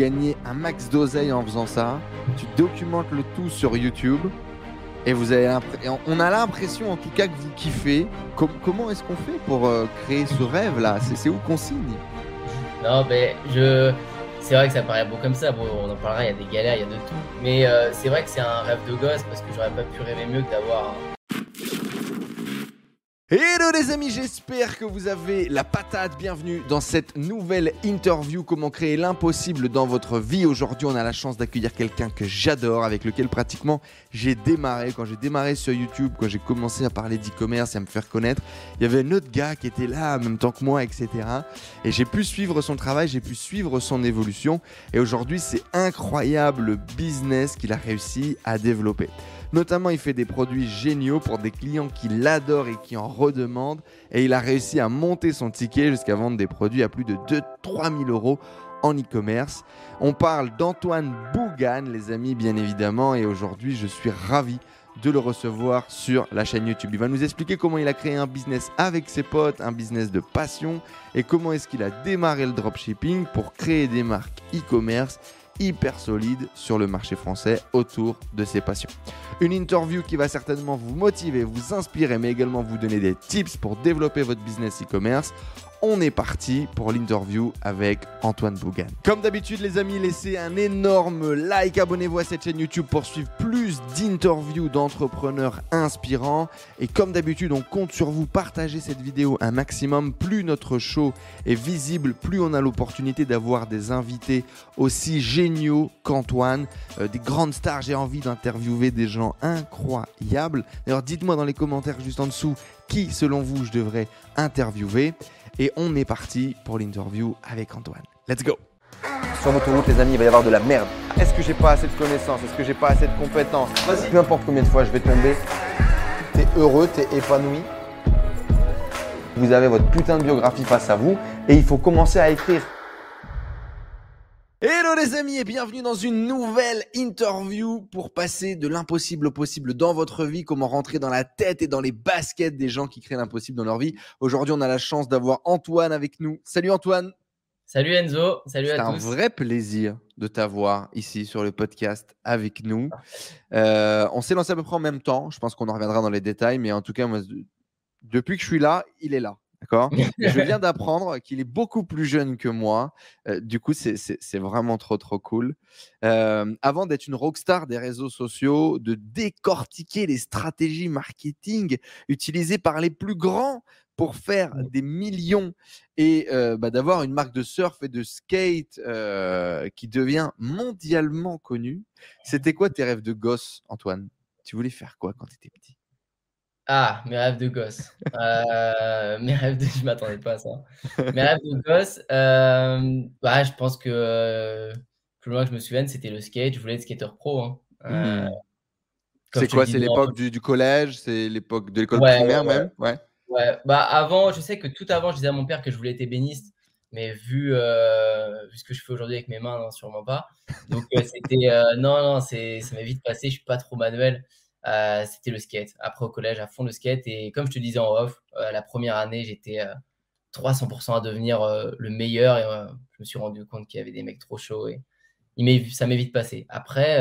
gagner un max d'oseille en faisant ça. Tu documentes le tout sur YouTube. Et vous avez on a l'impression en tout cas que vous kiffez. comment est-ce qu'on fait pour euh, créer ce rêve là C'est où qu'on signe? Non, mais je. C'est vrai que ça paraît beau comme ça. Bon, on en parlera, il y a des galères, il y a de tout. Mais euh, c'est vrai que c'est un rêve de gosse parce que j'aurais pas pu rêver mieux que d'avoir Hello les amis, j'espère que vous avez la patate. Bienvenue dans cette nouvelle interview Comment créer l'impossible dans votre vie. Aujourd'hui, on a la chance d'accueillir quelqu'un que j'adore, avec lequel pratiquement j'ai démarré. Quand j'ai démarré sur YouTube, quand j'ai commencé à parler d'e-commerce et à me faire connaître, il y avait un autre gars qui était là en même temps que moi, etc. Et j'ai pu suivre son travail, j'ai pu suivre son évolution. Et aujourd'hui, c'est incroyable le business qu'il a réussi à développer. Notamment, il fait des produits géniaux pour des clients qui l'adorent et qui en redemandent. Et il a réussi à monter son ticket jusqu'à vendre des produits à plus de 2-3 000 euros en e-commerce. On parle d'Antoine Bougan, les amis, bien évidemment. Et aujourd'hui, je suis ravi de le recevoir sur la chaîne YouTube. Il va nous expliquer comment il a créé un business avec ses potes, un business de passion, et comment est-ce qu'il a démarré le dropshipping pour créer des marques e-commerce hyper solide sur le marché français autour de ses passions. Une interview qui va certainement vous motiver, vous inspirer, mais également vous donner des tips pour développer votre business e-commerce on est parti pour l'interview avec Antoine Bougan. Comme d'habitude les amis, laissez un énorme like, abonnez-vous à cette chaîne YouTube pour suivre plus d'interviews d'entrepreneurs inspirants. Et comme d'habitude, on compte sur vous, partagez cette vidéo un maximum. Plus notre show est visible, plus on a l'opportunité d'avoir des invités aussi géniaux qu'Antoine, euh, des grandes stars. J'ai envie d'interviewer des gens incroyables. D'ailleurs, dites-moi dans les commentaires juste en dessous qui, selon vous, je devrais interviewer. Et on est parti pour l'interview avec Antoine. Let's go sur l'autoroute, les amis, il va y avoir de la merde. Est-ce que j'ai pas assez de connaissances? Est-ce que j'ai pas assez de compétences? Peu importe combien de fois je vais tomber, t'es heureux, t'es épanoui. Vous avez votre putain de biographie face à vous et il faut commencer à écrire. Hello les amis et bienvenue dans une nouvelle interview pour passer de l'impossible au possible dans votre vie, comment rentrer dans la tête et dans les baskets des gens qui créent l'impossible dans leur vie. Aujourd'hui, on a la chance d'avoir Antoine avec nous. Salut Antoine. Salut Enzo, salut à tous. C'est un vrai plaisir de t'avoir ici sur le podcast avec nous. Euh, on s'est lancé à peu près en même temps, je pense qu'on en reviendra dans les détails, mais en tout cas, moi, depuis que je suis là, il est là. D'accord? Je viens d'apprendre qu'il est beaucoup plus jeune que moi. Euh, du coup, c'est vraiment trop, trop cool. Euh, avant d'être une rockstar des réseaux sociaux, de décortiquer les stratégies marketing utilisées par les plus grands pour faire des millions et euh, bah, d'avoir une marque de surf et de skate qui devient mondialement connue. C'était quoi tes rêves de gosse, Antoine? Tu voulais faire quoi quand tu étais petit? Ah, mes rêves de gosse. Euh, mes rêves de... Je m'attendais pas à ça. Mes rêves de gosse, euh, bah, je pense que euh, plus loin que je me souvienne, c'était le skate. Je voulais être skater pro. Hein. Mmh. C'est quoi? C'est l'époque du, collège? C'est l'époque de l'école primaire même? Ouais. Ouais, bah avant, je sais que tout avant, je disais à mon père que je voulais être ébéniste, mais vu, ce que je fais aujourd'hui avec mes mains, non, sûrement pas. Donc c'était non, non, c'est ça m'est vite passé. Je suis pas trop manuel. Euh, c'était le skate. Après, au collège, à fond le skate. Et comme je te disais en off, euh, la première année, j'étais 300% euh, à devenir le meilleur. Et je me suis rendu compte qu'il y avait des mecs trop chauds. Et ça m'est vite passé. Après,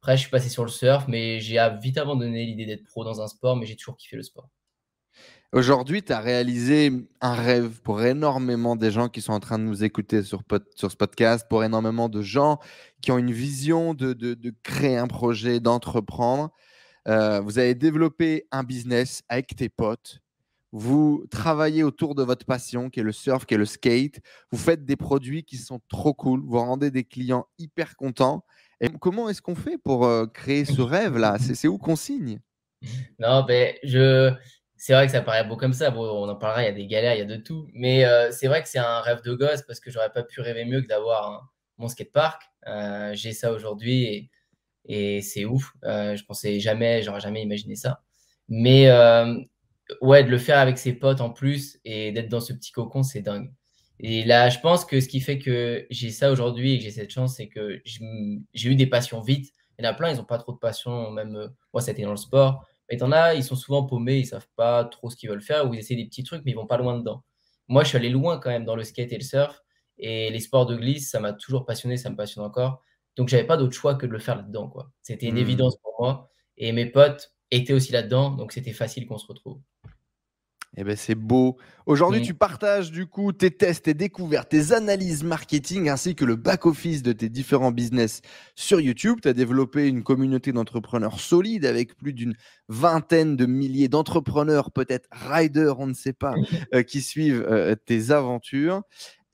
après, je suis passé sur le surf, mais j'ai vite abandonné l'idée d'être pro dans un sport, mais j'ai toujours kiffé le sport. Aujourd'hui, tu as réalisé un rêve pour énormément des gens qui sont en train de nous écouter sur, sur ce podcast, pour énormément de gens qui ont une vision de, de créer un projet, d'entreprendre. Euh, vous avez développé un business avec tes potes. Vous travaillez autour de votre passion, qui est le surf, qui est le skate. Vous faites des produits qui sont trop cool. Vous rendez des clients hyper contents. Comment est-ce qu'on fait pour euh, créer ce rêve-là? C'est où qu'on signe? Non, ben, je... c'est vrai que ça paraît beau comme ça. Bon, on en parlera, il y a des galères, il y a de tout. Mais euh, c'est vrai que c'est un rêve de gosse parce que j'aurais pas pu rêver mieux que d'avoir mon skatepark. J'ai ça aujourd'hui et c'est ouf. Euh, je pensais jamais, j'aurais jamais imaginé ça. Mais euh, ouais, de le faire avec ses potes en plus et d'être dans ce petit cocon, c'est dingue. Et là, je pense que ce qui fait que j'ai ça aujourd'hui et que j'ai cette chance, c'est que j'ai eu des passions vite. Il y en a plein, ils n'ont pas trop de passion, même euh, moi, c'était dans le sport. Mais t'en as, ils sont souvent paumés, ils savent pas trop ce qu'ils veulent faire, ou ils essaient des petits trucs, mais ils vont pas loin dedans. Moi, je suis allé loin quand même dans le skate et le surf. Et les sports de glisse, ça m'a toujours passionné, ça me passionne encore. Donc, j'avais pas d'autre choix que de le faire là-dedans. quoi. C'était une Hmm. évidence pour moi. Et mes potes étaient aussi là-dedans, donc c'était facile qu'on se retrouve. Eh ben c'est beau. Aujourd'hui, Mm. tu partages du coup tes tests, tes découvertes, tes analyses marketing ainsi que le back-office de tes différents business sur YouTube. Tu as développé une communauté d'entrepreneurs solides avec plus d'une vingtaine de milliers d'entrepreneurs, peut-être riders, on ne sait pas, euh, qui suivent euh, tes aventures.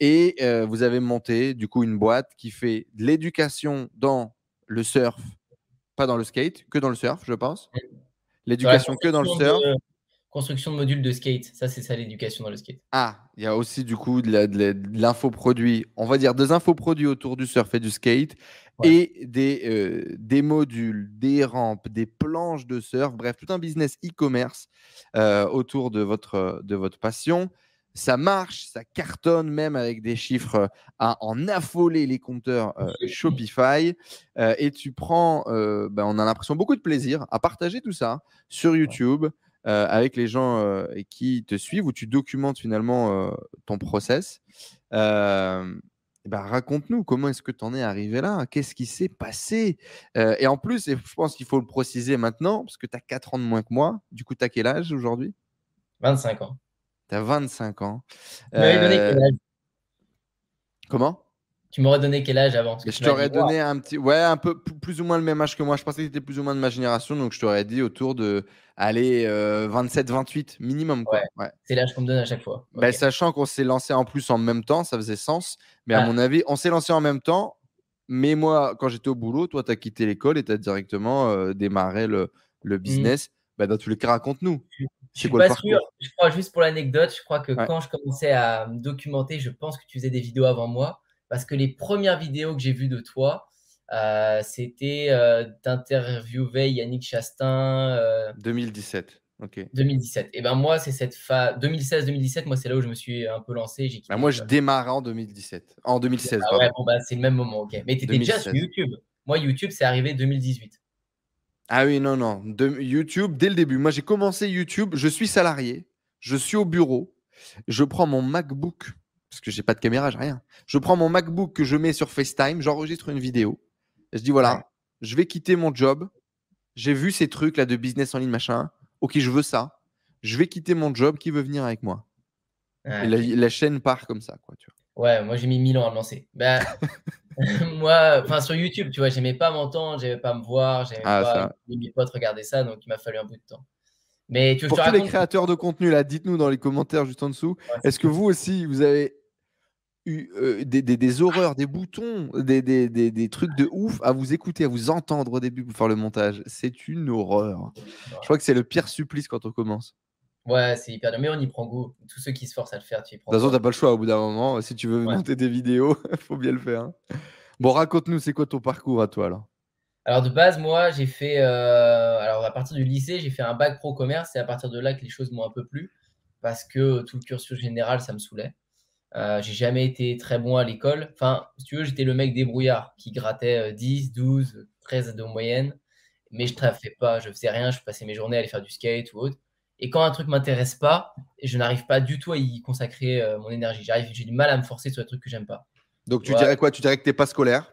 Et euh, vous avez monté du coup une boîte qui fait de l'éducation dans le surf, pas dans le skate, que dans le surf, je pense. L'éducation que dans le surf. de- construction de modules de skate. Ça, c'est ça l'éducation dans le skate. Ah, il y a aussi du coup de l'infoproduit, on va dire des infoproduits autour du surf et du skate Ouais. et des, euh, des modules, des rampes, des planches de surf, bref, tout un business e-commerce euh, autour de votre, de votre passion. Ça marche, ça cartonne même avec des chiffres à en affoler les compteurs euh, Shopify. Euh, et tu prends, euh, ben, on a l'impression, beaucoup de plaisir à partager tout ça sur YouTube euh, avec les gens euh, qui te suivent, où tu documentes finalement euh, ton process. Euh, ben, Raconte-nous comment est-ce que tu en es arrivé là? Qu'est-ce qui s'est passé? Euh, Et en plus, et je pense qu'il faut le préciser maintenant, parce que tu as 4 ans de moins que moi. Du coup, tu as quel âge aujourd'hui? 25 ans. Tu as 25 ans. Donné Euh, Comment? Tu m'aurais donné quel âge avant? Je t'aurais Wow. donné un petit. Ouais, un peu plus ou moins le même âge que moi. Je pensais que tu étais plus ou moins de ma génération, donc je t'aurais dit autour de. Allez, 27-28 minimum. Quoi. Ouais. C'est l'âge qu'on me donne à chaque fois. Bah, sachant qu'on s'est lancé en plus en même temps, ça faisait sens. Mais à Ah. mon avis, on s'est lancé en même temps. Mais moi, quand j'étais au boulot, toi, tu as quitté l'école et tu as directement euh, démarré le, le business. Bah, dans tous les cas, raconte-nous. Je suis pas sûr. Je crois juste pour l'anecdote, je crois que Ouais. quand je commençais à me documenter, je pense que tu faisais des vidéos avant moi. Parce que les premières vidéos que j'ai vues de toi, euh, c'était euh, d'interviewer Yannick Chastain euh, 2017. Ok. 2017. Et ben moi, c'est cette phase 2016-2017. Moi, c'est là où je me suis un peu lancé. J'ai Bah, moi, je démarrais en 2017. En 2016, Ah pardon. ouais, bon, bah, c'est le même moment. Ok. Mais tu étais déjà sur 2016. YouTube. Moi, YouTube, c'est arrivé 2018. Ah oui, non, non. De YouTube, dès le début. Moi, j'ai commencé YouTube. Je suis salarié. Je suis au bureau. Je prends mon MacBook. Parce que j'ai pas de caméra, j'ai rien. Je prends mon MacBook que je mets sur FaceTime. J'enregistre une vidéo. Et je dis voilà, Ouais. je vais quitter mon job. J'ai vu ces trucs là de business en ligne, machin. Ok, je veux ça. Je vais quitter mon job. Qui veut venir avec moi? Ouais. Et la, la chaîne part comme ça, quoi. Tu vois. Ouais, moi j'ai mis 1000 ans à me lancer. Bah, moi, enfin sur YouTube, tu vois, j'aimais pas m'entendre, j'aimais pas me voir, j'aimais Ah, pas mes potes regarder ça, donc il m'a fallu un bout de temps. Mais tu veux Pour tous les créateurs de contenu, là, dites-nous dans les commentaires juste en dessous. Ouais, Est-ce que vous aussi, vous avez eu euh, des, des- des horreurs, des boutons, des, des- des- des trucs de ouf à vous écouter, à vous entendre au début pour faire le montage? C'est une horreur. Je crois que c'est le pire supplice quand on commence. Ouais, c'est hyper dur, mais on y prend goût. Tous ceux qui se forcent à le faire, tu y prends De toute façon, t'as pas le choix au bout d'un moment. Si tu veux Ouais. monter des vidéos, faut bien le faire. hein. Bon, raconte-nous, c'est quoi ton parcours à toi alors? Alors de base, moi, j'ai fait, euh, alors à partir du lycée, j'ai fait un bac pro commerce, et à partir de là que les choses m'ont un peu plu, parce que tout le cursus général, ça me saoulait. Euh, j'ai jamais été très bon à l'école. Enfin, si tu veux, j'étais le mec débrouillard qui grattait euh, 10, 12, 13 de moyenne, mais je ne pas, je faisais rien, je passais mes journées à aller faire du skate ou autre. Et quand un truc m'intéresse pas, je n'arrive pas du tout à y consacrer euh, mon énergie. J'arrive, j'ai du mal à me forcer sur des trucs que j'aime pas. Donc, tu Ouais. dirais quoi? Tu dirais que t'es pas scolaire?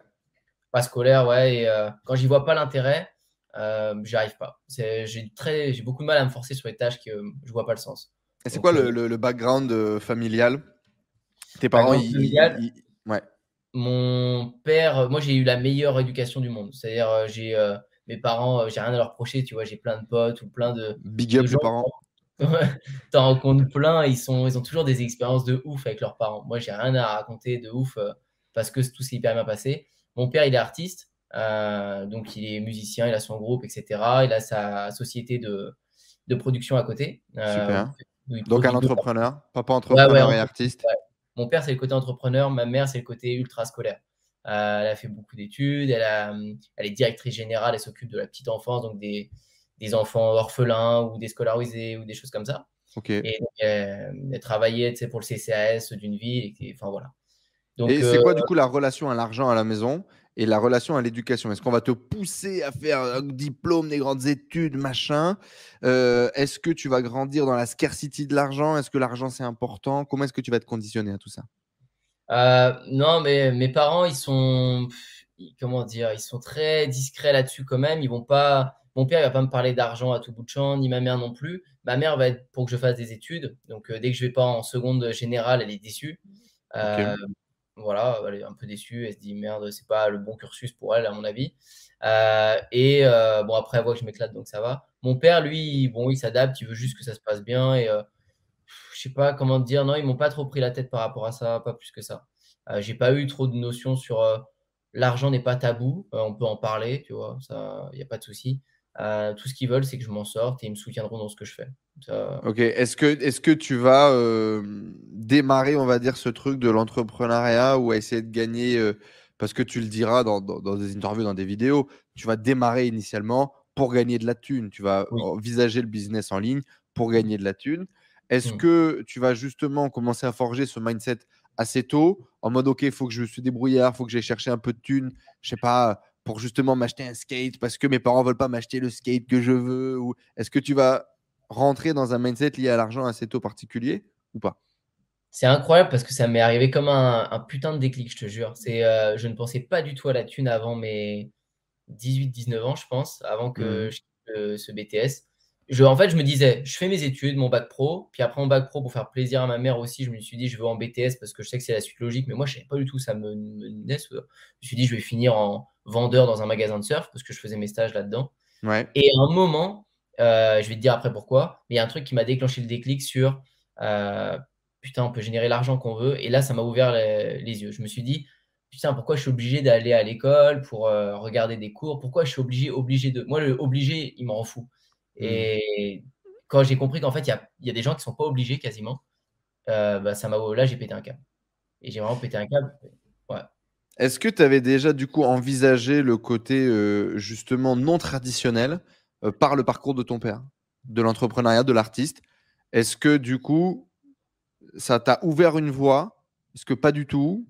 Pas scolaire, ouais. Et euh, quand j'y vois pas l'intérêt, euh, j'y arrive pas. J'ai très, j'ai beaucoup de mal à me forcer sur les tâches que euh, je vois pas le sens. Et c'est quoi le, euh, le- background familial? Tes parents, ils- familial? ils- ils- Ouais. Mon père, moi j'ai eu la meilleure éducation du monde. C'est-à-dire, j'ai mes parents, euh, j'ai rien à leur reprocher. Tu vois, j'ai plein de potes ou plein de, Big up de les gens. parents. Ouais, T'en rencontres plein, ils, sont, ils ont toujours des expériences de ouf avec leurs parents. Moi, j'ai rien à raconter de ouf euh, parce que tout s'est hyper bien passé. Mon père, il est artiste, euh, donc il est musicien, il a son groupe, etc. Il a sa société de, de production à côté. Super. Donc un entrepreneur, papa entrepreneur ouais, et artiste. ouais. Mon père, c'est le côté entrepreneur, ma mère, c'est le côté ultra scolaire. Euh, elle a fait beaucoup d'études, elle, a, elle est directrice générale, elle s'occupe de la petite enfance, donc des, des enfants orphelins ou déscolarisés ou des choses comme ça. Ok. Et donc, elle, travaillait pour le CCAS d'une ville. Et, enfin, voilà. Donc, Et c'est euh, quoi du coup la relation à l'argent à la maison et la relation à l'éducation? Est-ce qu'on va te pousser à faire un diplôme, des grandes études, machin? Euh, Est-ce que tu vas grandir dans la scarcity de l'argent? Est-ce que l'argent c'est important? Comment est-ce que tu vas te conditionner à tout ça? Non, mais mes parents, ils sont, comment dire, ils sont très discrets là-dessus quand même. Ils vont pas, mon père, il va pas me parler d'argent à tout bout de champ, ni ma mère non plus. Ma mère va être pour que je fasse des études. Donc, dès que je vais pas en seconde générale, elle est déçue. Voilà, elle est un peu déçue. Elle se dit merde, c'est pas le bon cursus pour elle, à mon avis. et bon, après, elle voit que je m'éclate, donc ça va. Mon père, lui, bon, il s'adapte, il veut juste que ça se passe bien. Et je sais pas comment te dire, non, ils m'ont pas trop pris la tête par rapport à ça, pas plus que ça. Euh, j'ai pas eu trop de notions sur euh, l'argent n'est pas tabou, euh, on peut en parler, tu vois, ça, il n'y a pas de souci. tout ce qu'ils veulent, c'est que je m'en sorte et ils me soutiendront dans ce que je fais. Ok, est-ce que, est que tu vas démarrer, on va dire, ce truc de l'entrepreneuriat ou essayer de gagner, parce que tu le diras dans, dans, des interviews, dans des vidéos, tu vas démarrer initialement pour gagner de la thune. Tu vas envisager le business en ligne pour gagner de la thune. Est-ce mmh. que tu vas justement commencer à forger ce mindset assez tôt, en mode OK, il faut que je suis débrouillard, il faut que j'aille chercher un peu de thunes, je sais pas, pour justement m'acheter un skate parce que mes parents veulent pas m'acheter le skate que je veux ou est-ce que tu vas rentrer dans un mindset lié à l'argent assez tôt particulier ou pas? C'est incroyable parce que ça m'est arrivé comme un, putain de déclic, je te jure. C'est, euh, je ne pensais pas du tout à la thune avant mes 18-19 ans, je pense, avant que mmh. je quitte ce BTS en fait, je me disais, je fais mes études, mon bac pro, puis après mon bac pro, pour faire plaisir à ma mère aussi, je me suis dit, je veux en BTS parce que je sais que c'est la suite logique, mais moi, je ne savais pas du tout, ça me, me. Je me suis dit, je vais finir en vendeur dans un magasin de surf parce que je faisais mes stages là-dedans. Et à un moment, euh, je vais te dire après pourquoi, mais il y a un truc qui m'a déclenché le déclic sur euh, putain, on peut générer l'argent qu'on veut. Et là, ça m'a ouvert les, yeux. Je me suis dit, putain, pourquoi je suis obligé d'aller à l'école pour euh, regarder des cours? Pourquoi je suis obligé, obligé de. Moi, le obligé, il m'en fout. Mmh. Et quand j'ai compris qu'en fait, il y a, y a, des gens qui sont pas obligés quasiment, euh, bah, ça m'a là, j'ai pété un câble. Et j'ai vraiment pété un câble. Ouais. Est-ce que tu avais déjà du coup envisagé le côté euh, justement non traditionnel euh, par le parcours de ton père, de l'entrepreneuriat, de l'artiste? Est-ce que du coup, ça t'a ouvert une voie? Est-ce que pas du tout?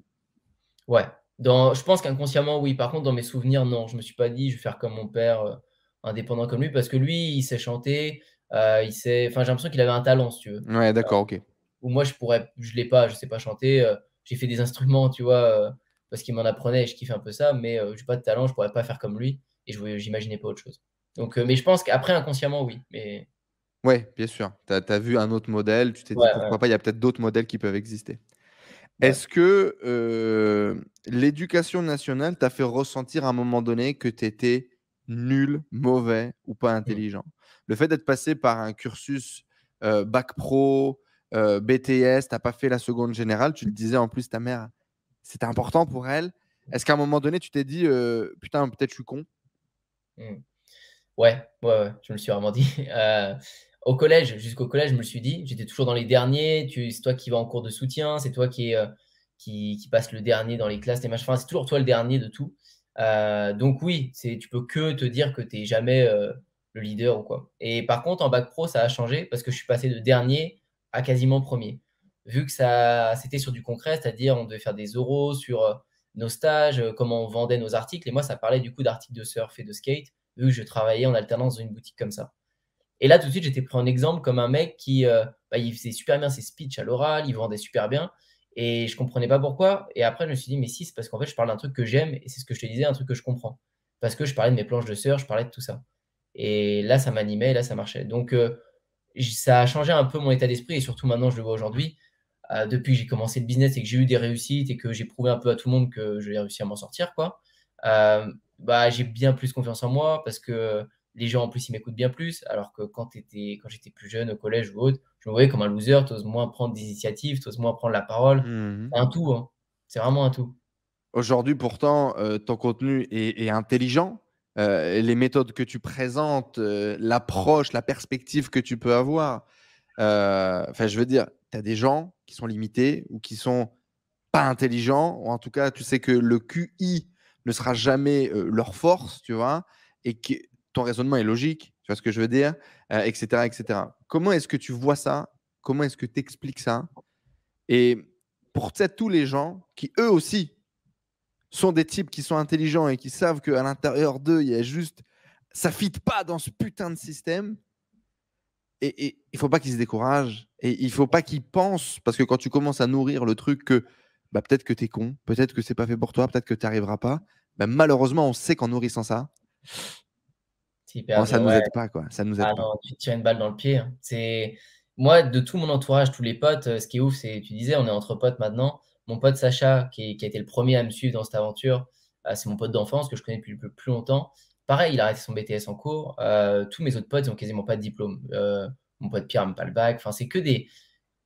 Ouais. Dans, je pense qu'inconsciemment, oui. Par contre, dans mes souvenirs, non. Je me suis pas dit, je vais faire comme mon père indépendant comme lui parce que lui, il sait chanter. Euh, il sait... Enfin, j'ai l'impression qu'il avait un talent, si tu veux. Ouais, d'accord, ok. Ou moi, je pourrais, je l'ai pas, je sais pas chanter. Euh, j'ai fait des instruments, tu vois, euh, parce qu'il m'en apprenait et je kiffe un peu ça, mais je n'ai pas de talent, je pourrais pas faire comme lui et je j'imaginais pas autre chose. Donc, mais je pense qu'après, inconsciemment, oui. Mais... Ouais, bien sûr. Tu as, vu un autre modèle, tu t'es dit pourquoi pas, il y a peut-être d'autres modèles qui peuvent exister. Est-ce que l'éducation nationale t'a fait ressentir à un moment donné que tu étais nul, mauvais ou pas mmh. intelligent. Le fait d'être passé par un cursus bac pro, BTS, t'as pas fait la seconde générale, tu le disais en plus, ta mère, c'était important pour elle. Est-ce qu'à un moment donné, tu t'es dit, putain, peut-être je suis con? Mmh. ouais, ouais, ouais, je me le suis vraiment dit. au collège, jusqu'au collège, je me suis dit, j'étais toujours dans les derniers, c'est toi qui vas en cours de soutien, c'est toi qui, qui, qui, passe le dernier dans les classes, c'est toujours toi le dernier de tout. Euh, donc oui, c'est, tu peux que te dire que tu n'es jamais euh, le leader ou quoi. Et par contre, en bac pro, ça a changé parce que je suis passé de dernier à quasiment premier. Vu que ça, c'était sur du concret, c'est-à-dire on devait faire des euros sur euh, nos stages, comment on vendait nos articles. Et moi, ça parlait du coup d'articles de surf et de skate, vu que je travaillais en alternance dans une boutique comme ça. Et là, tout de suite, j'étais pris en exemple comme un mec qui bah, il faisait super bien ses speeches à l'oral, il vendait super bien. Et je comprenais pas pourquoi. Et après, je me suis dit, mais si, c'est parce qu'en fait, je parle d'un truc que j'aime et c'est ce que je te disais, un truc que je comprends. Parce que je parlais de mes planches de sœur, je parlais de tout ça. Et là, ça m'animait, là, ça marchait. Donc, euh, ça a changé un peu mon état d'esprit et surtout maintenant, je le vois aujourd'hui. Euh, depuis que j'ai commencé le business et que j'ai eu des réussites et que j'ai prouvé un peu à tout le monde que j'ai réussi à m'en sortir, quoi. Euh, bah, j'ai bien plus confiance en moi parce que les gens en plus ils m'écoutent bien plus. Alors que quand, quand j'étais plus jeune au collège ou autre, je me voyais comme un loser, tu oses moins prendre des initiatives, tu oses moins prendre la parole. Mmh c'est un tout, hein. c'est vraiment un tout. Aujourd'hui, pourtant, euh, ton contenu est, intelligent. Euh, les méthodes que tu présentes, euh, l'approche, la perspective que tu peux avoir. Enfin, je veux dire, tu as des gens qui sont limités ou qui sont pas intelligents, ou en tout cas, tu sais que le QI ne sera jamais leur force, tu vois, et que ton raisonnement est logique, tu vois ce que je veux dire, etc., etc. Comment est-ce que tu vois ça? Comment est-ce que tu expliques ça? Et pour tous les gens qui, eux aussi, sont des types qui sont intelligents et qui savent qu'à l'intérieur d'eux, il y a juste. Ça ne fit pas dans ce putain de système. Et, il ne faut pas qu'ils se découragent. Et il ne faut pas qu'ils pensent, parce que quand tu commences à nourrir le truc que bah, peut-être que tu es con, peut-être que c'est pas fait pour toi, peut-être que tu n'y arriveras pas. Bah, malheureusement, on sait qu'en nourrissant ça, ça nous aide pas. Quoi. Ça nous aide ah pas. tu tires une balle dans le pied. Hein. C'est Moi, de tout mon entourage, tous les potes, euh, ce qui est ouf, c'est, tu disais, on est entre potes maintenant. Mon pote Sacha, qui, a été le premier à me suivre dans cette aventure, euh, c'est mon pote d'enfance que je connais depuis plus, longtemps. Pareil, il a arrêté son BTS en cours. Euh, tous mes autres potes, ils n'ont quasiment pas de diplôme. mon pote Pierre n'a pas le bac. Enfin, c'est que des,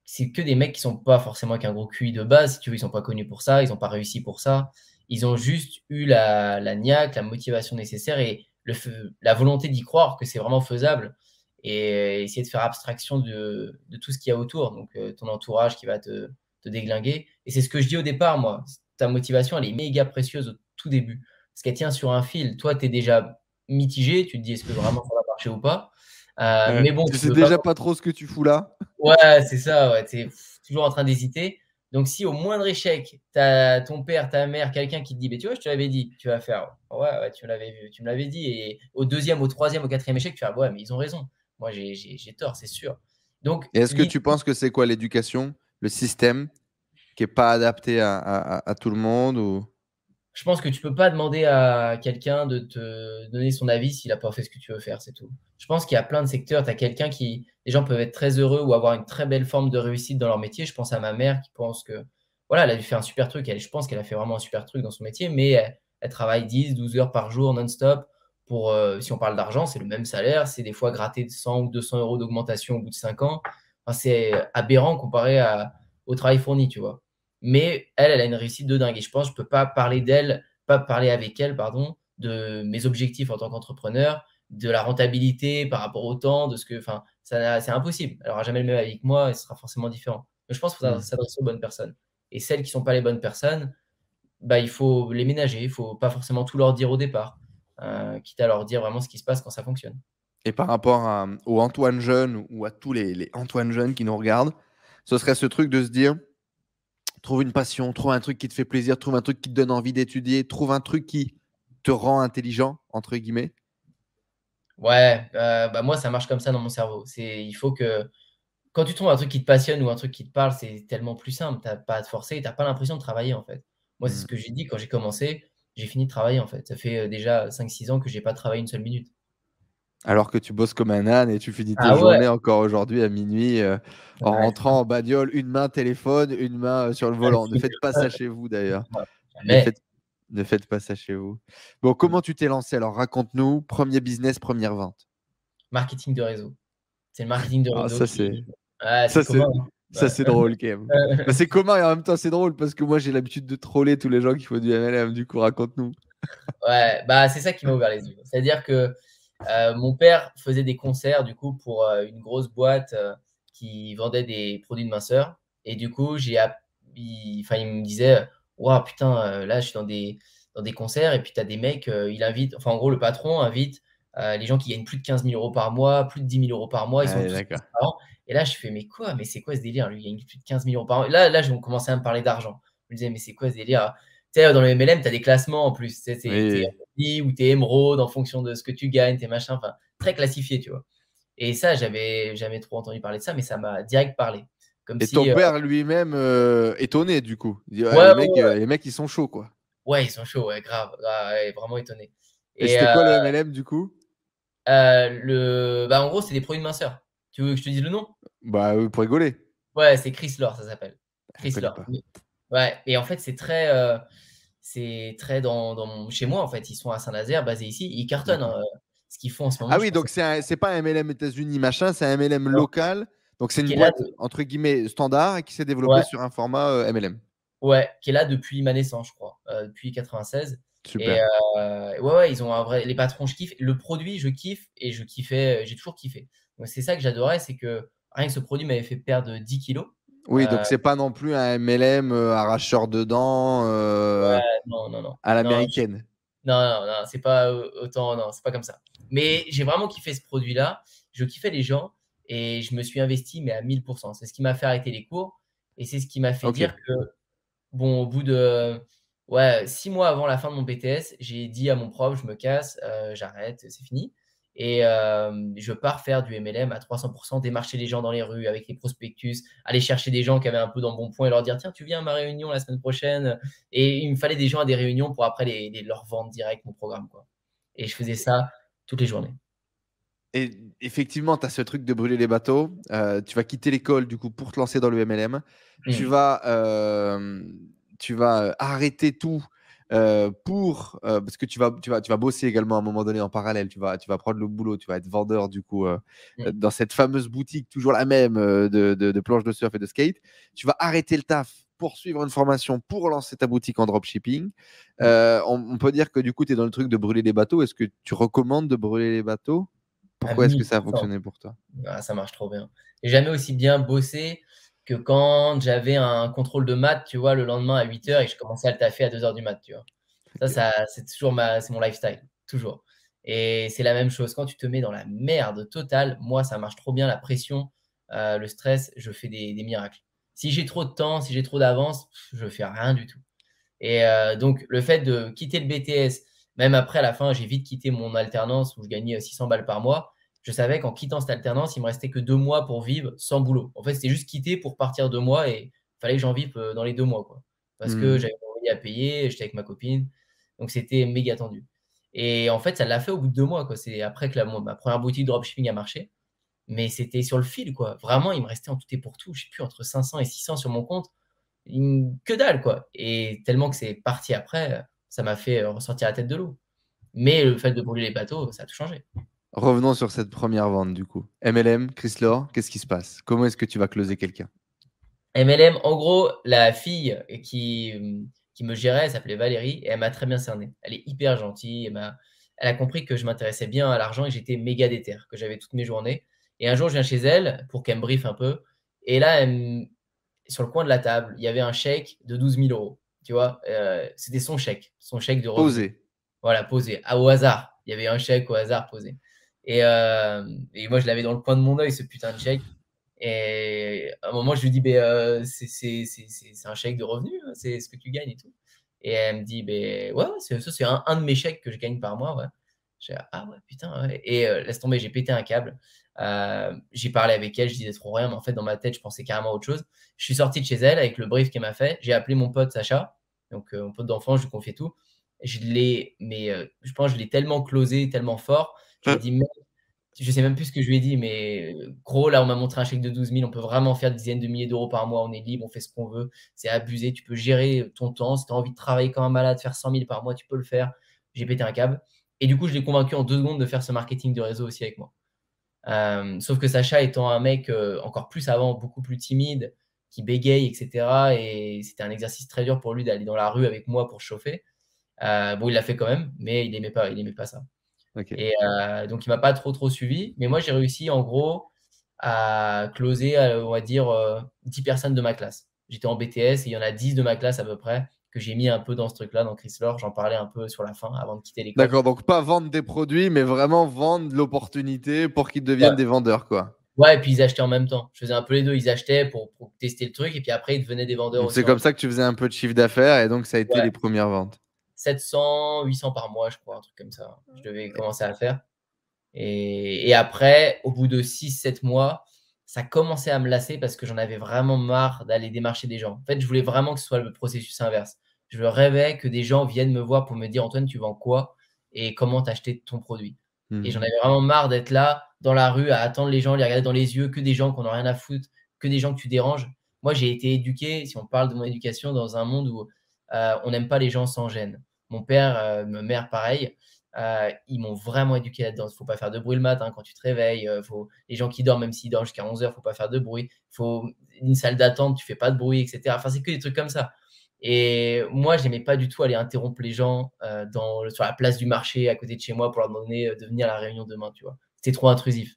c'est que des mecs qui sont pas forcément avec un gros QI de base, si tu veux, ils sont pas connus pour ça, ils n'ont pas réussi pour ça. Ils ont juste eu la, la niaque, la motivation nécessaire et le, la volonté d'y croire que c'est vraiment faisable et essayer de faire abstraction de, de tout ce qu'il y a autour, donc euh, ton entourage qui va te, te déglinguer. Et c'est ce que je dis au départ, moi. Ta motivation, elle est méga précieuse au tout début, parce qu'elle tient sur un fil. Toi, tu es déjà mitigé, tu te dis est-ce que vraiment ça va marcher ou pas? Euh, mais bon, tu sais déjà pas... trop ce que tu fous là. Ouais, c'est ça. Ouais, tu es toujours en train d'hésiter. Donc, si au moindre échec, tu as ton père, ta mère, quelqu'un qui te dit, mais tu vois, je te l'avais dit, tu vas faire, ouais, ouais, tu me l'avais vu, tu me l'avais dit. Et au deuxième, au troisième, au quatrième échec, tu vas, ouais, mais ils ont raison. Moi, j'ai tort, c'est sûr. Donc, est-ce que tu penses que c'est quoi l'éducation, le système qui n'est pas adapté à, à, à, tout le monde ou? Je pense que tu peux pas demander à quelqu'un de te donner son avis s'il n'a pas fait ce que tu veux faire, c'est tout. Je pense qu'il y a plein de secteurs. Tu as quelqu'un qui, les gens peuvent être très heureux ou avoir une très belle forme de réussite dans leur métier. Je pense à ma mère qui pense que, voilà, elle a dû faire un super truc. Elle, je pense qu'elle a fait vraiment un super truc dans son métier, mais elle, travaille 10, 12 heures par jour non-stop. Pour, euh, si on parle d'argent, c'est le même salaire. C'est des fois gratter 100 ou 200 euros d'augmentation au bout de 5 ans. c'est aberrant comparé au travail fourni, tu vois. Mais elle, elle a une réussite de dingue. Et je pense que je ne peux pas parler d'elle, pas parler avec elle, pardon, de mes objectifs en tant qu'entrepreneur, de la rentabilité par rapport au temps, de ce que. Enfin, c'est impossible. Elle n'aura jamais le même avec moi et ce sera forcément différent. Mais je pense qu'il faut mmh. s'adresser aux bonnes personnes. Et celles qui ne sont pas les bonnes personnes, bah, il faut les ménager. Il ne faut pas forcément tout leur dire au départ, euh, quitte à leur dire vraiment ce qui se passe quand ça fonctionne. Et par rapport à, au Antoine Jeune ou à tous les, les Antoine Jeunes qui nous regardent, ce serait ce truc de se dire Trouve une passion, trouve un truc qui te fait plaisir, trouve un truc qui te donne envie d'étudier, trouve un truc qui te rend intelligent, entre guillemets. Ouais, euh, bah moi, ça marche comme ça dans mon cerveau. C'est, il faut que quand tu trouves un truc qui te passionne ou un truc qui te parle, c'est tellement plus simple. Tu n'as pas à te forcer, tu n'as pas l'impression de travailler en fait. Moi, c'est ce mmh. que j'ai dit quand j'ai commencé. J'ai fini de travailler en fait. Ça fait euh, déjà 5-6 ans que j'ai pas travaillé une seule minute. Alors que tu bosses comme un âne et tu finis tes ah journées encore aujourd'hui à minuit euh, en rentrant en bagnole, une main téléphone, une main euh, sur le volant. ne faites pas ça chez vous d'ailleurs. Ne faites, pas ça chez vous. Bon, comment tu t'es lancé? Alors raconte-nous, premier business, première vente. Marketing de réseau. C'est le marketing de ah, réseau. ça, c'est. ça, c'est drôle quand même. Bah, c'est commun et en même temps, c'est drôle parce que moi, j'ai l'habitude de troller tous les gens qui font du MLM. Du coup, raconte-nous. ouais, bah, c'est ça qui m'a ouvert les yeux. C'est-à-dire que euh, mon père faisait des concerts du coup pour euh, une grosse boîte euh, qui vendait des produits de minceur. Et du coup, j'ai, il, il me disait, waouh putain, là je suis dans des, dans des concerts et puis tu as des mecs, il invite, enfin en gros le patron invite les gens qui gagnent plus de 15 000 euros par mois, plus de 10 000 euros par mois, ils sont tous Et là je fais, mais quoi, mais c'est quoi ce délire? Lui, il gagne plus de 15 000 euros par mois. Là, là, je commençais à me parler d'argent. Je me disais, mais c'est quoi ce délire sais, dans le MLM, tu as des classements en plus. Tu sais, ou tes émeraudes en fonction de ce que tu gagnes, tes machins, enfin, très classifié, tu vois. Et ça, j'avais jamais trop entendu parler de ça, mais ça m'a direct parlé. Comme et ton euh, père lui-même euh, étonné, du coup. Il dit, ouais, les, mecs, euh, les, mecs, ils sont chauds, quoi. Ouais, ils sont chauds, ouais, grave. vraiment étonné. Et, c'était quoi le MLM, du coup? le... bah, En gros, c'est des produits de minceur. Tu veux que je te dise le nom? Bah, pour rigoler. Ouais, c'est Chris Lore, ça s'appelle. Chris Lore. Ouais, et en fait, c'est très c'est très dans, dans, chez moi en fait. Ils sont à Saint-Nazaire, basés ici. Ils cartonnent hein, ce qu'ils font en ce moment. Ah oui, donc c'est c'est pas un MLM États-Unis machin, c'est un MLM local. Donc c'est une boîte entre guillemets standard et qui s'est développée sur un format MLM. Euh, ouais, qui est là depuis ma naissance, je crois, euh, depuis 96. Super. Et euh, ouais, ouais, ils ont un vrai. Les patrons, je kiffe. Le produit, je kiffe et je kiffais. J'ai toujours kiffé. Donc c'est ça que j'adorais, c'est que rien que ce produit m'avait fait perdre 10 kilos. Oui, donc euh, c'est pas non plus un MLM euh, arracheur de dents euh, à l'américaine. Non, non, non, c'est pas autant, non, c'est pas comme ça. Mais j'ai vraiment kiffé ce produit-là. Je kiffais les gens et je me suis investi, mais à 1000%. C'est ce qui m'a fait arrêter les cours et c'est ce qui m'a fait dire que, bon, au bout de ouais, six mois avant la fin de mon BTS, j'ai dit à mon prof, je me casse, j'arrête, c'est fini. Et je pars faire du MLM à 300%, démarcher les gens dans les rues avec les prospectus, aller chercher des gens qui avaient un peu dans le bon point et leur dire tiens, tu viens à ma réunion la semaine prochaine. Et il me fallait des gens à des réunions pour après les, leur vendre direct mon programme. Quoi. Et je faisais ça toutes les journées. Et effectivement, tu as ce truc de brûler les bateaux. tu vas quitter l'école du coup pour te lancer dans le MLM. Tu mmh. vas, tu vas arrêter tout euh, pour euh, parce que tu vas, tu, vas, tu vas bosser également à un moment donné en parallèle, tu vas, tu vas prendre le boulot, tu vas être vendeur du coup euh, mmh. dans cette fameuse boutique, toujours la même de, de, planches de surf et de skate. Tu vas arrêter le taf pour suivre une formation pour lancer ta boutique en dropshipping. Mmh. On, peut dire que du coup, tu es dans le truc de brûler les bateaux. Est-ce que tu recommandes de brûler les bateaux? Pourquoi est-ce que ça a fonctionné pour toi? Ah, Ça marche trop bien. J'ai jamais aussi bien bossé que quand j'avais un contrôle de maths, tu vois, le lendemain à 8 h et que je commençais à le taffer à 2 h du mat, tu vois. Ça, ça c'est toujours ma, c'est mon lifestyle, toujours. Et c'est la même chose. Quand tu te mets dans la merde totale, moi, ça marche trop bien, la pression, euh, le stress, je fais des, miracles. Si j'ai trop de temps, si j'ai trop d'avance, je fais rien du tout. Et euh, donc, le fait de quitter le BTS, même après, à la fin, j'ai vite quitté mon alternance où je gagnais 600 balles par mois je savais qu'en quittant cette alternance, il me restait que deux mois pour vivre sans boulot. En fait, c'était juste quitter pour partir deux mois et il fallait que j'en vive euh, dans les deux mois. Quoi. Parce que mmh. j'avais mon loyer à payer, j'étais avec ma copine. Donc, c'était méga tendu. Et en fait, ça l'a fait au bout de deux mois. C'est après que la, ma première boutique dropshipping a marché. Mais c'était sur le fil. quoi. Vraiment, il me restait en tout et pour tout, je sais plus, entre 500 et 600 sur mon compte. Que dalle, quoi. Et tellement que c'est parti après, ça m'a fait euh, ressortir la tête de l'eau. Mais le fait de brûler les bateaux, ça a tout changé. Revenons sur cette première vente du coup. MLM, Chris Laure, qu'est-ce qui se passe? Comment est-ce que tu vas closer quelqu'un? MLM, en gros, la fille qui, qui me gérait, elle s'appelait Valérie et elle m'a très bien cerné. Elle est hyper gentille. Elle, a, elle a compris que je m'intéressais bien à l'argent et j'étais méga déter, que j'avais toutes mes journées. Et un jour, je viens chez elle pour qu'elle me briefe un peu. Et là, sur le coin de la table, il y avait un chèque de 12 000 euros. Tu vois, euh, c'était son chèque, son chèque de Posé. Voilà, posé, à, au hasard. Il y avait un chèque au hasard posé. Euh, et, moi, je l'avais dans le coin de mon œil, ce putain de chèque. Et à un moment, je lui dis, ben, c'est un chèque de revenu, hein, c'est ce que tu gagnes et tout. Et elle me dit, ben, ouais, ça, c'est un, un, de mes chèques que je gagne par mois. Ouais. J'ai ah ouais, putain. Et euh, laisse tomber, j'ai pété un câble. j'ai parlé avec elle, je disais trop rien, mais en fait, dans ma tête, je pensais carrément à autre chose. Je suis sorti de chez elle avec le brief qu'elle m'a fait. J'ai appelé mon pote Sacha, donc mon pote d'enfant, je lui confiais tout. Je l'ai, mais je pense, je l'ai tellement closé, tellement fort je lui dit, je sais même plus ce que je lui ai dit, mais gros, là, on m'a montré un chèque de 12 000. On peut vraiment faire des dizaines de milliers d'euros par mois. On est libre, on fait ce qu'on veut. C'est abusé. Tu peux gérer ton temps. Si tu as envie de travailler comme un malade, faire 100 000 par mois, tu peux le faire. J'ai pété un câble. Et du coup, je l'ai convaincu en deux secondes de faire ce marketing de réseau aussi avec moi. Euh, sauf que Sacha étant un mec euh, encore plus avant, beaucoup plus timide, qui bégaye, etc. Et c'était un exercice très dur pour lui d'aller dans la rue avec moi pour chauffer. Euh, bon, il l'a fait quand même, mais il n'aimait pas, il aimait pas ça. Et euh, donc, il m'a pas trop, trop suivi. Mais moi, j'ai réussi, en gros, à closer, euh, on va dire, 10 euh, personnes de ma classe. J'étais en BTS et il y en a 10 de ma classe à peu près que j'ai mis un peu dans ce truc-là, dans Chrysler. J'en parlais un peu sur la fin avant de quitter l'école. D'accord, donc pas vendre des produits, mais vraiment vendre l'opportunité pour qu'ils deviennent des vendeurs, quoi. Ouais, et puis ils achetaient en même temps. Je faisais un peu les deux. Ils achetaient pour, tester le truc et puis après, ils devenaient des vendeurs. C'est comme ça que tu faisais un peu de chiffre d'affaires et donc ça a été les premières ventes. 700, 800 par mois, je crois, un truc comme ça. Je devais commencer à le faire. Et, après, au bout de 6-7 mois, ça commençait à me lasser parce que j'en avais vraiment marre d'aller démarcher des gens. En fait, je voulais vraiment que ce soit le processus inverse. Je rêvais que des gens viennent me voir pour me dire Antoine, tu vends quoi et comment t'acheter ton produit. Et j'en mmh. avais vraiment marre d'être là dans la rue à attendre les gens, les regarder dans les yeux, que des gens qui n'ont rien à foutre, que des gens que tu déranges. Moi, j'ai été éduqué, si on parle de mon éducation, dans un monde où euh, on n'aime pas les gens sans gêne. Mon père, euh, ma mère, pareil. Euh, ils m'ont vraiment éduqué là-dedans. Il ne faut pas faire de bruit le matin quand tu te réveilles. Euh, faut... Les gens qui dorment, même s'ils dorment jusqu'à 11h, il ne faut pas faire de bruit. Faut une salle d'attente, tu fais pas de bruit, etc. Enfin, c'est que des trucs comme ça. Et moi, je n'aimais pas du tout aller interrompre les gens dans, sur la place du marché à côté de chez moi pour leur demander de venir à la réunion demain, tu vois. C'était trop intrusif.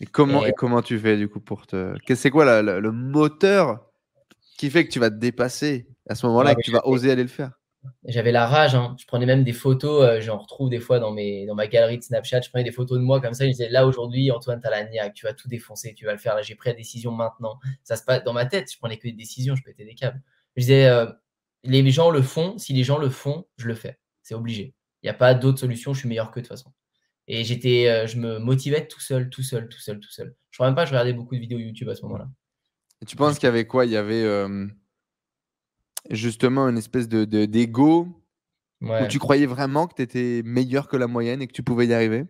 Et comment, et... comment tu fais du coup pour te. C'est quoi le moteur qui fait que tu vas te dépasser à ce moment-là et que tu vas oser aller le faire? J'avais la rage. Hein. Je prenais même des photos, euh, j'en retrouve des fois dans, mes, dans ma galerie de Snapchat. Je prenais des photos de moi comme ça. Je disais là aujourd'hui, Antoine, niaque, tu vas tout défoncer, tu vas le faire. Là, j'ai pris la décision maintenant. Ça se passe dans ma tête. Je prenais que des décisions, je pétais des câbles. Je disais euh, les gens le font. Si les gens le font, je le fais. C'est obligé. Il n'y a pas d'autre solution. Je suis meilleur que de toute façon. Et j'étais, je me motivais tout seul, tout seul, tout seul, tout seul. Je crois même pas que je regardais beaucoup de vidéos YouTube à ce moment-là. Tu penses qu'il y avait quoi? Il y avait justement une espèce de d'ego où tu croyais vraiment que tu étais meilleur que la moyenne et que tu pouvais y arriver?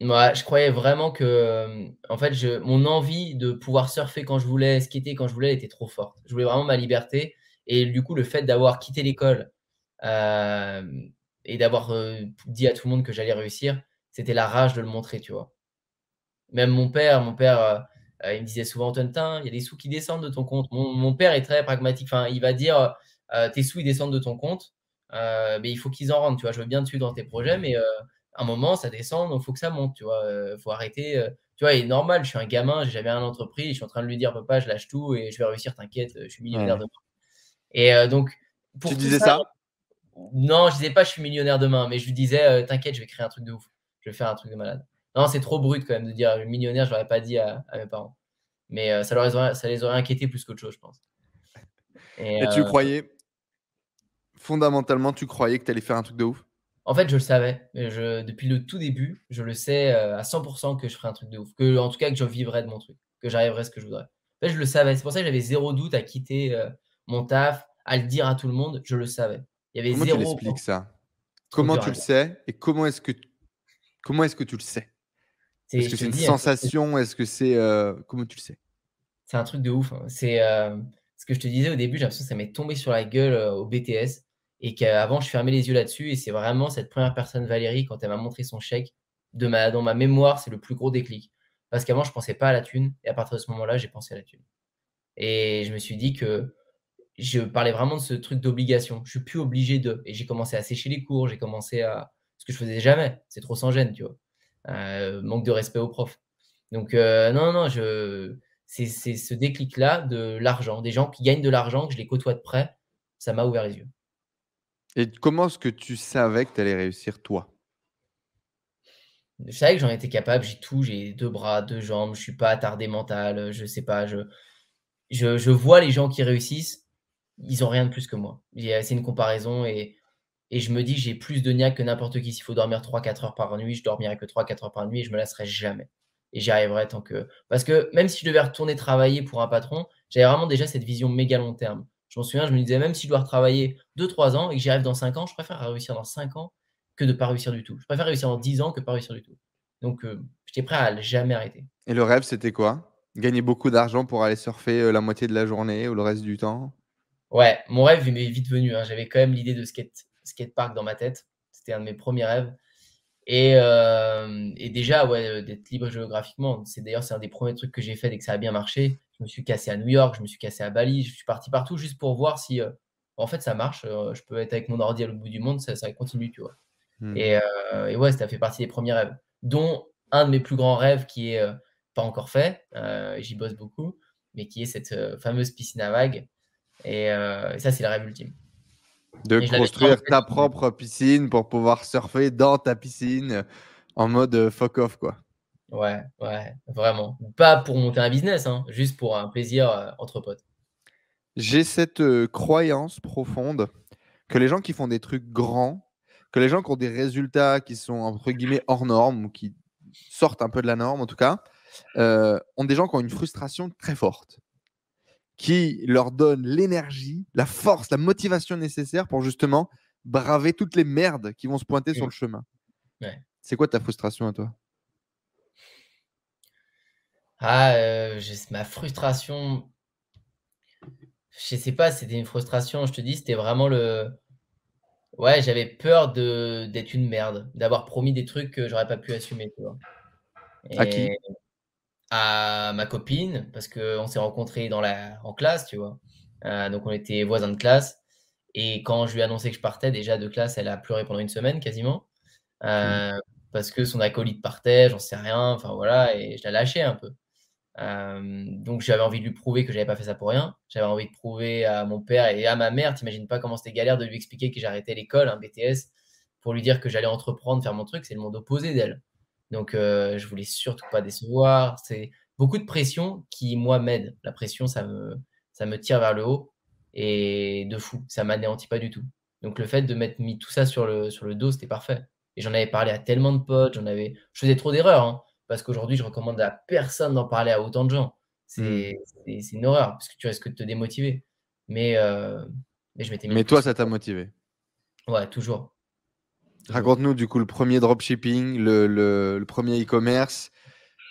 Ouais, je croyais vraiment que, en fait, je, mon envie de pouvoir surfer quand je voulais, skater quand je voulais, était trop forte. Je voulais vraiment ma liberté. Et du coup, le fait d'avoir quitté l'école et d'avoir dit à tout le monde que j'allais réussir, c'était la rage de le montrer, tu vois. Même mon père, mon père, il me disait souvent, Tintin, il y a des sous qui descendent de ton compte. Mon, père est très pragmatique. Enfin, il va dire, tes sous, ils descendent de ton compte, mais il faut qu'ils en rentrent. Tu vois, je veux bien dessus dans tes projets, mais à un moment, ça descend, donc il faut que ça monte. Tu vois, il faut arrêter. tu vois, il est normal, je suis un gamin, j'ai jamais rien entrepris. Je suis en train de lui dire, papa, je lâche tout et je vais réussir, t'inquiète, je suis millionnaire demain. Et donc, pour tu disais ça, Non, je disais pas, je suis millionnaire demain, mais je lui disais, t'inquiète, je vais créer un truc de ouf. Je vais faire un truc de malade. Non, c'est trop brut quand même de dire millionnaire, je l'aurais pas dit à, mes parents. Mais ça, leur ça les aurait inquiétés plus qu'autre chose, je pense. Et, tu croyais, fondamentalement, tu croyais que tu allais faire un truc de ouf? En fait, je le savais. Je, depuis le tout début, je le sais à 100% que je ferais un truc de ouf. Que, en tout cas, que je vivrais de mon truc. Que j'arriverais ce que je voudrais. En fait, je le savais. C'est pour ça que j'avais zéro doute à quitter mon taf, à le dire à tout le monde. Je le savais. Il y avait comment tu l'expliques ça? Comment tu le sais? Et comment est-ce que Comment est-ce que tu le sais? Est-ce que c'est une sensation? Est-ce que c'est. Euh, comment tu le sais? C'est un truc de ouf. Hein. C'est euh, ce que je te disais au début, j'ai l'impression que ça m'est tombé sur la gueule euh, au BTS et qu'avant, je fermais les yeux là-dessus. Et c'est vraiment cette première personne, Valérie, quand elle m'a montré son chèque, de ma, dans ma mémoire, c'est le plus gros déclic. Parce qu'avant, je ne pensais pas à la thune. Et à partir de ce moment-là, j'ai pensé à la thune. Et je me suis dit que je parlais vraiment de ce truc d'obligation. Je suis plus obligé de. Et j'ai commencé à sécher les cours, j'ai commencé à, ce que je faisais jamais. C'est trop sans gêne, tu vois. Euh, manque de respect aux profs. Donc, euh, non, non, je... c'est ce déclic-là de l'argent. Des gens qui gagnent de l'argent, que je les côtoie de près, ça m'a ouvert les yeux. Et comment est-ce que tu savais que tu allais réussir, toi? Je savais que j'en étais capable, j'ai tout, j'ai deux bras, deux jambes, je suis pas attardé mental, je sais pas, je, je, je vois les gens qui réussissent, ils ont rien de plus que moi. C'est une comparaison et et je me dis, j'ai plus de niaque que n'importe qui. S'il faut dormir 3-4 heures par nuit, je dormirai que 3-4 heures par nuit et je me lasserai jamais. Et j'y arriverai tant que. Parce que même si je devais retourner travailler pour un patron, j'avais vraiment déjà cette vision méga long terme. Je m'en souviens, je me disais, même si je dois travailler 2-3 ans et que j'y arrive dans 5 ans, je préfère réussir dans 5 ans que de ne pas réussir du tout. Je préfère réussir dans 10 ans que de pas réussir du tout. Donc, euh, j'étais prêt à jamais arrêter. Et le rêve, c'était quoi? Gagner beaucoup d'argent pour aller surfer euh, la moitié de la journée ou le reste du temps? Ouais, mon rêve, il m'est vite venu. Hein. J'avais quand même l'idée de skate skatepark dans ma tête. C'était un de mes premiers rêves. Et, euh, et déjà, ouais, euh, d'être libre géographiquement. C'est d'ailleurs c'est un des premiers trucs que j'ai fait dès que ça a bien marché. Je me suis cassé à New York, je me suis cassé à Bali, je suis parti partout juste pour voir si euh, en fait ça marche. je peux être avec mon ordi à l'autre bout du monde, ça, ça continue, tu vois. Hmm. Et, et, ouais, ça fait partie des premiers rêves, dont un de mes plus grands rêves qui est pas encore fait. J'y bosse beaucoup, mais qui est cette fameuse piscine à vagues. Et, et ça, c'est le rêve ultime. De construire ta propre piscine pour pouvoir surfer dans ta piscine en mode euh, fuck off, quoi. Ouais, ouais, vraiment. Pas pour monter un business, hein, juste pour un plaisir euh, entre potes. J'ai cette euh, croyance profonde que les gens qui font des trucs grands, que les gens qui ont des résultats qui sont entre guillemets hors normes ou qui sortent un peu de la norme en tout cas, ont des gens qui ont une frustration très forte qui leur donne l'énergie, la force, la motivation nécessaire pour justement braver toutes les merdes qui vont se pointer sur le chemin. C'est quoi ta frustration à toi? Ah, euh, ma frustration, je sais pas, c'était une frustration, je te dis, c'était vraiment le. Ouais, j'avais peur de d'être une merde, d'avoir promis des trucs que j'aurais pas pu assumer, tu vois. À qui? À ma copine parce qu'on s'est rencontrés dans la, en classe, tu vois. Euh, donc on était voisins de classe. Et quand je lui ai annoncé que je partais déjà de classe, elle a pleuré pendant une semaine quasiment. Euh, parce que son acolyte partait, j'en sais rien. Enfin voilà, et je l'ai lâché un peu. Euh, donc j'avais envie de lui prouver que j'avais pas fait ça pour rien. J'avais envie de prouver à mon père et à ma mère, t'imagines pas comment c'était galère de lui expliquer que j'arrêtais l'école, un BTS, pour lui dire que j'allais entreprendre, faire mon truc. C'est le monde opposé d'elle. Donc, euh, je voulais surtout pas décevoir. C'est beaucoup de pression qui, moi, m'aide. La pression, ça me, ça me tire vers le haut et de fou. Ça m'anéantit pas du tout. Donc, le fait de mettre mis tout ça sur le, sur le dos, c'était parfait. Et j'en avais parlé à tellement de potes, j'en avais, je faisais trop d'erreurs, hein, parce qu'aujourd'hui, je recommande à personne d'en parler à autant de gens. C'est mmh. une horreur, parce que tu risques de te démotiver. Mais, euh, mais je m'étais Mais toi, ça t'a motivé Ouais, toujours. Raconte-nous du coup le premier dropshipping, le, le, premier e-commerce.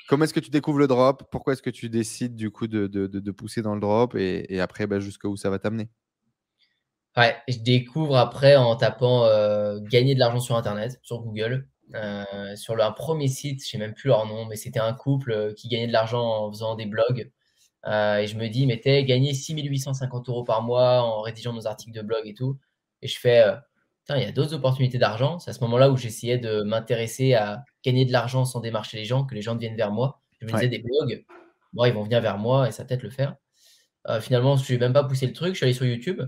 Comment est-ce que tu découvres le drop? Pourquoi est-ce que tu décides du coup de, pousser dans le drop et, après bah, jusqu'où ça va t'amener? Ouais, je découvre après en tapant euh, gagner de l'argent sur Internet, sur Google. Euh, sur un premier site, je sais même plus leur nom, mais c'était un couple euh, qui gagnait de l'argent en faisant des blogs. et je me dis, mais t'es gagné 6850 euros par mois en rédigeant nos articles de blog et tout. Et je fais, il y a d'autres opportunités d'argent. C'est à ce moment-là où j'essayais de m'intéresser à gagner de l'argent sans démarcher les gens, que les gens viennent vers moi. Je me disais des blogs, bon, ils vont venir vers moi et ça peut-être le faire. finalement, je n'ai même pas poussé le truc. Je suis allé sur YouTube.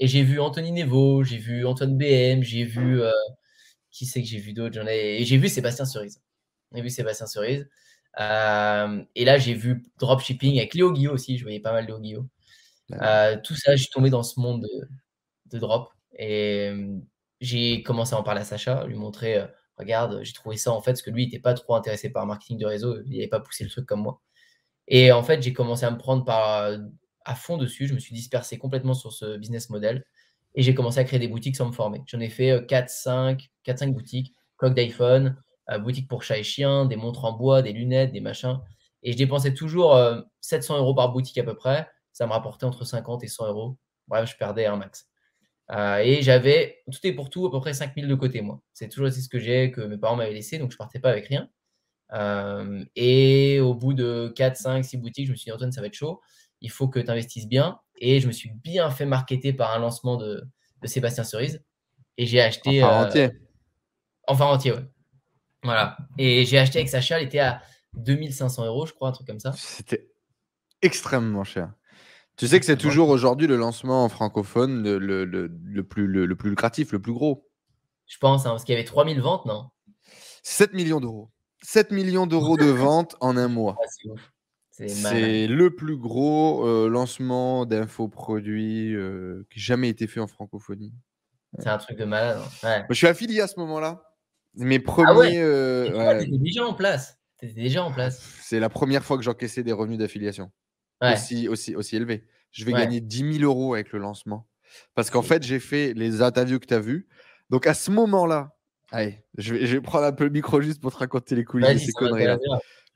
Et j'ai vu Anthony Nevo, j'ai vu Antoine BM, j'ai vu. Euh, qui c'est que j'ai vu d'autres J'en ai... Et j'ai vu Sébastien Cerise. J'ai vu Sébastien Cerise. Euh, et là, j'ai vu dropshipping avec Léo Guillot aussi. Je voyais pas mal Léo Guillot. Euh, tout ça, je suis tombé dans ce monde de, drop. Et j'ai commencé à en parler à Sacha, lui montrer regarde, j'ai trouvé ça en fait, parce que lui, il n'était pas trop intéressé par le marketing de réseau, il n'avait pas poussé le truc comme moi. Et en fait, j'ai commencé à me prendre à fond dessus. Je me suis dispersé complètement sur ce business model et j'ai commencé à créer des boutiques sans me former. J'en ai fait 4, 5, 4, 5 boutiques, coque d'iPhone, euh, boutique pour chat et chien, des montres en bois, des lunettes, des machins. Et je dépensais toujours 700 euh, euros par boutique à peu près. Ça me rapportait entre 50 et 100 euros. Bref, je perdais un max. Euh, et j'avais tout et pour tout à peu près 5000 de côté, moi. C'est toujours ce que j'ai, que mes parents m'avaient laissé, donc je partais pas avec rien. et au bout de 4, 5, 6 boutiques, je me suis dit, Antoine, ça va être chaud il faut que tu investisses bien. Et je me suis bien fait marketer par un lancement de, Sébastien Cerise. Et j'ai acheté. Enfin entier. Euh, enfin entier, ouais. Voilà. Et j'ai acheté avec Sacha, elle était à 2500 euros, je crois, un truc comme ça. C'était extrêmement cher. Tu sais que c'est toujours aujourd'hui le lancement francophone le, le, plus, le, plus lucratif, le plus gros. Je pense, hein, parce qu'il y avait 3000 ventes, non? 7 millions d'euros. 7 millions d'euros de ventes en un mois. Ah, c'est le plus gros euh, lancement d'infoproduits euh, qui n'a jamais été fait en francophonie. C'est un truc de malade. Hein. je suis affilié à ce moment-là. Mes ah premiers. Ah déjà en place? déjà en place. C'est la première fois que j'encaissais des revenus d'affiliation aussi, aussi, aussi élevés. Je vais gagner 10 000 euros avec le lancement. Parce qu'en fait, j'ai fait les interviews que tu as vues. Donc à ce moment-là, allez, je vais, je vais, prendre un peu le micro juste pour te raconter les coulisses de ces conneries-là.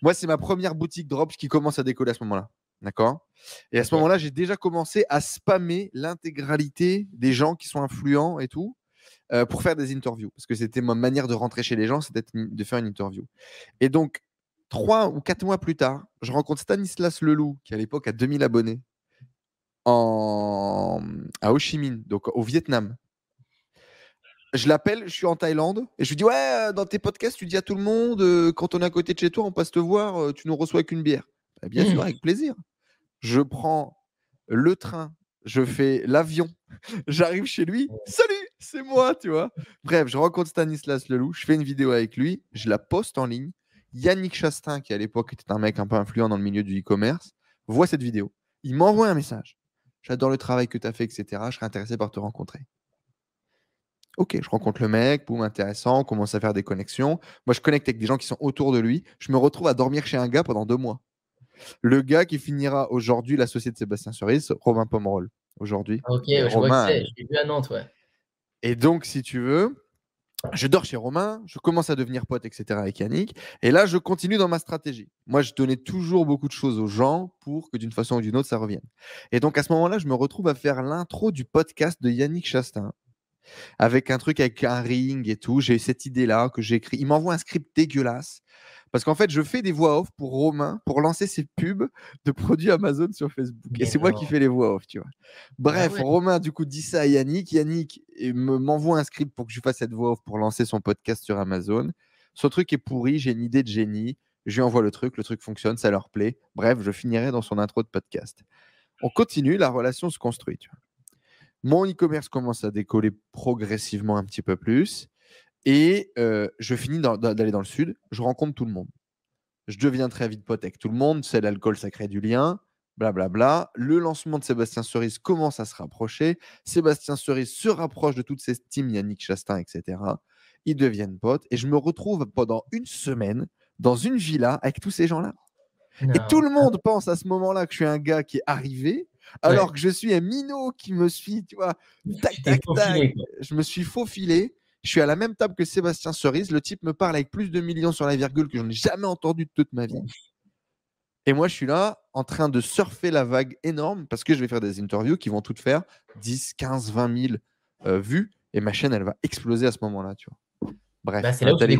Moi, c'est ma première boutique Drops qui commence à décoller à ce moment-là. D'accord? Et à ce moment-là, j'ai déjà commencé à spammer l'intégralité des gens qui sont influents et tout euh, pour faire des interviews. Parce que c'était ma manière de rentrer chez les gens, c'était de faire une interview. Et donc, trois ou quatre mois plus tard, je rencontre Stanislas Leloup, qui à l'époque a 2000 abonnés, en... à Ho Chi Minh, donc au Vietnam je l'appelle, je suis en Thaïlande, et je lui dis Ouais, euh, dans tes podcasts, tu dis à tout le monde, euh, quand on est à côté de chez toi, on passe te voir, euh, tu nous reçois qu'une bière. Bah, bien sûr, avec plaisir. Je prends le train, je fais l'avion, j'arrive chez lui, salut, c'est moi, tu vois. Bref, je rencontre Stanislas Leloup, je fais une vidéo avec lui, je la poste en ligne. Yannick Chastin, qui à l'époque était un mec un peu influent dans le milieu du e-commerce, voit cette vidéo. Il m'envoie un message. J'adore le travail que tu as fait, etc. Je serais intéressé par te rencontrer. Ok, je rencontre le mec, boum, intéressant, on commence à faire des connexions. Moi, je connecte avec des gens qui sont autour de lui. Je me retrouve à dormir chez un gars pendant deux mois. Le gars qui finira aujourd'hui l'associé de Sébastien Cerise, Romain Pomerol, aujourd'hui. Ok, je Romain, vois que c'est. vu à Nantes, ouais. Et donc, si tu veux, je dors chez Romain, je commence à devenir pote, etc. avec Yannick. Et là, je continue dans ma stratégie. Moi, je donnais toujours beaucoup de choses aux gens pour que d'une façon ou d'une autre, ça revienne. Et donc, à ce moment-là, je me retrouve à faire l'intro du podcast de Yannick Chastain avec un truc avec un ring et tout. J'ai cette idée-là que j'ai. Il m'envoie un script dégueulasse. Parce qu'en fait, je fais des voix off pour Romain pour lancer ses pubs de produits Amazon sur Facebook. et c'est moi qui fais les voix off, tu vois. Bref, ah Romain, du coup, dit ça à Yannick. Yannick m'envoie un script pour que je fasse cette voix off pour lancer son podcast sur Amazon. Ce truc est pourri, j'ai une idée de génie. Je lui envoie le truc, le truc fonctionne, ça leur plaît. Bref, je finirai dans son intro de podcast. On continue, la relation se construit. Tu vois. Mon e-commerce commence à décoller progressivement un petit peu plus. Et je finis d'aller dans le sud. Je rencontre tout le monde. Je deviens très vite pote avec tout le monde. C'est l'alcool, ça crée du lien. Blablabla. Bla, bla. Le lancement de Sébastien Cerise commence à se rapprocher. Sébastien Cerise se rapproche de toutes ses teams, Yannick Chastain, etc. ils deviennent potes, et je me retrouve pendant une semaine dans une villa avec tous ces gens-là. Et tout le monde pense à ce moment-là que je suis un gars qui est arrivé, alors que je suis un minot qui me suit, tu vois. Tac, tac, tac. Je me suis faufilé. Je suis à la même table que Sébastien Cerise. Le type me parle avec plus de millions sur la virgule que je n'ai jamais entendu de toute ma vie. Et moi, je suis là en train de surfer la vague énorme parce que je vais faire des interviews qui vont toutes faire 10, 15, 20 000 vues. Et ma chaîne, elle va exploser à ce moment-là, tu vois. Bref, bah, c'est là où tu les...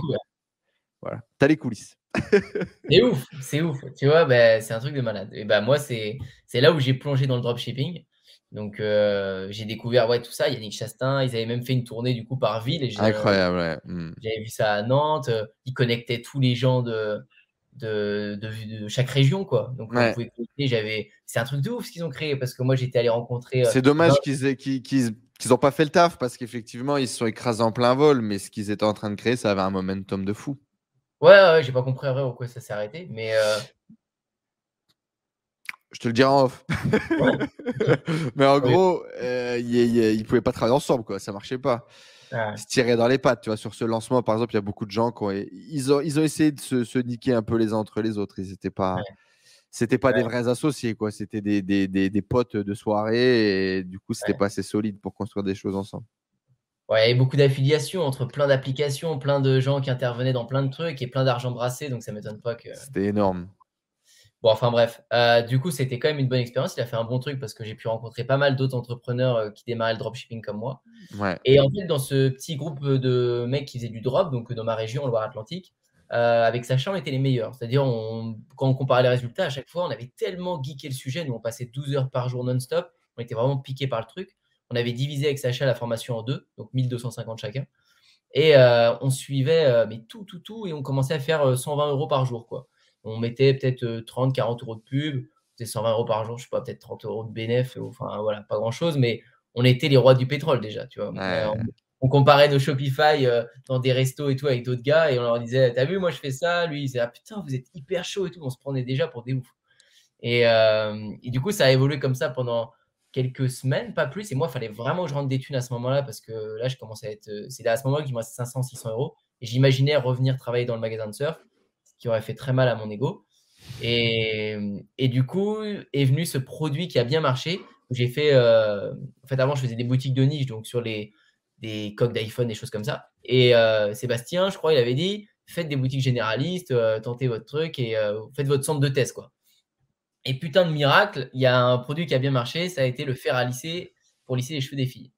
Voilà, t'as les coulisses. c'est ouf, c'est ouf. Tu vois, bah, c'est un truc de malade. Et bah, moi, c'est là où j'ai plongé dans le dropshipping. Donc, euh, j'ai découvert ouais, tout ça. Yannick Chastain, ils avaient même fait une tournée du coup par ville. Et Incroyable, ouais. Hmm. J'avais vu ça à Nantes. Ils connectaient tous les gens de, de, de, chaque région, quoi. Donc, j'avais. C'est un truc de ouf ce qu'ils ont créé parce que moi, j'étais allé rencontrer. Euh, c'est dommage qu'ils qu'ils n'ont pas fait le taf parce qu'effectivement, ils se sont écrasés en plein vol. Mais ce qu'ils étaient en train de créer, ça avait un momentum de fou. Ouais, ouais, j'ai pas compris pourquoi ça s'est arrêté, mais. Euh je te le dirai en off. mais en gros, euh, ils ne pouvaient pas travailler ensemble, quoi. Ça marchait pas. Ils se tiraient dans les pattes, tu vois. Sur ce lancement, par exemple, il y a beaucoup de gens qui ont, ils ont, ils ont essayé de se, niquer un peu les uns entre les autres. Ils n'étaient pas, c'était pas des vrais associés, quoi. C'était des, des, des, potes de soirée et du coup, c'était pas assez solide pour construire des choses ensemble. Ouais, il y avait beaucoup d'affiliations entre plein d'applications, plein de gens qui intervenaient dans plein de trucs et plein d'argent brassé, donc ça m'étonne pas que. C'était énorme. Bon, enfin bref, euh, du coup, c'était quand même une bonne expérience. Il a fait un bon truc parce que j'ai pu rencontrer pas mal d'autres entrepreneurs euh, qui démarraient le dropshipping comme moi. Ouais. Et en fait, dans ce petit groupe de mecs qui faisaient du drop, donc dans ma région, Loire-Atlantique, euh, avec Sacha, on était les meilleurs. C'est-à-dire, quand on comparait les résultats, à chaque fois, on avait tellement geeké le sujet. Nous, on passait 12 heures par jour non-stop. On était vraiment piqué par le truc. On avait divisé avec Sacha la formation en deux, donc 1250 chacun. Et on suivait mais tout, tout, tout, et on commençait à faire 120 euh, euros par jour. Quoi. On mettait peut-être 30, 40 euros de pub, c'était 120 euros par jour, je sais pas, peut-être 30 euros de bénéf, enfin voilà, pas grand-chose, mais on était les rois du pétrole déjà, tu vois. On, comparait nos Shopify dans des restos et tout avec d'autres gars, et on leur disait, t'as vu, moi je fais ça, lui il disait, ah putain, vous êtes hyper chaud et tout, on se prenait déjà pour des oufs. Et, et du coup, ça a évolué comme ça pendant quelques semaines, pas plus. Et moi, il fallait vraiment que je rentre des thunes à ce moment-là parce que là, je commençais à être. Euh, c'est à ce moment-là qu'il me restait 500, 600 euros. Et j'imaginais revenir travailler dans le magasin de surf, qui aurait fait très mal à mon ego. Et, et du coup, est venu ce produit qui a bien marché. J'ai fait. Euh, en fait, avant, je faisais des boutiques de niche, donc sur les des coques d'iPhone, des choses comme ça. Et euh, Sébastien, je crois, il avait dit faites des boutiques généralistes, tentez votre truc et faites votre centre de test, quoi. Et putain de miracle, il y a un produit qui a bien marché, ça a été le fer à lisser pour lisser les cheveux des filles.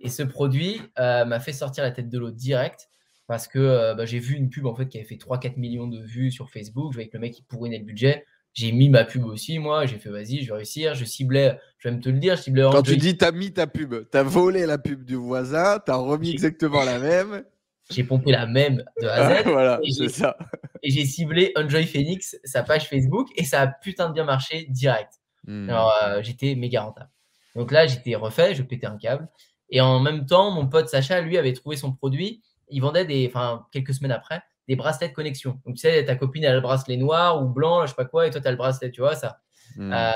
Et ce produit euh, m'a fait sortir la tête de l'eau direct parce que euh, bah, j'ai vu une pub en fait qui avait fait 3-4 millions de vues sur Facebook. Je voyais que le mec il pourrinait le budget. J'ai mis ma pub aussi, moi. J'ai fait vas-y, je vais réussir. Je ciblais, je vais me te le dire, je ciblais. Quand tu dis t'as mis ta pub, t'as volé la pub du voisin, t'as remis exactement la même j'ai pompé la même de A à Z. voilà, c'est ça. Et j'ai ciblé Enjoy Phoenix, sa page Facebook, et ça a putain de bien marché direct. Hmm. Alors, euh, j'étais méga rentable. Donc là, j'étais refait, je pétais un câble. Et en même temps, mon pote Sacha, lui, avait trouvé son produit. Il vendait des, enfin, quelques semaines après, des bracelets de connexion. Donc, tu sais, ta copine, elle a le bracelet noir ou blanc, je sais pas quoi, et toi, tu as le bracelet, tu vois, ça. Hmm. Euh,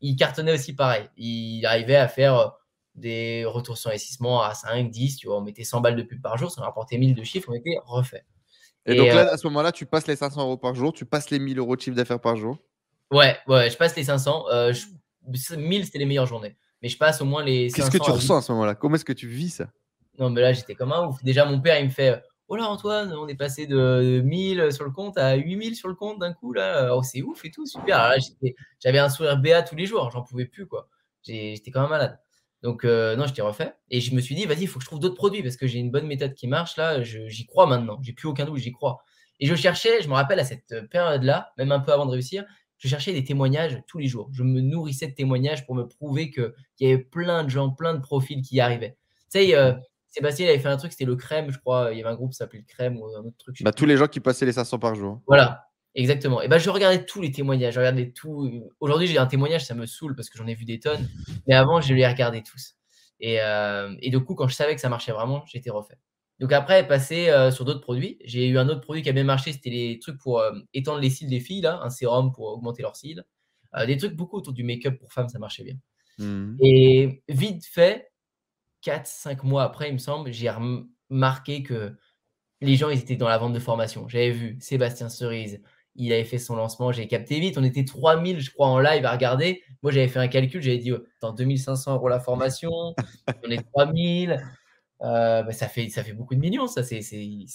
il cartonnait aussi pareil. Il arrivait à faire des retours sur investissement à 5, 10, tu vois, on mettait 100 balles de pub par jour, ça rapportait 1000 de chiffres, on était refait. Et, donc là, euh, à ce moment-là, tu passes les 500 euros par jour, tu passes les 1000 euros de chiffre d'affaires par jour Ouais, ouais, je passe les 500. Euh, 1000, c'était les meilleures journées. Mais je passe au moins les. Qu'est-ce que tu ressens à ce moment-là? Comment est-ce que tu vis ça? Non, mais là, j'étais comme un ouf. Déjà, mon père, il me fait Oh là, Antoine, on est passé de 1000 sur le compte à 8000 sur le compte d'un coup, là. Oh, c'est ouf et tout, super. J'avais un sourire béat tous les jours, j'en pouvais plus, quoi. J'étais quand même malade. Donc, euh, non, je t'ai refait. Et je me suis dit, vas-y, il faut que je trouve d'autres produits parce que j'ai une bonne méthode qui marche là. J'y crois maintenant. J'ai plus aucun doute, j'y crois. Et je cherchais, je me rappelle à cette période-là, même un peu avant de réussir, je cherchais des témoignages tous les jours. Je me nourrissais de témoignages pour me prouver qu'il y avait plein de gens, plein de profils qui y arrivaient. Tu sais, euh, Sébastien avait fait un truc, c'était le crème, je crois. Il y avait un groupe qui s'appelait le crème ou un autre truc. Bah, tous les gens qui passaient les 500 par jour. Voilà. Exactement. Et ben, je regardais tous les témoignages. Je regardais tout. Aujourd'hui, j'ai un témoignage, ça me saoule parce que j'en ai vu des tonnes. Mais avant, je les regardais tous. Et, euh, et du coup, quand je savais que ça marchait vraiment, j'étais refait. Donc après, passer euh, sur d'autres produits. J'ai eu un autre produit qui a bien marché, c'était les trucs pour euh, étendre les cils des filles, là, un sérum pour augmenter leurs cils. des trucs beaucoup autour du make-up pour femmes, ça marchait bien. Mmh. Et vite fait, 4-5 mois après, il me semble, j'ai remarqué que les gens, ils étaient dans la vente de formation. J'avais vu Sébastien Cerise, il avait fait son lancement, j'ai capté vite. On était 3000, je crois, en live à regarder. Moi, j'avais fait un calcul, j'avais dit, dans 2500 euros la formation, on est 3000. Euh, bah, ça, fait, ça fait beaucoup de millions, ça. C'est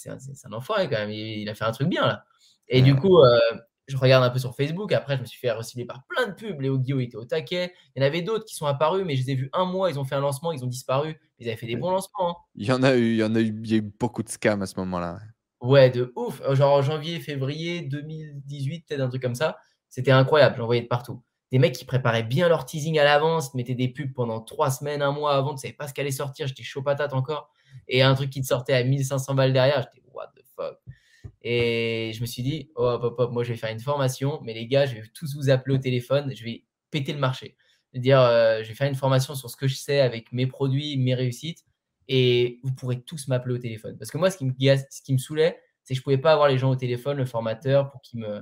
un, un enfoiré quand même. Il, a fait un truc bien là. Et du coup, euh, je regarde un peu sur Facebook. Après, je me suis fait recibler par plein de pubs. Léo Guillaume était au taquet. Il y en avait d'autres qui sont apparus, mais je les ai vus un mois. Ils ont fait un lancement, ils ont disparu. Ils avaient fait des bons lancements. Hein. Il y en a eu, il y en a eu, il y a eu beaucoup de scams à ce moment-là. Ouais, de ouf. Genre janvier, février 2018, peut-être un truc comme ça. C'était incroyable. J'en voyais de partout. Des mecs qui préparaient bien leur teasing à l'avance, mettaient des pubs pendant trois semaines, un mois avant. Tu savais pas ce qu'allait sortir. J'étais chaud patate encore. Et un truc qui te sortait à 1500 balles derrière. J'étais what the fuck. Et je me suis dit, oh, hop, hop, moi je vais faire une formation, mais les gars, je vais tous vous appeler au téléphone, je vais péter le marché. Je vais dire, euh, je vais faire une formation sur ce que je sais avec mes produits, mes réussites, et vous pourrez tous m'appeler au téléphone. Parce que moi, ce qui me, ce qui me saoulait, c'est que je ne pouvais pas avoir les gens au téléphone, le formateur, pour qu'ils me.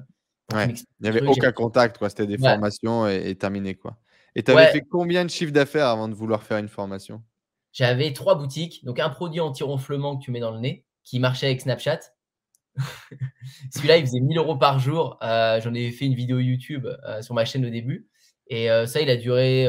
il n'y avait aucun contact, quoi. C'était des formations et, terminé, quoi. Et tu avais fait combien de chiffres d'affaires avant de vouloir faire une formation? J'avais trois boutiques. Donc, un produit anti-ronflement que tu mets dans le nez, qui marchait avec Snapchat. Celui-là, il faisait 1000 euros par jour. Euh, j'en ai fait une vidéo YouTube euh, sur ma chaîne au début. Et euh, ça, il a duré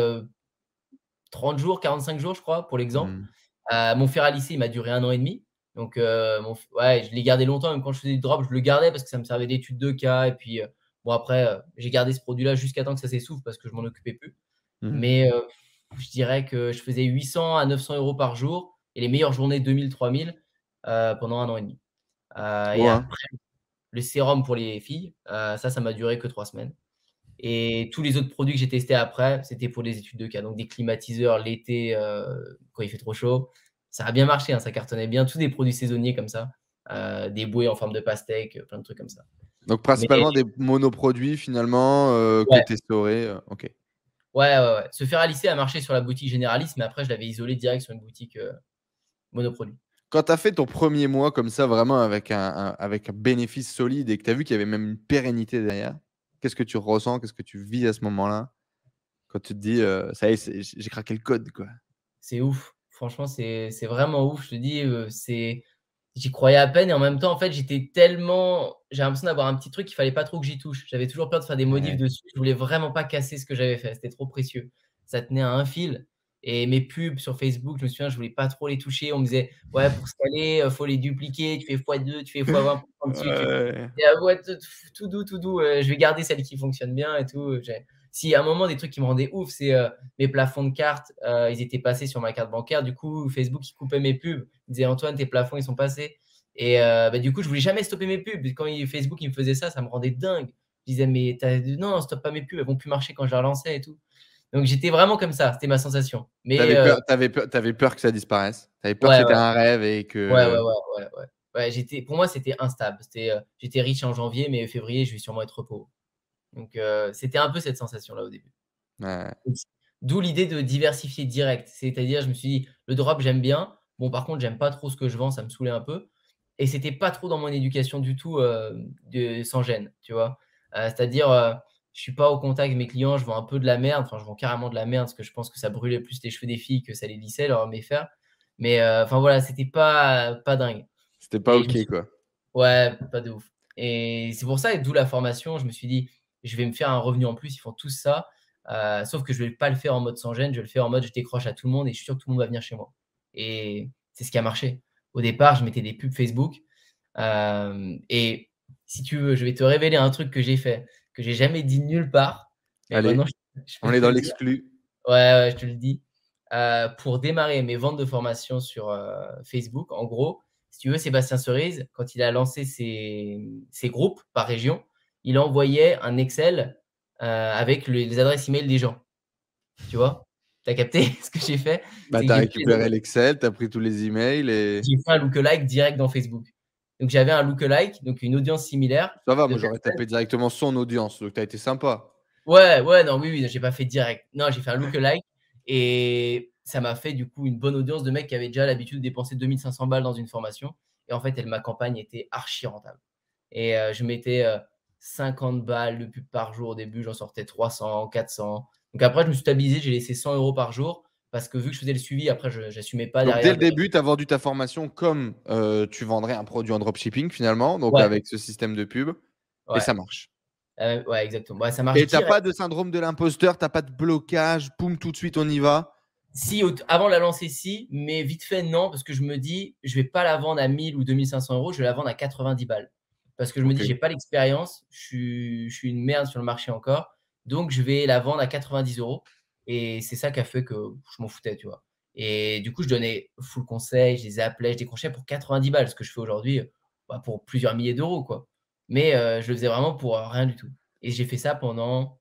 30 jours, 45 jours, je crois, pour l'exemple. Mmh. mon fer à lycée, il m'a duré un an et demi. Donc, ouais, je l'ai gardé longtemps. Même quand je faisais du drop, je le gardais parce que ça me servait d'étude de cas. Et puis, bon, après, j'ai gardé ce produit-là jusqu'à temps que ça s'essouffle parce que je m'en occupais plus. Mmh. Mais je dirais que je faisais 800 à 900 euros par jour et les meilleures journées 2000, 3000 pendant un an et demi. Euh, et après, le sérum pour les filles, euh, ça, ça m'a duré que trois semaines. Et tous les autres produits que j'ai testés après, c'était pour des études de cas. Donc des climatiseurs l'été euh, quand il fait trop chaud. Ça a bien marché, hein, ça cartonnait bien. Tous des produits saisonniers comme ça. des bouées en forme de pastèque, plein de trucs comme ça. Donc principalement des monoproduits finalement que tu estoré. ok. Ouais, ouais, ouais. Se faire à lycée a marché sur la boutique généraliste, mais après je l'avais isolé direct sur une boutique monoproduit. Quand tu as fait ton premier mois comme ça, vraiment avec un, avec un bénéfice solide et que tu as vu qu'il y avait même une pérennité derrière, qu'est-ce que tu ressens Qu'est-ce que tu vis à ce moment-là? Quand tu te dis, euh, ça y est, j'ai craqué le code. quoi. C'est ouf. Franchement, c'est vraiment ouf. Je te dis, euh, c'est j'y croyais à peine et en même temps, en fait, j'étais tellement. J'ai l'impression d'avoir un petit truc qu'il fallait pas trop que j'y touche. J'avais toujours peur de faire des modifs dessus. Je voulais vraiment pas casser ce que j'avais fait. C'était trop précieux. Ça tenait à un fil. Et mes pubs sur Facebook, je me souviens, je voulais pas trop les toucher. On me disait, ouais, pour scaler, il euh, faut les dupliquer. Tu fais x2, tu fais x20 dessus. ouais, tout, doux, tout doux. Euh, je vais garder celles qui fonctionnent bien et tout. Si à un moment, des trucs qui me rendaient ouf, c'est euh, mes plafonds de cartes, ils étaient passés sur ma carte bancaire. Du coup, Facebook, il coupait mes pubs. Il disait, Antoine, tes plafonds, ils sont passés. Et bah, du coup, je voulais jamais stopper mes pubs. Quand Facebook, il me faisait ça, ça me rendait dingue. Je disais, mais non, stop pas mes pubs, elles vont plus marcher quand je les relançais et tout. Donc j'étais vraiment comme ça, c'était ma sensation. Mais t'avais peur, euh, avais peur, avais peur que ça disparaisse. T'avais peur que c'était un rêve et que. Ouais, ouais, ouais, ouais, ouais. j'étais, pour moi, c'était instable. C'était, euh, j'étais riche en janvier, mais février, je vais sûrement être pauvre. Donc euh, c'était un peu cette sensation là au début. D'où l'idée de diversifier direct. C'est-à-dire, je me suis dit, le drop, j'aime bien. Bon, par contre, j'aime pas trop ce que je vends, ça me saoulait un peu. Et c'était pas trop dans mon éducation du tout de, sans gêne, tu vois. c'est-à-dire je suis pas au contact de mes clients, je vends un peu de la merde, enfin je vends carrément de la merde parce que je pense que ça brûlait plus les cheveux des filles que ça les lissait leur faire. Mais euh, enfin voilà, c'était pas pas dingue. C'était pas ok quoi. Ouais, pas de ouf. Et c'est pour ça, d'où la formation, je me suis dit, je vais me faire un revenu en plus, ils font tous ça. Euh, sauf que je vais pas le faire en mode sans gêne, je vais le faire en mode je décroche à tout le monde et je suis sûr que tout le monde va venir chez moi. Et c'est ce qui a marché. Au départ, je mettais des pubs Facebook. Euh, et si tu veux, je vais te révéler un truc que j'ai fait que j'ai jamais dit nulle part. Allez, on est dans l'exclu. Ouais, je te le dis. Euh, pour démarrer mes ventes de formation sur euh, Facebook, en gros, si tu veux, Sébastien Cerise, quand il a lancé ses, groupes par région, il envoyait un Excel euh, avec les adresses email des gens. Tu vois? Tu as capté ce que j'ai fait? Bah, Tu as récupéré l'Excel, tu as pris tous les emails et. J'ai fait un lookalike direct dans Facebook. Donc j'avais un lookalike, donc une audience similaire. Ça va, moi j'aurais tapé directement son audience, donc tu as été sympa. Ouais, ouais, non, oui, oui, j'ai pas fait direct. Non, j'ai fait un lookalike et ça m'a fait du coup une bonne audience de mecs qui avaient déjà l'habitude de dépenser 2500 balles dans une formation. Et en fait, elle, ma campagne était archi rentable. Et euh, je mettais 50 euh, balles de pub par jour au début, j'en sortais 300, 400. Donc après, je me suis stabilisé, j'ai laissé 100 euros par jour parce que vu que je faisais le suivi, après, je n'assumais pas donc derrière. Dès le début, tu as vendu ta formation comme euh, tu vendrais un produit en dropshipping finalement, donc avec ce système de pub, et ça marche. Euh, ouais, exactement. ça marche et tu n'as pas de syndrome de l'imposteur, tu n'as pas de blocage, boum, tout de suite on y va? Si, avant la lancer, si, mais vite fait, non, parce que je me dis, je vais pas la vendre à 1000 ou 2500 euros, je vais la vendre à 90 balles. Parce que je me dis, j'ai pas l'expérience, je suis, je suis une merde sur le marché encore, donc je vais la vendre à 90 euros. Et c'est ça qui a fait que je m'en foutais, tu vois. Et du coup, je donnais full conseil, je les appelais, je décrochais pour 90 balles, ce que je fais aujourd'hui bah, pour plusieurs milliers d'euros, quoi. Mais euh, je le faisais vraiment pour euh, rien du tout. Et j'ai fait ça pendant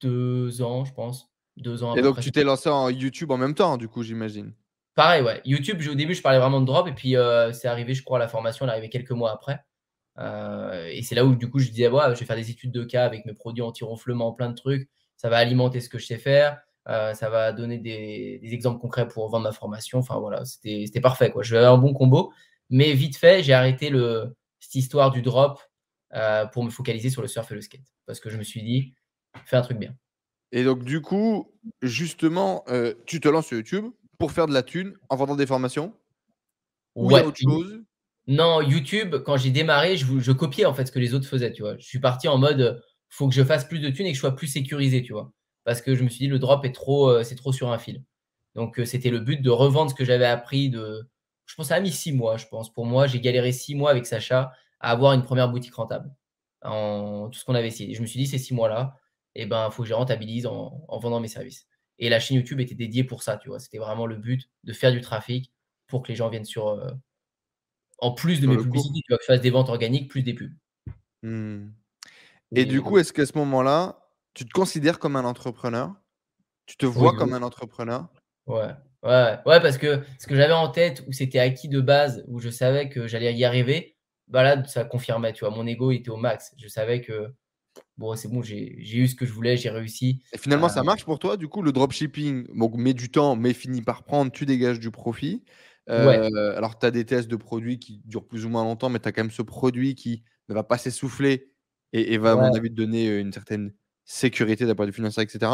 deux ans, je pense. Deux ans. Et donc, tu t'es lancé en YouTube en même temps, du coup, j'imagine. Pareil, ouais. YouTube, au début, je parlais vraiment de drop. Et puis, euh, c'est arrivé, je crois, la formation, elle est arrivée quelques mois après. et c'est là où, du coup, je disais, ouais, je vais faire des études de cas avec mes produits anti-ronflement, plein de trucs ça va alimenter ce que je sais faire, euh, ça va donner des, exemples concrets pour vendre ma formation. Enfin voilà, c'était parfait. Quoi. Je vais avoir un bon combo. Mais vite fait, j'ai arrêté le, cette histoire du drop euh, pour me focaliser sur le surf et le skate. Parce que je me suis dit, fais un truc bien. Et donc, du coup, justement, euh, tu te lances sur YouTube pour faire de la thune en vendant des formations? Ou ouais, autre chose? Non, YouTube, quand j'ai démarré, je, je, copiais en fait ce que les autres faisaient. Tu vois. Je suis parti en mode faut que je fasse plus de thunes et que je sois plus sécurisé, tu vois. Parce que je me suis dit, le drop est trop, euh, c'est trop sur un fil. Donc, euh, c'était le but de revendre ce que j'avais appris de. Je pense ça a mis six mois, je pense. Pour moi, j'ai galéré six mois avec Sacha à avoir une première boutique rentable. En tout ce qu'on avait essayé. je me suis dit, ces six mois-là, eh ben, faut que je rentabilise en, vendant mes services. Et la chaîne YouTube était dédiée pour ça, tu vois. C'était vraiment le but de faire du trafic pour que les gens viennent sur. Euh, en plus de mes publicités, tu vois, que je fasse des ventes organiques plus des pubs. Et du coup, est-ce qu'à ce moment-là, tu te considères comme un entrepreneur? Tu te vois comme un entrepreneur? Ouais. Ouais, ouais, parce que ce que j'avais en tête, où c'était acquis de base, où je savais que j'allais y arriver, bah là, ça confirmait, tu vois. Mon ego était au max. Je savais que, bon, c'est bon, j'ai eu ce que je voulais, j'ai réussi. Et finalement, ça euh, marche pour toi, du coup, le dropshipping, bon, met du temps, mais finit par prendre, tu dégages du profit. Euh, alors, tu as des tests de produits qui durent plus ou moins longtemps, mais tu as quand même ce produit qui ne va pas s'essouffler et, va, à mon avis, te donner une certaine sécurité d'un point de vue financier, etc.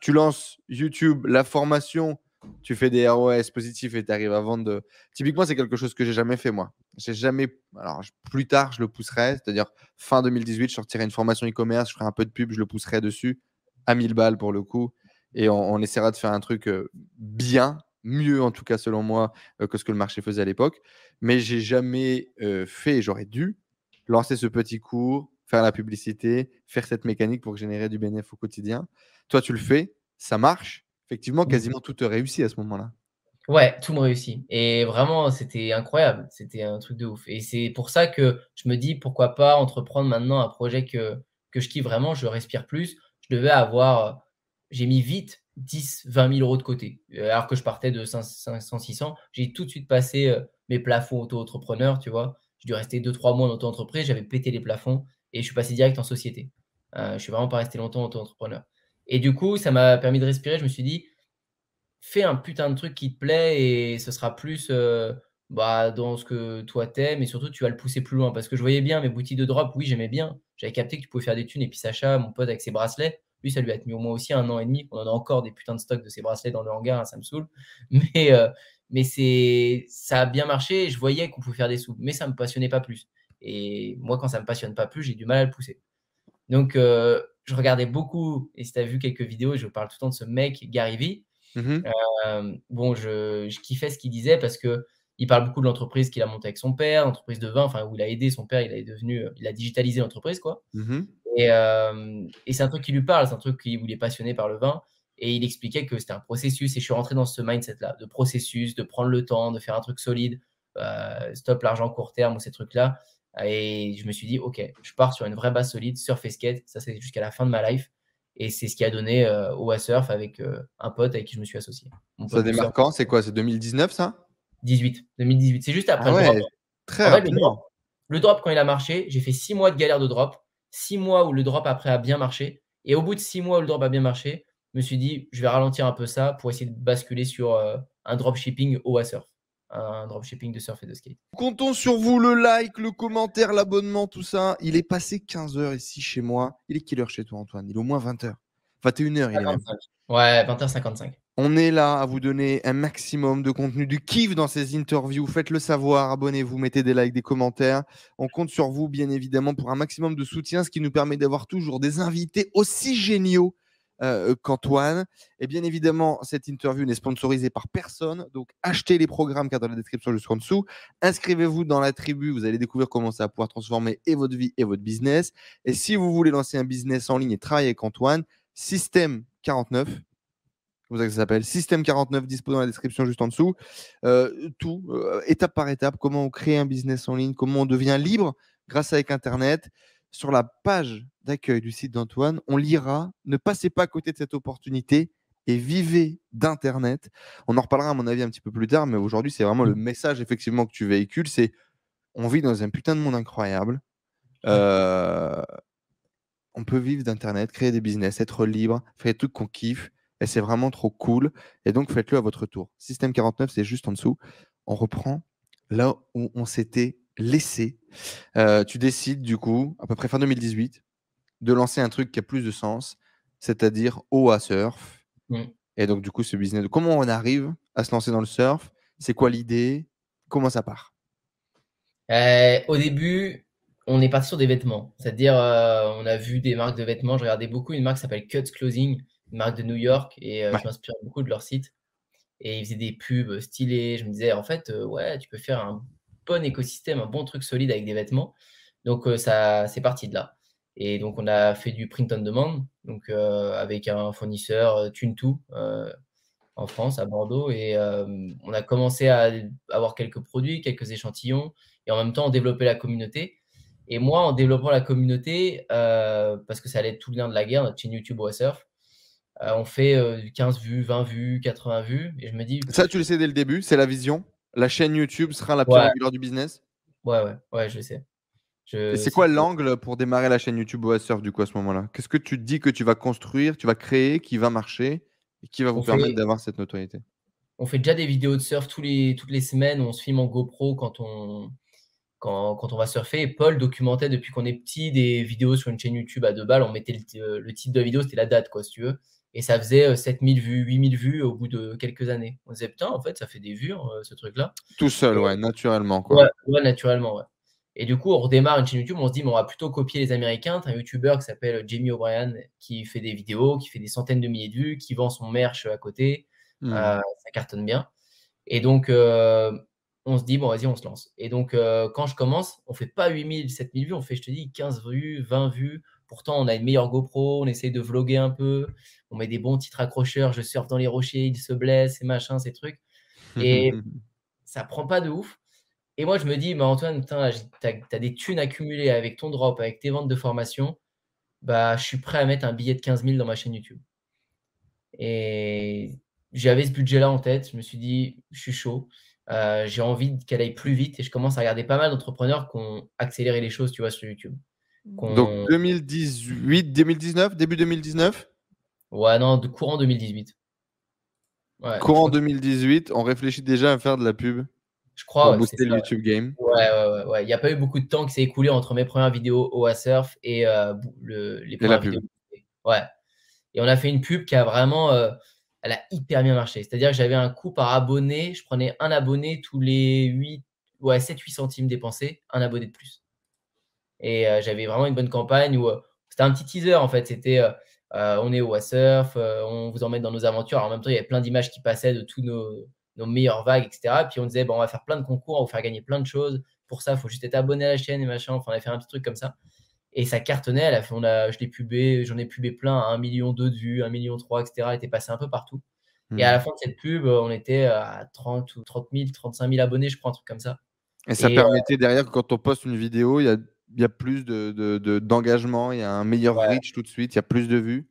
Tu lances YouTube, la formation, tu fais des ROS positifs et tu arrives à vendre. Typiquement, c'est quelque chose que j'ai jamais fait, moi. J'ai jamais. Alors, plus tard, je le pousserai, c'est-à-dire fin 2018, je sortirai une formation e-commerce, je ferai un peu de pub, je le pousserai dessus à 1000 balles pour le coup. Et on, essaiera de faire un truc bien, mieux en tout cas selon moi que ce que le marché faisait à l'époque. Mais j'ai jamais fait, j'aurais dû lancer ce petit cours, faire la publicité, faire cette mécanique pour générer du bénéfice au quotidien. Toi, tu le fais, ça marche. Effectivement, mmh. quasiment tout te réussit à ce moment-là. Ouais, tout me réussit. Et vraiment, c'était incroyable. C'était un truc de ouf. Et c'est pour ça que je me dis, pourquoi pas entreprendre maintenant un projet que, que je kiffe vraiment, je respire plus. Je devais avoir, j'ai mis vite 10, 20 000 euros de côté. Euh, alors que je partais de 500, 600, j'ai tout de suite passé euh, mes plafonds auto-entrepreneur, tu vois. J'ai dû rester 2-3 mois en auto-entreprise, j'avais pété les plafonds et je suis passé direct en société. Euh, je suis vraiment pas resté longtemps auto-entrepreneur. Et du coup, ça m'a permis de respirer. Je me suis dit, fais un putain de truc qui te plaît et ce sera plus euh, bah, dans ce que toi t'aimes et surtout tu vas le pousser plus loin. Parce que je voyais bien mes boutiques de drop, oui, j'aimais bien. J'avais capté que tu pouvais faire des thunes. Et puis Sacha, mon pote avec ses bracelets, lui, ça lui a tenu au moins aussi un an et demi. On en a encore des putains de stocks de ses bracelets dans le hangar, hein, ça me saoule. Mais, euh, mais c'est, ça a bien marché. Je voyais qu'on pouvait faire des sous, mais ça me passionnait pas plus. Et moi, quand ça ne me passionne pas plus, j'ai du mal à le pousser. Donc, euh, je regardais beaucoup, et si tu as vu quelques vidéos, je parle tout le temps de ce mec, Gary Vee. Mmh euh, bon, je, je, kiffais ce qu'il disait parce que il parle beaucoup de l'entreprise qu'il a montée avec son père, l'entreprise de vin, enfin où il a aidé son père, il est devenu, il a digitalisé l'entreprise, quoi. Mmh et, euh, et c'est un truc qui lui parle, c'est un truc qui, où il est passionné par le vin. Et il expliquait que c'était un processus, et je suis rentré dans ce mindset-là, de processus, de prendre le temps, de faire un truc solide, stop l'argent court terme ou ces trucs-là. Et je me suis dit, OK, je pars sur une vraie base solide, surf et skate. Ça, c'est jusqu'à la fin de ma life. Et c'est ce qui a donné euh, au surf avec euh, un pote avec qui je me suis associé. ça démarre quand? C'est quoi? C'est 2019 ça? 18. 2018. C'est juste après ah le drop. Très rapidement. le, drop, quand il a marché, j'ai fait six mois de galère de drop. Six mois où le drop après a bien marché. Et au bout de six mois où le drop a bien marché, je me suis dit, je vais ralentir un peu ça pour essayer de basculer sur euh, un dropshipping au surf un dropshipping de surf et de skate. Comptons sur vous, le like, le commentaire, l'abonnement, tout ça. Il est passé 15 heures ici chez moi. Il est quelle heure chez toi, Antoine? Il est au moins 20h. 21h, il est Ouais, 20h55. On est là à vous donner un maximum de contenu, du kiff dans ces interviews. Faites-le savoir, abonnez-vous, mettez des likes, des commentaires. On compte sur vous, bien évidemment, pour un maximum de soutien, ce qui nous permet d'avoir toujours des invités aussi géniaux euh, qu'Antoine. Et bien évidemment, cette interview n'est sponsorisée par personne. Donc, achetez les programmes sont dans la description juste en dessous. Inscrivez-vous dans la tribu. Vous allez découvrir comment ça va pouvoir transformer et votre vie et votre business. Et si vous voulez lancer un business en ligne et travailler avec Antoine, Système 49, comme ça que ça s'appelle? Système 49 dispo dans la description juste en dessous. Euh, tout, euh, étape par étape, comment on crée un business en ligne, comment on devient libre grâce avec Internet. Sur la page d'accueil du site d'Antoine, on lira Ne passez pas à côté de cette opportunité et vivez d'Internet. On en reparlera à mon avis un petit peu plus tard, mais aujourd'hui, c'est vraiment le message effectivement que tu véhicules. C'est on vit dans un putain de monde incroyable. Euh, on peut vivre d'Internet, créer des business, être libre, faire des trucs qu'on kiffe et c'est vraiment trop cool. Et donc, faites-le à votre tour. Système 49, c'est juste en dessous. On reprend là où on s'était laissé. Euh, tu décides, du coup, à peu près fin 2018, de lancer un truc qui a plus de sens, c'est-à-dire OA Surf. Mmh. Et donc, du coup, ce business, comment on arrive à se lancer dans le surf? C'est quoi l'idée? Comment ça part? Euh, Au début, on est parti sur des vêtements. C'est-à-dire, euh, on a vu des marques de vêtements. Je regardais beaucoup une marque qui s'appelle Cuts Clothing marque de New York, et euh, je m'inspire beaucoup de leur site. Et ils faisaient des pubs stylés. Je me disais, en fait, euh, ouais, tu peux faire un bon écosystème, un bon truc solide avec des vêtements. Donc, euh, ça, c'est parti de là. Et donc, on a fait du print on demand, donc avec un fournisseur Tune2 en France, à Bordeaux. Et on a commencé à avoir quelques produits, quelques échantillons, et en même temps, on développait la communauté. Et moi, en développant la communauté, parce que ça allait être tout le lien de la guerre, notre chaîne YouTube Surf, euh, on fait 15 euh, vues, 20 vues, 80 vues. Et je me dis. Ça, tu le sais dès le début, c'est la vision. La chaîne YouTube sera la pierre angulaire du business? Ouais, ouais, ouais, je sais. C'est quoi l'angle pour démarrer la chaîne YouTube OASurf du coup à ce moment-là? Qu'est-ce que tu dis que tu vas construire, tu vas créer, qui va marcher et qui va vous permettre d'avoir cette notoriété? On fait déjà des vidéos de surf tous les, toutes les semaines. On se filme en GoPro quand on, quand, quand on va surfer. Et Paul documentait depuis qu'on est petit des vidéos sur une chaîne YouTube à deux balles. On mettait le, le titre de la vidéo, c'était la date, quoi, si tu veux. Et ça faisait 7000 euh, vues, 8000 vues au bout de quelques années. On disait, putain, en fait, ça fait des vues, hein, ce truc-là. Tout seul, ouais, naturellement. Quoi. Ouais, naturellement, ouais. Et du coup, on redémarre une chaîne YouTube, on se dit, on va plutôt copier les Américains. Tu un YouTuber qui s'appelle Jamie O'Brien, qui fait des vidéos, qui fait des centaines de milliers de vues, qui vend son merch à côté. Mmh. Euh, ça cartonne bien. Et donc, euh, on se dit, bon, vas-y, on se lance. Et donc, quand je commence, on fait pas 8000, 7000 vues, on fait, je te dis, 15 vues, 20 vues. Pourtant, on a une meilleure GoPro, on essaye de vlogger un peu, on met des bons titres accrocheurs, je surfe dans les rochers, il se blesse, ces machins, ces trucs. Et ça prend pas de ouf. Et moi, je me dis, bah, Antoine, tu as, des thunes accumulées avec ton drop, avec tes ventes de formation. Bah, je suis prêt à mettre un billet de 15 000 dans ma chaîne YouTube. Et j'avais ce budget-là en tête. Je me suis dit, je suis chaud. Euh, j'ai envie qu'elle aille plus vite. Et je commence à regarder pas mal d'entrepreneurs qui ont accéléré les choses, tu vois, sur YouTube. Donc 2018, 2019, début 2019 Ouais, non, de courant 2018. courant 2018, on réfléchit déjà à faire de la pub Je crois. Pour booster le YouTube game. Ouais, ouais, ouais. Il n'y a pas eu beaucoup de temps qui s'est écoulé entre mes premières vidéos au Surf et euh, les premières vidéos. Ouais. Et on a fait une pub qui a vraiment. Euh, elle a hyper bien marché. C'est-à-dire que j'avais un coût par abonné. Je prenais un abonné tous les 8, ouais, 7-8 centimes dépensés, un abonné de plus. Et euh, j'avais vraiment une bonne campagne où c'était un petit teaser en fait. C'était euh, on est au surf, on vous emmène dans nos aventures. en même temps, il y avait plein d'images qui passaient de tous nos, nos meilleures vagues, etc. puis on disait bon, on va faire plein de concours, on va vous faire gagner plein de choses. Pour ça, il faut juste être abonné à la chaîne et machin. Enfin, on a fait un petit truc comme ça. Et ça cartonnait. Elle a fait, on a, je l'ai pubé, j'en ai pubé plein, 1 million de vues, 1 million 3, etc. Elle était passé un peu partout. Et à mmh. la fin de cette pub, on était à 30 ou 30 000, 35 000 abonnés, je crois, un truc comme ça. Et ça permettait derrière que quand on poste une vidéo, il y a y a plus d'engagement, de, il y a un meilleur reach tout de suite, il y a plus de vues?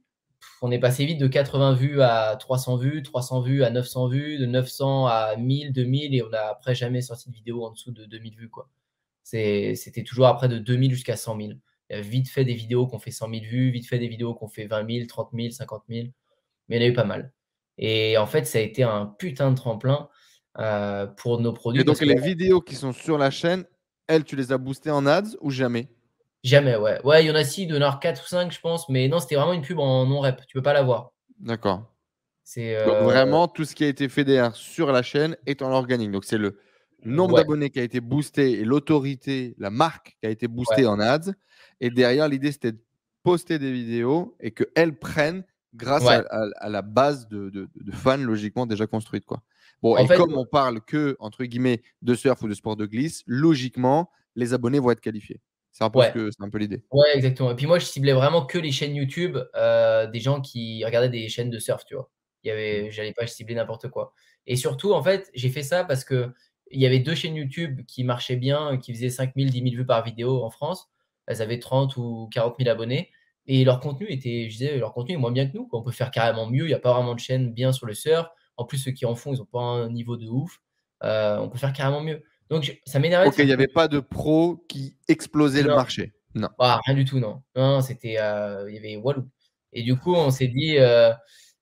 On est passé vite de 80 vues à 300 vues, 300 vues à 900 vues, de 900 à 1000, 2000, et on n'a après jamais sorti de vidéo en dessous de 2000 vues. quoi. C'était toujours après de 2000 jusqu'à 100 000. Il y a vite fait des vidéos qu'on fait 100 000 vues, vite fait des vidéos qu'on fait 20 000, 30 000, 50 000, mais il y en a eu pas mal. Et en fait, ça a été un putain de tremplin euh, pour nos produits. Et donc, les vidéos qui sont sur la chaîne, elles, tu les as boostées en ads ou jamais? Jamais, ouais. Ouais, il y en a six, il y en a 4 ou 5, je pense. Mais non, c'était vraiment une pub en non-rep. Tu peux pas la voir. D'accord. C'est Donc euh, vraiment, tout ce qui a été fait derrière sur la chaîne est en organique. Donc c'est le nombre ouais, d'abonnés qui a été boosté et l'autorité, la marque qui a été boostée ouais, en ads. Et derrière, l'idée, c'était de poster des vidéos et qu'elles prennent grâce à, ouais. à- à la base de, de- de fans logiquement déjà construite. Quoi. Bon, En et fait, comme on parle que, entre guillemets, de surf ou de sport de glisse, logiquement, les abonnés vont être qualifiés. C'est un peu, ce ouais. que- c'est un peu l'idée. Ouais, exactement. Et puis moi, je ciblais vraiment que les chaînes YouTube, euh, des gens qui regardaient des chaînes de surf, tu vois. Il y avait, j'allais pas cibler n'importe quoi. Et surtout, en fait, j'ai fait ça parce que il y avait deux chaînes YouTube qui marchaient bien, qui faisaient 5000, 10 000 vues par vidéo en France. Elles avaient 30 ou 40 000 abonnés. Et leur contenu était, je disais, leur contenu est moins bien que nous. quoi. On peut faire carrément mieux. Il n'y a pas vraiment de chaîne bien sur le surf. En plus, ceux qui en font, ils n'ont pas un niveau de ouf. Euh, on peut faire carrément mieux. Donc, je- ça m'énervait de Ok, il n'y avait pas de pro qui explosait le marché. Non. ah, rien du tout, non. Non, c'était, euh, il y avait Walou. Et du coup, on s'est dit, euh,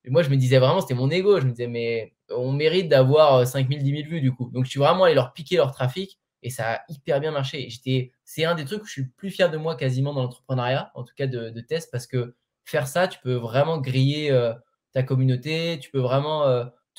moi, je me disais vraiment, c'était mon ego. Je me disais, mais on mérite d'avoir 5000, 10 000 vues, du coup. Donc, je suis vraiment allé leur piquer leur trafic et ça a hyper bien marché. J'étais, c'est un des trucs où je suis le plus fier de moi quasiment dans l'entrepreneuriat, en tout cas de, de test, parce que faire ça, tu peux vraiment griller euh, ta communauté, tu peux vraiment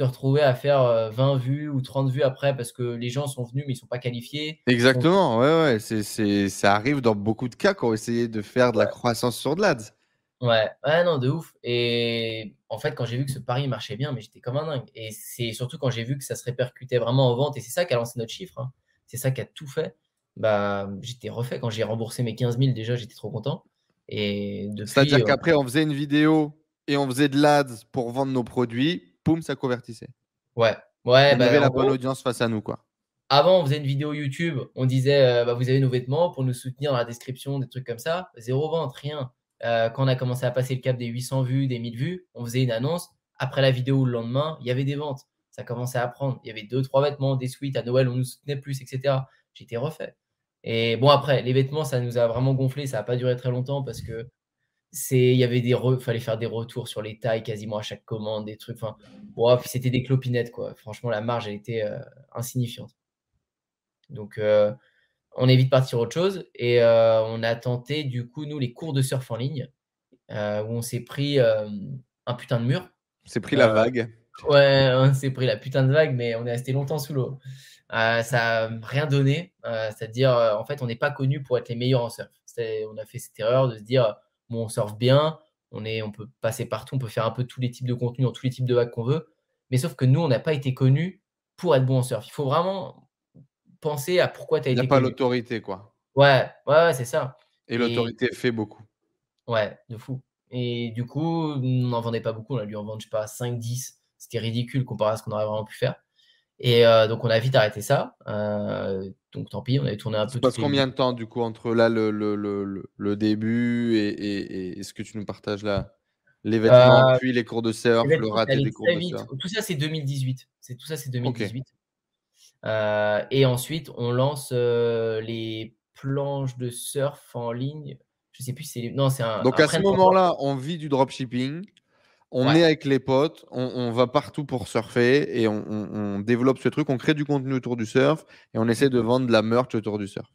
te retrouver à faire euh, 20 vues ou 30 vues après parce que les gens sont venus mais ils sont pas qualifiés. Donc, Exactement, ouais, ouais. C'est, c'est, ça arrive dans beaucoup de cas quand on essaye de faire de la croissance sur de l'ADS. Ouais, ouais, non, de ouf. Et en fait, quand j'ai vu que ce pari marchait bien, mais j'étais comme un dingue. Et c'est surtout quand j'ai vu que ça se répercutait vraiment en vente, et c'est ça qui a lancé notre chiffre, hein. C'est ça qui a tout fait. Bah, j'étais refait. Quand j'ai remboursé mes 15 000, déjà, j'étais trop content. Et depuis, C'est-à-dire euh, qu'après, on faisait une vidéo et on faisait de l'ADS pour vendre nos produits, poum, ça convertissait. ouais, ouais, on bah, avait la gros, bonne audience face à nous, quoi. Avant, on faisait une vidéo YouTube, on disait euh, bah, vous avez nos vêtements pour nous soutenir dans la description, des trucs comme ça. Zéro vente, rien. Euh, quand on a commencé à passer le cap des 800 vues, des 1000 vues, on faisait une annonce. Après la vidéo le lendemain, il y avait des ventes. Ça commençait à prendre. Il y avait deux, trois vêtements, des suites. À Noël, on nous soutenait plus, etc. J'étais refait. Et bon, après, les vêtements, ça nous a vraiment gonflé. Ça n'a pas duré très longtemps parce que c'est, il y avait des, re- fallait faire des retours sur les tailles quasiment à chaque commande, des trucs. Enfin, puis c'était des clopinettes, quoi. Franchement, la marge, elle était euh, insignifiante. Donc, euh, on est vite parti sur autre chose et euh, on a tenté, du coup, nous, les cours de surf en ligne où on s'est pris un putain de mur. C'est pris la vague. Ouais, on s'est pris la putain de vague, mais on est resté longtemps sous l'eau. Ça n'a rien donné. euh, C'est-à-dire, euh, en fait, on n'est pas connu pour être les meilleurs en surf. C'est- On a fait cette erreur de se dire, on surfe bien, on, est, on peut passer partout, on peut faire un peu tous les types de contenus dans tous les types de vagues qu'on veut. Mais sauf que nous, on n'a pas été connus pour être bon en surf. Il faut vraiment penser à pourquoi tu as Il n'y a été pas l'autorité, quoi. Ouais, ouais, ouais, c'est ça. Et Et l'autorité fait beaucoup. ouais, de fou. Et du coup, on n'en vendait pas beaucoup. On a dû en vendre, je sais pas, 5, 10. C'était ridicule comparé à ce qu'on aurait vraiment pu faire. Et euh, donc, on a vite arrêté ça. Euh, donc, tant pis, on avait tourné un peu passe les combien de temps, du coup, entre là, le, le, le, début et, et, et ce que tu nous partages là Les vêtements, Euh, puis les cours de surf, le vêtements, raté des cours de surf? Tout ça, c'est 2018. C'est tout ça, c'est Ok. 2018. Euh, et ensuite, on lance les planches de surf en ligne. Je sais plus si c'est non, c'est un. Donc un à ce moment-là, on vit du dropshipping, on Ouais. est avec les potes, on, on va partout pour surfer et on, on- on développe ce truc, on crée du contenu autour du surf et on essaie de vendre de la merch autour du surf.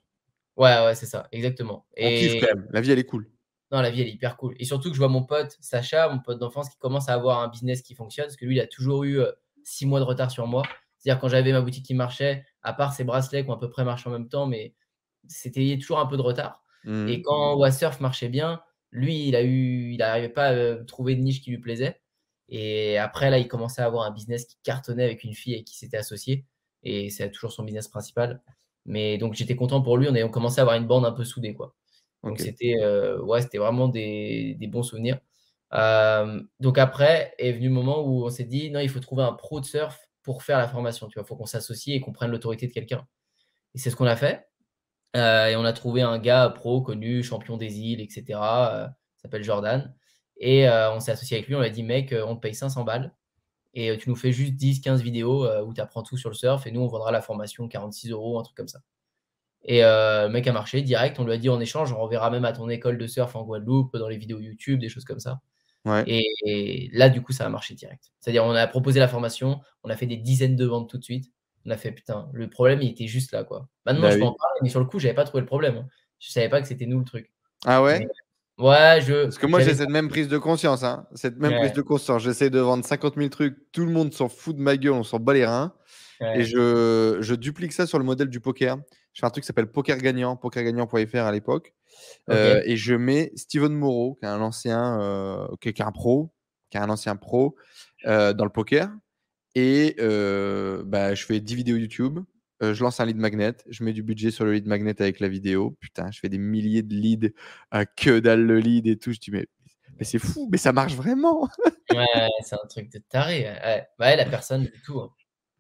Ouais, ouais, c'est ça, exactement. On kiffe Et quand même, la vie elle est cool. non, la vie, elle est hyper cool. Et surtout que je vois mon pote Sacha, mon pote d'enfance, qui commence à avoir un business qui fonctionne, parce que lui, il a toujours eu euh, six mois de retard sur moi. C'est-à-dire, quand j'avais ma boutique qui marchait, à part ses bracelets qui ont à peu près marché en même temps, mais c'était toujours un peu de retard. Mhm. Et quand Wassurf marchait bien, lui, il a eu, il n'arrivait pas à euh, trouver de niche qui lui plaisait. Et après, là, il commençait à avoir un business qui cartonnait avec une fille avec qui s'était associé. Et c'est toujours son business principal. Mais donc, j'étais content pour lui. On, on commençait à avoir une bande un peu soudée, quoi. Donc, c'était euh, ouais, c'était vraiment des, des bons souvenirs. Euh, donc, après est venu le moment où on s'est dit, non, il faut trouver un pro de surf pour faire la formation. Tu vois, il faut qu'on s'associe et qu'on prenne l'autorité de quelqu'un. Et c'est ce qu'on a fait. Euh, et on a trouvé un gars pro, connu, champion des îles, etc. euh, s'appelle Jordan. Et euh, on s'est associé avec lui. On lui a dit, mec, euh, on te paye 500 balles. Et tu nous fais juste 10-15 vidéos euh, où tu apprends tout sur le surf. Et nous, on vendra la formation 46 euros, un truc comme ça. Et le mec a marché direct. On lui a dit en échange, on reverra même à ton école de surf en Guadeloupe, dans les vidéos YouTube, des choses comme ça. Ouais. Et, et là, du coup, ça a marché direct. C'est-à-dire, on a proposé la formation, on a fait des dizaines de ventes tout de suite. On a fait, putain, le problème, il était juste là, quoi. Maintenant, Bah je oui. en parler, mais sur le coup, j'avais pas trouvé le problème. hein. Je savais pas que c'était nous le truc. Ah ouais? Mais- Ouais, je. Parce que moi, j'ai cette même prise de conscience. Hein. Cette même prise de conscience. J'essaie de vendre 50 000 trucs. Tout le monde s'en fout de ma gueule. On s'en bat les reins. Et je, je, duplique ça sur le modèle du poker. Je fais un truc qui s'appelle Poker Gagnant, pokergagnant.fr à l'époque. Euh, et je mets Steven Moreau, qui est un ancien, euh, qui, est un pro, qui est un ancien pro euh, dans le poker. Et bah, je fais 10 vidéos YouTube. je lance un lead magnet. Je mets du budget sur le lead magnet avec la vidéo. Putain, je fais des milliers de leads. à que dalle le lead et tout. Je dis, mais, mais c'est fou, mais ça marche vraiment. ouais, c'est un truc de taré. Ouais, la personne, du tout. Hein.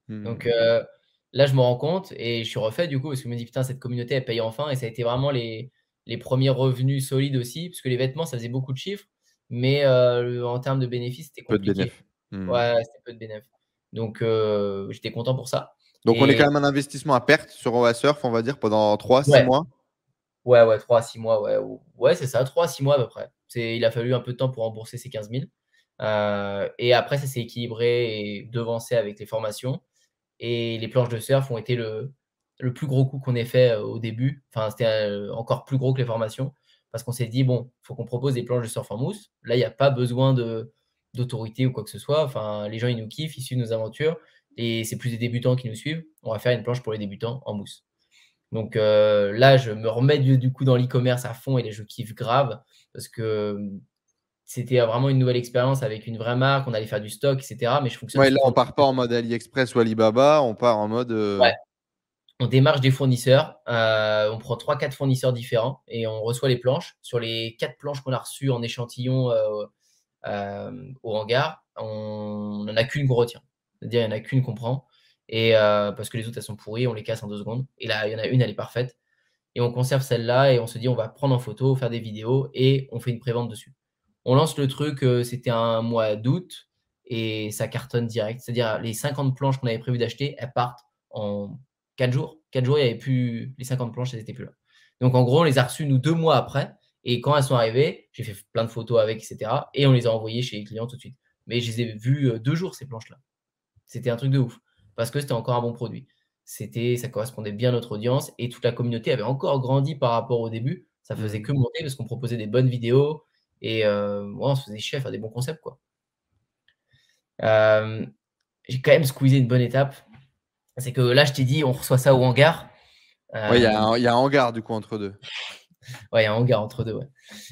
Donc mmh. là, je me rends compte et je suis refait du coup parce que je me dis putain, cette communauté elle paye enfin et ça a été vraiment les, les premiers revenus solides aussi parce que les vêtements ça faisait beaucoup de chiffres, mais en termes de bénéfices c'était compliqué. Peu de bénéfices. Mmh. Ouais, c'était peu de bénéfices. Donc j'étais content pour ça. Donc on est quand même un investissement à perte sur OASurf, on va dire, pendant 3-6 mois. Ouais, ouais, 3-6 mois, ouais. Ouais, c'est ça, 3-6 mois à peu près. Il a fallu un peu de temps pour rembourser ces 15 000. et après, ça s'est équilibré et devancé avec les formations. Et les planches de surf ont été le, le plus gros coup qu'on ait fait euh, au début. Enfin, c'était euh, encore plus gros que les formations. Parce qu'on s'est dit, bon, il faut qu'on propose des planches de surf en mousse. Là, il n'y a pas besoin d'autorité ou quoi que ce soit. Enfin, les gens, ils nous kiffent, ils suivent nos aventures. Et c'est plus des débutants qui nous suivent. On va faire une planche pour les débutants en mousse. Donc euh, là, je me remets du, du coup dans l'e-commerce à fond et je kiffe grave parce que c'était vraiment une nouvelle expérience avec une vraie marque. On allait faire du stock, etc. Mais je fonctionne. Ouais, là, on part pas en mode AliExpress ou Alibaba, on part en mode. Euh, ouais. On démarche des fournisseurs. Euh, on prend 3-4 fournisseurs différents et on reçoit les planches. Sur les 4 planches qu'on a reçues en échantillon au hangar, on n'en a qu'une qu'on retient. C'est-à-dire, il n'y en a qu'une qu'on prend. Et parce que les autres, elles sont pourries, on les casse en deux secondes. Et là, il y en a une, elle est parfaite. Et on conserve celle-là et on se dit, on va prendre en photo, faire des vidéos et on fait une prévente dessus. On lance le truc, euh, c'était un mois d'août et ça cartonne direct. C'est-à-dire les 50 planches qu'on avait prévu d'acheter, elles partent en 4 jours. 4 jours, il n'y avait plus les 50 planches, elles n'étaient plus là. Donc en gros, on les a reçues nous deux mois après. Et quand elles sont arrivées, j'ai fait plein de photos avec, etc. Et on les a envoyées chez les clients tout de suite. Mais je les ai vues euh, deux jours, ces planches-là. C'était un truc de ouf. Parce que c'était encore un bon produit. C'était, ça correspondait bien à notre audience. Et toute la communauté avait encore grandi par rapport au début. Ça faisait mmh. que monter parce qu'on proposait des bonnes vidéos. Et euh, on se faisait chier à faire des bons concepts. quoi. Euh, j'ai quand même squeezé une bonne étape. C'est que là, je t'ai dit, on reçoit ça au hangar. il y, a un, y a un hangar du coup entre deux. Ouais, il y a un hangar entre deux. Ouais.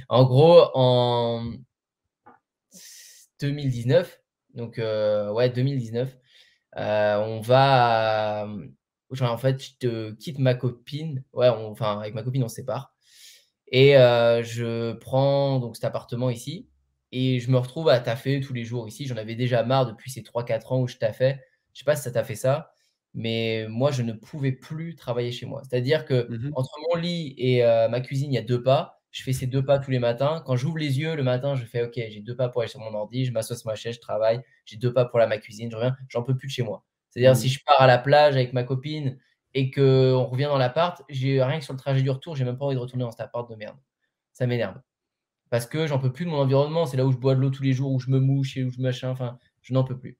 En gros, en 2019, donc euh, ouais, 2019, on va. Genre, en fait, je te quitte ma copine. Ouais, enfin, avec ma copine, on se sépare. Et je prends donc cet appartement ici et je me retrouve à taffer tous les jours ici. J'en avais déjà marre depuis ces 3-4 ans où je taffais. Je sais pas si ça t'a fait ça, mais moi, je ne pouvais plus travailler chez moi. C'est-à-dire que mmh entre mon lit et ma cuisine, il y a deux pas. Je fais ces deux pas tous les matins. Quand j'ouvre les yeux le matin, je fais OK, j'ai deux pas pour aller sur mon ordi, je m'assois sur ma chaise, je travaille. J'ai deux pas pour aller à ma cuisine, je reviens. J'en peux plus de chez moi. C'est-à-dire, si mmh. je pars à la plage avec ma copine et qu'on revient dans l'appart, j'ai rien que sur le trajet du retour, j'ai même pas envie de retourner dans cet appart de merde. Ça m'énerve. Parce que j'en peux plus de mon environnement, c'est là où je bois de l'eau tous les jours, où je me mouche et où je machin, enfin, je n'en peux plus.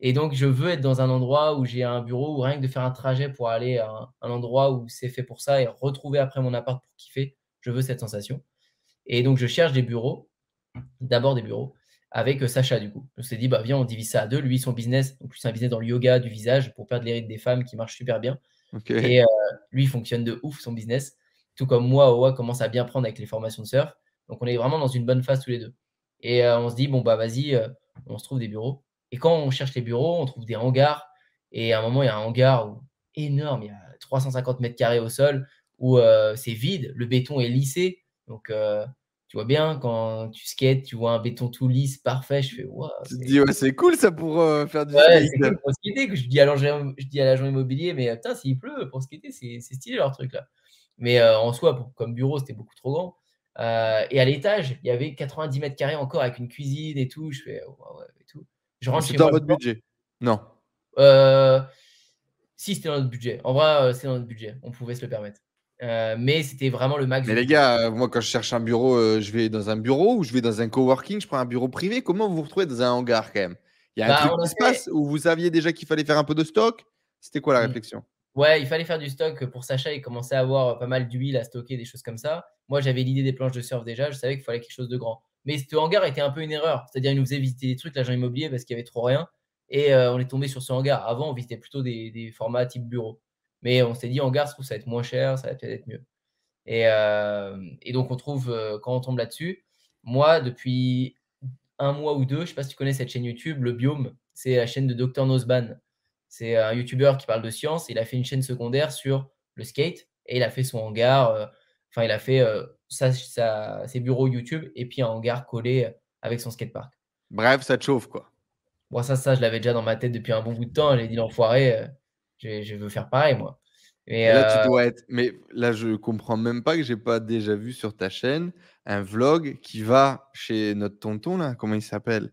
Et donc, je veux être dans un endroit où j'ai un bureau, ou rien que de faire un trajet pour aller à un, endroit où c'est fait pour ça et retrouver après mon appart pour kiffer, je veux cette sensation. Et donc, je cherche des bureaux, d'abord des bureaux, avec euh, Sacha du coup. On s'est dit, bah viens, on divise ça à deux. Lui, son business, donc c'est un business dans le yoga du visage pour perdre les rides des femmes qui marche super bien. Et euh, lui, il fonctionne de ouf son business. Tout comme moi, Owa commence à bien prendre avec les formations de surf. Donc on est vraiment dans une bonne phase tous les deux. Et euh, on se dit, bon, bah vas-y, euh, on se trouve des bureaux. Et quand on cherche les bureaux, on trouve des hangars. Et à un moment, il y a un hangar énorme, il y a 350 mètres carrés au sol, où c'est vide, le béton est lissé. Donc tu vois bien, quand tu skates, tu vois un béton tout lisse, parfait. Je fais, waouh. Tu te dis, ouais, c'est cool ça pour euh, faire du ouais, cool pour skater. Que je dis à l'agent, je dis à l'agent immobilier, mais putain, s'il pleut, pour skater, c'est, stylé leur truc là. Mais euh, en soi, comme bureau, c'était beaucoup trop grand. Euh, et à l'étage, il y avait 90 mètres carrés encore avec une cuisine et tout. Je fais, ouais, et tout. Je rentre chez dans votre budget Non. si, c'était dans notre budget. En vrai, c'est dans notre budget. On pouvait se le permettre. Euh, mais c'était vraiment le max. Mais les gars, euh, moi quand je cherche un bureau, euh, je vais dans un bureau ou je vais dans un coworking, je prends un bureau privé? Comment vous vous retrouvez dans un hangar quand même? Il y a un bah, truc qui se passe où vous saviez déjà qu'il fallait faire un peu de stock? C'était quoi la mmh. réflexion? Ouais, il fallait faire du stock pour Sacha. Il commençait à avoir pas mal d'huile à stocker, des choses comme ça. Moi, j'avais l'idée des planches de surf déjà. Je savais qu'il fallait quelque chose de grand. Mais ce hangar était un peu une erreur. C'est-à-dire, il nous faisait visiter des trucs, l'agent immobilier, parce qu'il y avait trop rien. Et euh, on est tombé sur ce hangar. Avant, on visitait plutôt des, formats type bureau. Mais on s'est dit, hangar, je trouve ça va être moins cher, ça va peut-être être mieux. Et, euh, donc, on trouve, euh, quand on tombe là-dessus, moi, depuis un mois ou deux, je ne sais pas si tu connais cette chaîne YouTube, Le Biome, c'est la chaîne de Dr Nosban. C'est un YouTuber qui parle de science. Il a fait une chaîne secondaire sur le skate et il a fait son hangar. Enfin, il a fait ses bureaux YouTube et puis un hangar collé avec son skatepark. Bref, ça te chauffe, quoi. Bon, ça, ça, je l'avais déjà dans ma tête depuis un bon bout de temps. J'ai dit, l'enfoiré, euh, je, veux faire pareil, moi. Et là, tu euh, dois être. Mais là, je comprends même pas que j'ai pas déjà vu sur ta chaîne un vlog qui va chez notre tonton, là. Comment il s'appelle?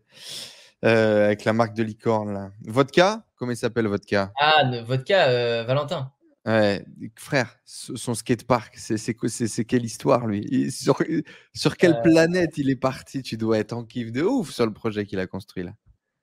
Euh, Avec la marque de licorne, là. Vodka? Comment il s'appelle, Vodka? Ah, Vodka, Valentin. Ouais, frère, son skatepark, c'est quelle histoire, lui? Sur, sur quelle planète il est parti? Tu dois être en kiff de ouf sur le projet qu'il a construit, là.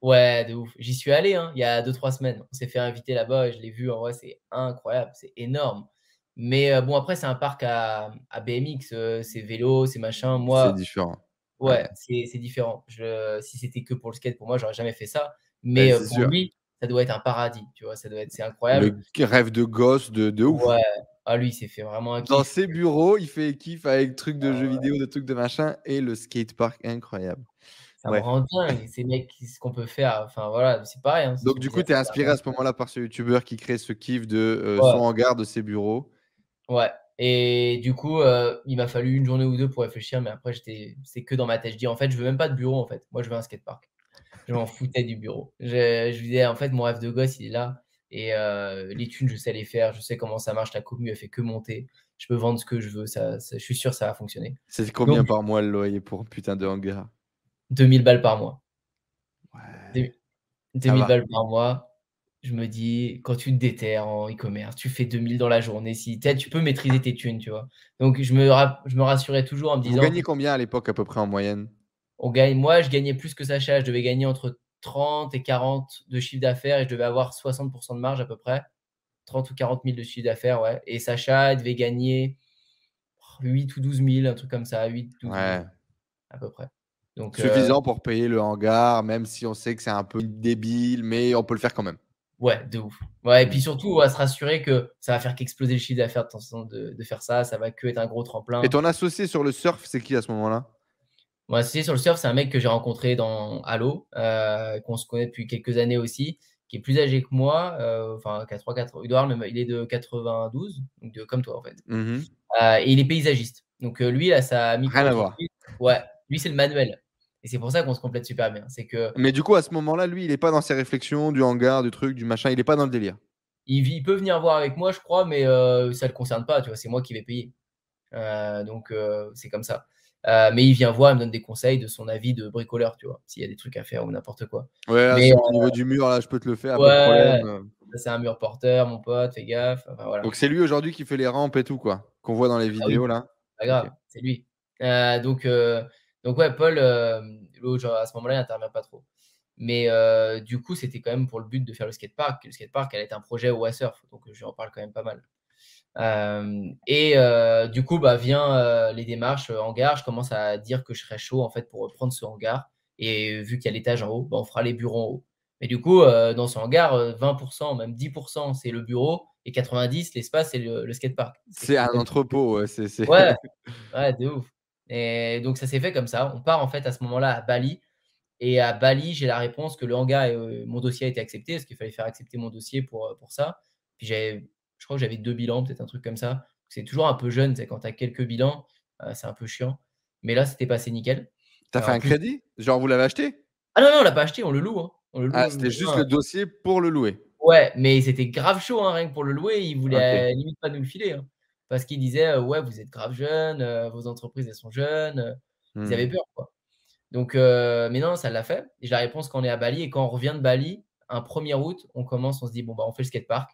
Ouais, de ouf. J'y suis allé hein, il y a 2-3 semaines. On s'est fait inviter là-bas et je l'ai vu. En vrai, c'est incroyable, c'est énorme. Mais euh, bon, après, c'est un parc à, à BMX, euh, c'est vélo, c'est machin. Moi, c'est différent. Ouais, c'est différent. Je, si c'était que pour le skate, pour moi, j'aurais jamais fait ça. Mais euh, pour lui, ça doit être un paradis, tu vois. Ça doit être, c'est incroyable. Le rêve de gosse de, de ouf. Ouais. Ah, lui, il s'est fait vraiment un kiff. Dans ses bureaux, il fait kiff avec trucs de jeux vidéo, de trucs de machin et le skatepark incroyable ça me rend dingue. Ces mecs, ce qu'on peut faire. Enfin, voilà, c'est pareil. Hein, Donc, du coup, tu es inspiré à ce moment-là par ce youtubeur qui crée ce kiff de euh, son hangar, de ses bureaux. Ouais. Et du coup, euh, il m'a fallu une journée ou deux pour réfléchir, mais après, j'étais, c'est que dans ma tête. Je dis, en fait, je veux même pas de bureau, en fait. Moi, je veux un skatepark. Je m'en foutais du bureau. Je, je disais, en fait, mon rêve de gosse, il est là. Et euh, les thunes, je sais les faire. Je sais comment ça marche. La commu, elle fait que monter. Je peux vendre ce que je veux. Ça, je suis sûr que ça va fonctionner. C'est combien par mois le loyer pour un putain de hangar? 2000 balles par mois. 2000 balles par mois. Je me dis, quand tu te déterres en e-commerce, tu fais 2000 dans la journée. Si tu peux maîtriser tes thunes, tu vois. Donc, je me, je me rassurais toujours en me disant. Vous gagnez combien à l'époque, à peu près en moyenne? On gagne, Moi, je gagnais plus que Sacha. Je devais gagner entre 30 et 40 de chiffre d'affaires et je devais avoir 60% de marge à peu près. 30 ou 40 000 de chiffre d'affaires, ouais. Et Sacha devait gagner 8 ou 12 000, un truc comme ça. 8, 12 000, à peu près. Suffisant euh, pour payer le hangar, même si on sait que c'est un peu débile, mais on peut le faire quand même. Ouais, de ouf. Ouais, et puis mmh. surtout, on va se rassurer que ça va faire qu'exploser le chiffre d'affaires de, de, faire ça. Ça va que être un gros tremplin. Et ton associé sur le surf, c'est qui à ce moment-là? Mon associé sur le surf, c'est un mec que j'ai rencontré dans Halo, euh, qu'on se connaît depuis quelques années aussi, qui est plus âgé que moi, euh, enfin, qui a 3, 4, il, doit il est de 92, donc de, comme toi en fait. Mmh et il est paysagiste. Donc lui, il a sa micro. Rien à voir. Ouais, lui, c'est le manuel. Et c'est pour ça qu'on se complète super bien. C'est que. Mais du coup, à ce moment-là, lui, il n'est pas dans ses réflexions du hangar, du truc, du machin. Il n'est pas dans le délire. Il, peut venir voir avec moi, je crois, mais euh, ça ne le concerne pas. Tu vois, c'est moi qui vais payer. Euh, donc, euh, c'est comme ça. Mais il vient voir, il me donne des conseils de son avis de bricoleur, tu vois, s'il y a des trucs à faire ou n'importe quoi. Ouais, mais, au niveau du mur, là, je peux te le faire. Ouais, c'est un mur porteur, mon pote, fais gaffe. Donc, c'est lui aujourd'hui qui fait les rampes et tout, quoi, qu'on voit dans les ah vidéos, là. Pas grave, c'est lui. donc, donc ouais, Paul, euh, à ce moment-là, il n'intervient pas trop. Mais euh, du coup, c'était quand même pour le but de faire le skatepark. Le skatepark, elle est un projet au surf, donc je en parle quand même pas mal. Euh, et du coup, bah, vient les démarches en gare. Je commence à dire que je serais chaud en fait pour reprendre ce hangar. Et vu qu'il y a l'étage en haut, bah, on fera les bureaux en haut. Mais du coup, dans ce hangar, 20%, même 10%, c'est le bureau et 90%, l'espace, c'est le, skatepark. C'est un entrepôt, ouais, c'est. Ouais, ouais, de ouf. Et donc, ça s'est fait comme ça. On part en fait à ce moment-là à Bali. Et à Bali, j'ai la réponse que le hangar et euh, mon dossier a été accepté parce qu'il fallait faire accepter mon dossier pour, euh, pour ça. Puis j'avais, je crois que j'avais deux bilans, peut-être un truc comme ça. C'est toujours un peu jeune, c'est quand tu as quelques bilans, euh, c'est un peu chiant. Mais là, c'était passé nickel. T'as fait un crédit? Genre, vous l'avez acheté? Ah non, non, on l'a pas acheté, on le loue. Hein. ah, c'était juste le dossier pour le louer. Ouais, mais c'était grave chaud, hein, rien que pour le louer. Il voulait limite pas nous le filer. Hein parce qu'ils disaient ouais vous êtes grave jeune, vos entreprises elles sont jeunes, ils avaient mmh. peur quoi. Donc mais non ça l'a fait. Et j'ai la réponse quand on est à Bali et quand on revient de Bali, un 1er août, on commence, on se dit bon bah on fait le skatepark.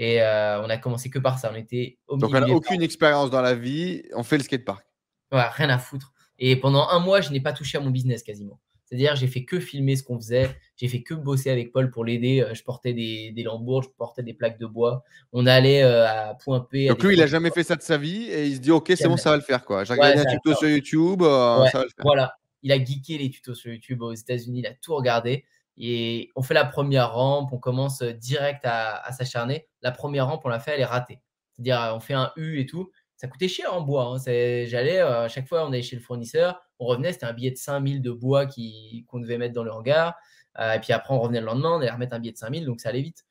Et on a commencé que par ça. On était Donc on n'a aucune expérience dans la vie, on fait le skatepark. Ouais, rien à foutre. Et pendant un mois, je n'ai pas touché à mon business quasiment. C'est-à-dire, j'ai fait que filmer ce qu'on faisait. J'ai fait que bosser avec Paul pour l'aider. Je portais des, des lambourds, je portais des plaques de bois. On allait à Point P. Donc lui, il a jamais fait ça de sa vie et il se dit, OK, c'est bon, ça va le faire. quoi. J'ai regardé un tuto sur YouTube, ça va le faire. Voilà, il a geeké les tutos sur YouTube aux États-Unis, il a tout regardé. Et on fait la première rampe, on commence direct à, s'acharner. La première rampe, on l'a fait, elle est ratée. C'est-à-dire, on fait un U et tout. Ça coûtait cher en bois. Hein. J'allais, euh, à chaque fois, on allait chez le fournisseur, on revenait, c'était un billet de 5000 de bois qu'on devait mettre dans le hangar. Euh, et puis après, on revenait le lendemain, on allait remettre un billet de 5000, donc ça allait vite.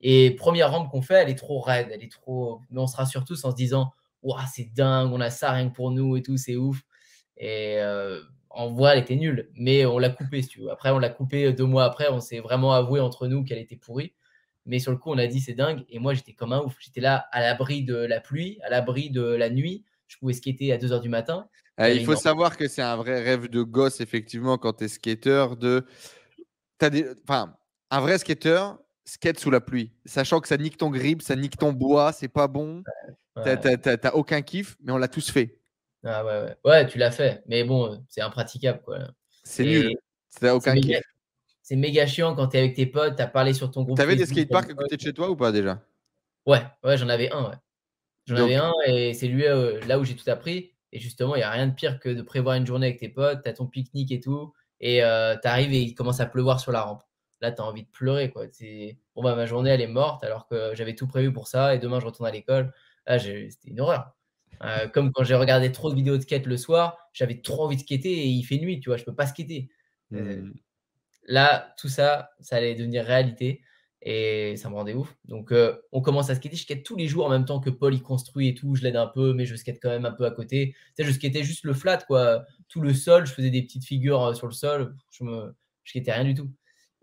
Et première rampe qu'on fait, elle est trop raide, elle est trop. Mais on se rassure tous en se disant, c'est dingue, on a ça rien que pour nous et tout, c'est ouf. Et euh, en voix, elle était nulle, mais on l'a coupée, si tu veux. Après, on l'a coupée deux mois après, on s'est vraiment avoué entre nous qu'elle était pourrie. Mais sur le coup, on a dit c'est dingue. Et moi, j'étais comme un ouf. J'étais là à l'abri de la pluie, à l'abri de la nuit. Je pouvais skater à 2 h du matin. Eh, il faut savoir que c'est un vrai rêve de gosse, effectivement, quand tu es skater. De... As des... enfin, un vrai skater skate sous la pluie, sachant que ça nique ton grip, ça nique ton bois, c'est pas bon. Ouais. T'as aucun kiff, mais on l'a tous fait. Ah ouais, ouais. ouais tu l'as fait. Mais bon, c'est impraticable. quoi. C'est nul. Ça aucun kiff c'est méga chiant quand tu es avec tes potes, tu as parlé sur ton groupe. T'avais des skateparks à côté de chez toi ou pas déjà? Ouais, ouais, j'en avais un, ouais. J'en avais un et c'est lui euh, là où j'ai tout appris. Et justement, il n'y a rien de pire que de prévoir une journée avec tes potes, tu as ton pique-nique et tout, et euh, tu arrives et il commence à pleuvoir sur la rampe. Là, tu as envie de pleurer. Quoi. Bon, bah, ma journée, elle est morte alors que j'avais tout prévu pour ça et demain, je retourne à l'école. Là, c'était une horreur. Euh, comme quand j'ai regardé trop de vidéos de skate le soir, j'avais trop envie de skater et il fait nuit, tu vois, je peux pas skater. Mmh. Là, tout ça, ça allait devenir réalité et ça me rendait ouf. Donc, euh, on commence à skater. Je skate tous les jours en même temps que Paul, il construit et tout. Je l'aide un peu, mais je skate quand même un peu à côté. Tu sais, je skatais juste le flat, quoi. Tout le sol, je faisais des petites figures euh, sur le sol. Je me, je skatais rien du tout.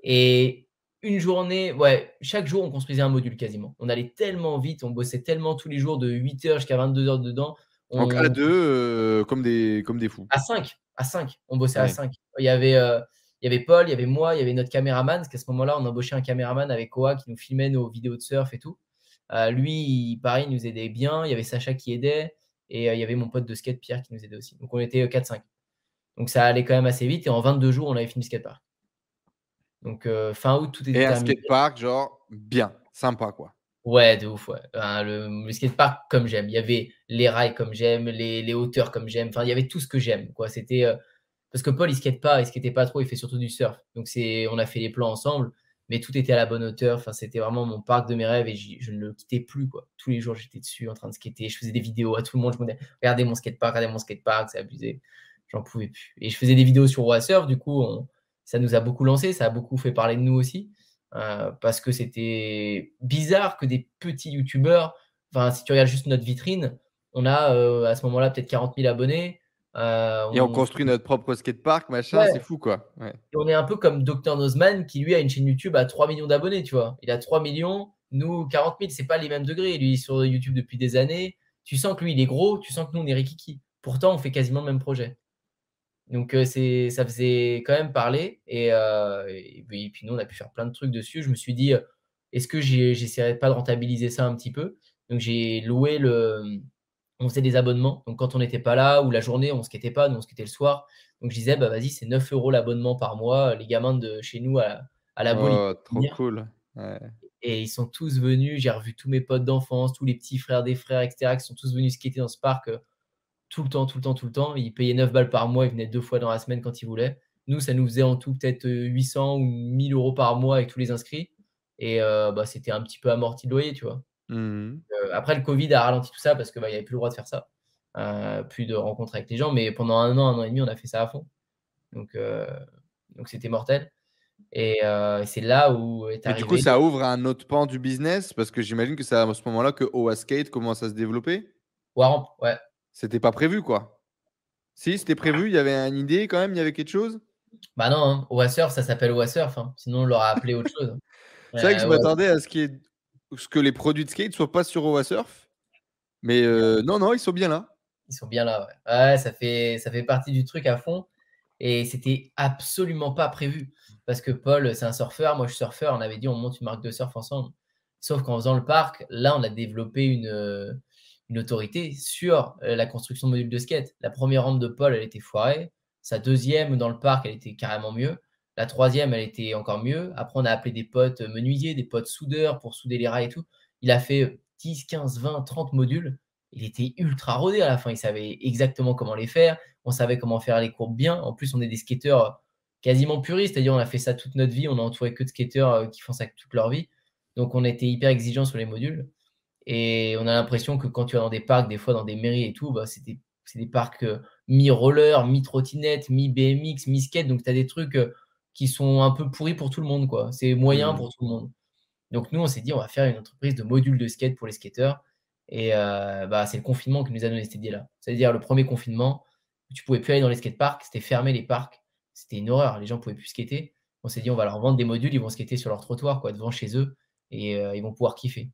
Et une journée, ouais, chaque jour, on construisait un module quasiment. On allait tellement vite, on bossait tellement tous les jours de 8h jusqu'à 22h dedans. Donc à deux, euh, comme, des, comme des fous. À 5, à 5. On bossait à 5. Il y avait il y avait Paul, il y avait moi, il y avait notre caméraman, parce qu'à ce moment-là, on embauchait un caméraman avec Koa qui nous filmait nos vidéos de surf et tout. Euh, lui, pareil, il nous aidait bien. Il y avait Sacha qui aidait. Et euh, il y avait mon pote de skate, Pierre, qui nous aidait aussi. Donc on était 4-5. Euh, Donc ça allait quand même assez vite. Et en 22 jours, on avait fini le skatepark. Donc fin août, tout était Et un skatepark, genre, bien, sympa, quoi. Ouais, de ouf, ouais. le, le skatepark comme j'aime. Il y avait les rails comme j'aime, les, les, hauteurs comme j'aime. Enfin, il y avait tout ce que j'aime, quoi. C'était parce que Paul, il skate pas, il skatait pas trop, il fait surtout du surf. Donc, c'est, on a fait les plans ensemble, mais tout était à la bonne hauteur. Enfin, c'était vraiment mon parc de mes rêves et je ne le quittais plus, quoi. Tous les jours, j'étais dessus en train de skater. Je faisais des vidéos à tout le monde. Je me disais, regardez mon skatepark, regardez mon skatepark, c'est abusé. J'en pouvais plus. Et je faisais des vidéos sur Surf, du coup, ça nous a beaucoup lancé, ça a beaucoup fait parler de nous aussi. Euh, parce que c'était bizarre que des petits youtubeurs, enfin, si tu regardes juste notre vitrine, on a euh, à ce moment-là peut-être 40 000 abonnés. Euh, et on... construit notre propre skatepark, machin, c'est fou quoi. on est un peu comme Dr Nozman qui lui a une chaîne YouTube à 3 millions d'abonnés, tu vois. Il a 3 millions, nous 40 000, c'est pas les mêmes degrés. Lui sur YouTube depuis des années, tu sens que lui il est gros, tu sens que nous on est rikiki. Pourtant on fait quasiment le même projet. Donc euh, c'est, ça faisait quand même parler euh, et, puis nous on a pu faire plein de trucs dessus. Je me suis dit, est-ce que j'essaierais pas de rentabiliser ça un petit peu? Donc j'ai loué le on faisait des abonnements. Donc, quand on n'était pas là ou la journée, on ne skatait pas, nous, on skatait le soir. Donc, je disais, bah, vas-y, c'est 9 euros l'abonnement par mois. Les gamins de chez nous à, la oh, trop cool. Et ils sont tous venus. J'ai revu tous mes potes d'enfance, tous les petits frères des frères, etc., qui sont tous venus skater dans ce parc euh, tout le temps, tout le temps, tout le temps. Ils payaient 9 balles par mois. Ils venaient deux fois dans la semaine quand ils voulaient. Nous, ça nous faisait en tout peut-être 800 ou 1000 euros par mois avec tous les inscrits. Et euh, bah, c'était un petit peu amorti de loyer, tu vois. Mmh. Euh, après, le Covid a ralenti tout ça parce qu'il bah, n'y avait plus le droit de faire ça. Euh, plus de rencontres avec les gens. Mais pendant un an, un an et demi, on a fait ça à fond. Donc, euh, donc c'était mortel. Et c'est là où est arrivé. Et du coup, ça ouvre un autre pan du business parce que j'imagine que c'est à ce moment-là que OA Skate commence à se développer? Warramp, ouais. C'était pas prévu, quoi. Si, c'était prévu, il y avait une idée quand même, il y avait quelque chose? Bah non, hein. OA Surf, ça s'appelle OA Surf. Hein. Sinon, on l'aurait appelé autre chose. c'est vrai que je m'attendais à ce qui est que les produits de skate soient pas sur Owasurf. Mais euh, non, non, ils sont bien là. Ils sont bien là, ouais. ouais ça, fait, ça fait partie du truc à fond. Et c'était absolument pas prévu. Parce que Paul, c'est un surfeur, moi je suis surfeur. On avait dit on monte une marque de surf ensemble. Sauf qu'en faisant le parc, là, on a développé une, une autorité sur euh, la construction de modules de skate. La première rampe de Paul, elle était foirée. Sa deuxième dans le parc, elle était carrément mieux. La troisième, elle était encore mieux. Après, on a appelé des potes menuisiers, des potes soudeurs pour souder les rails et tout. Il a fait 10, 15, 20, 30 modules. Il était ultra rodé à la fin. Il savait exactement comment les faire. On savait comment faire les courbes bien. En plus, on est des skateurs quasiment puristes. C'est-à-dire, on a fait ça toute notre vie. On a entouré que de skateurs euh, qui font ça toute leur vie. Donc, on était hyper exigeants sur les modules. Et on a l'impression que quand tu vas dans des parcs, des fois dans des mairies et tout, bah, c'est des, parcs euh, mi-roller, mi-trottinette, mi-BMX, mi-skate. Donc, tu as des trucs euh, qui sont un peu pourris pour tout le monde. quoi. C'est moyen mmh. pour tout le monde. Donc, nous, on s'est dit, on va faire une entreprise de modules de skate pour les skateurs. Et euh, bah, c'est le confinement qui nous a donné cette idée-là. C'est-à-dire, le premier confinement, tu pouvais plus aller dans les skateparks, c'était fermé les parcs. C'était une horreur. Les gens pouvaient plus skater. On s'est dit, on va leur vendre des modules, ils vont skater sur leur trottoir, quoi, devant chez eux, et ils vont pouvoir kiffer.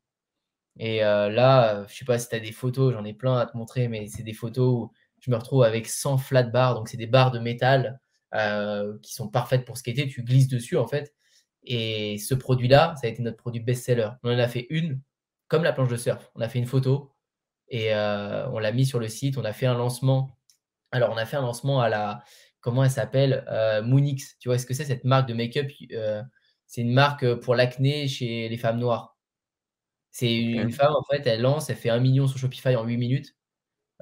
Et euh, là, je sais pas si tu as des photos, j'en ai plein à te montrer, mais c'est des photos où je me retrouve avec 100 flat bars, donc c'est des barres de métal euh, qui sont parfaites pour skater, tu glisses dessus en fait. Et ce produit-là, ça a été notre produit best-seller. On en a fait une, comme la planche de surf. On a fait une photo et euh, on l'a mis sur le site. On a fait un lancement. Alors, on a fait un lancement à la. Comment elle s'appelle Moonix. Tu vois, est-ce que c'est cette marque de make-up? C'est une marque pour l'acné chez les femmes noires. C'est une femme, en fait, elle lance, elle fait un million sur Shopify en 8 minutes,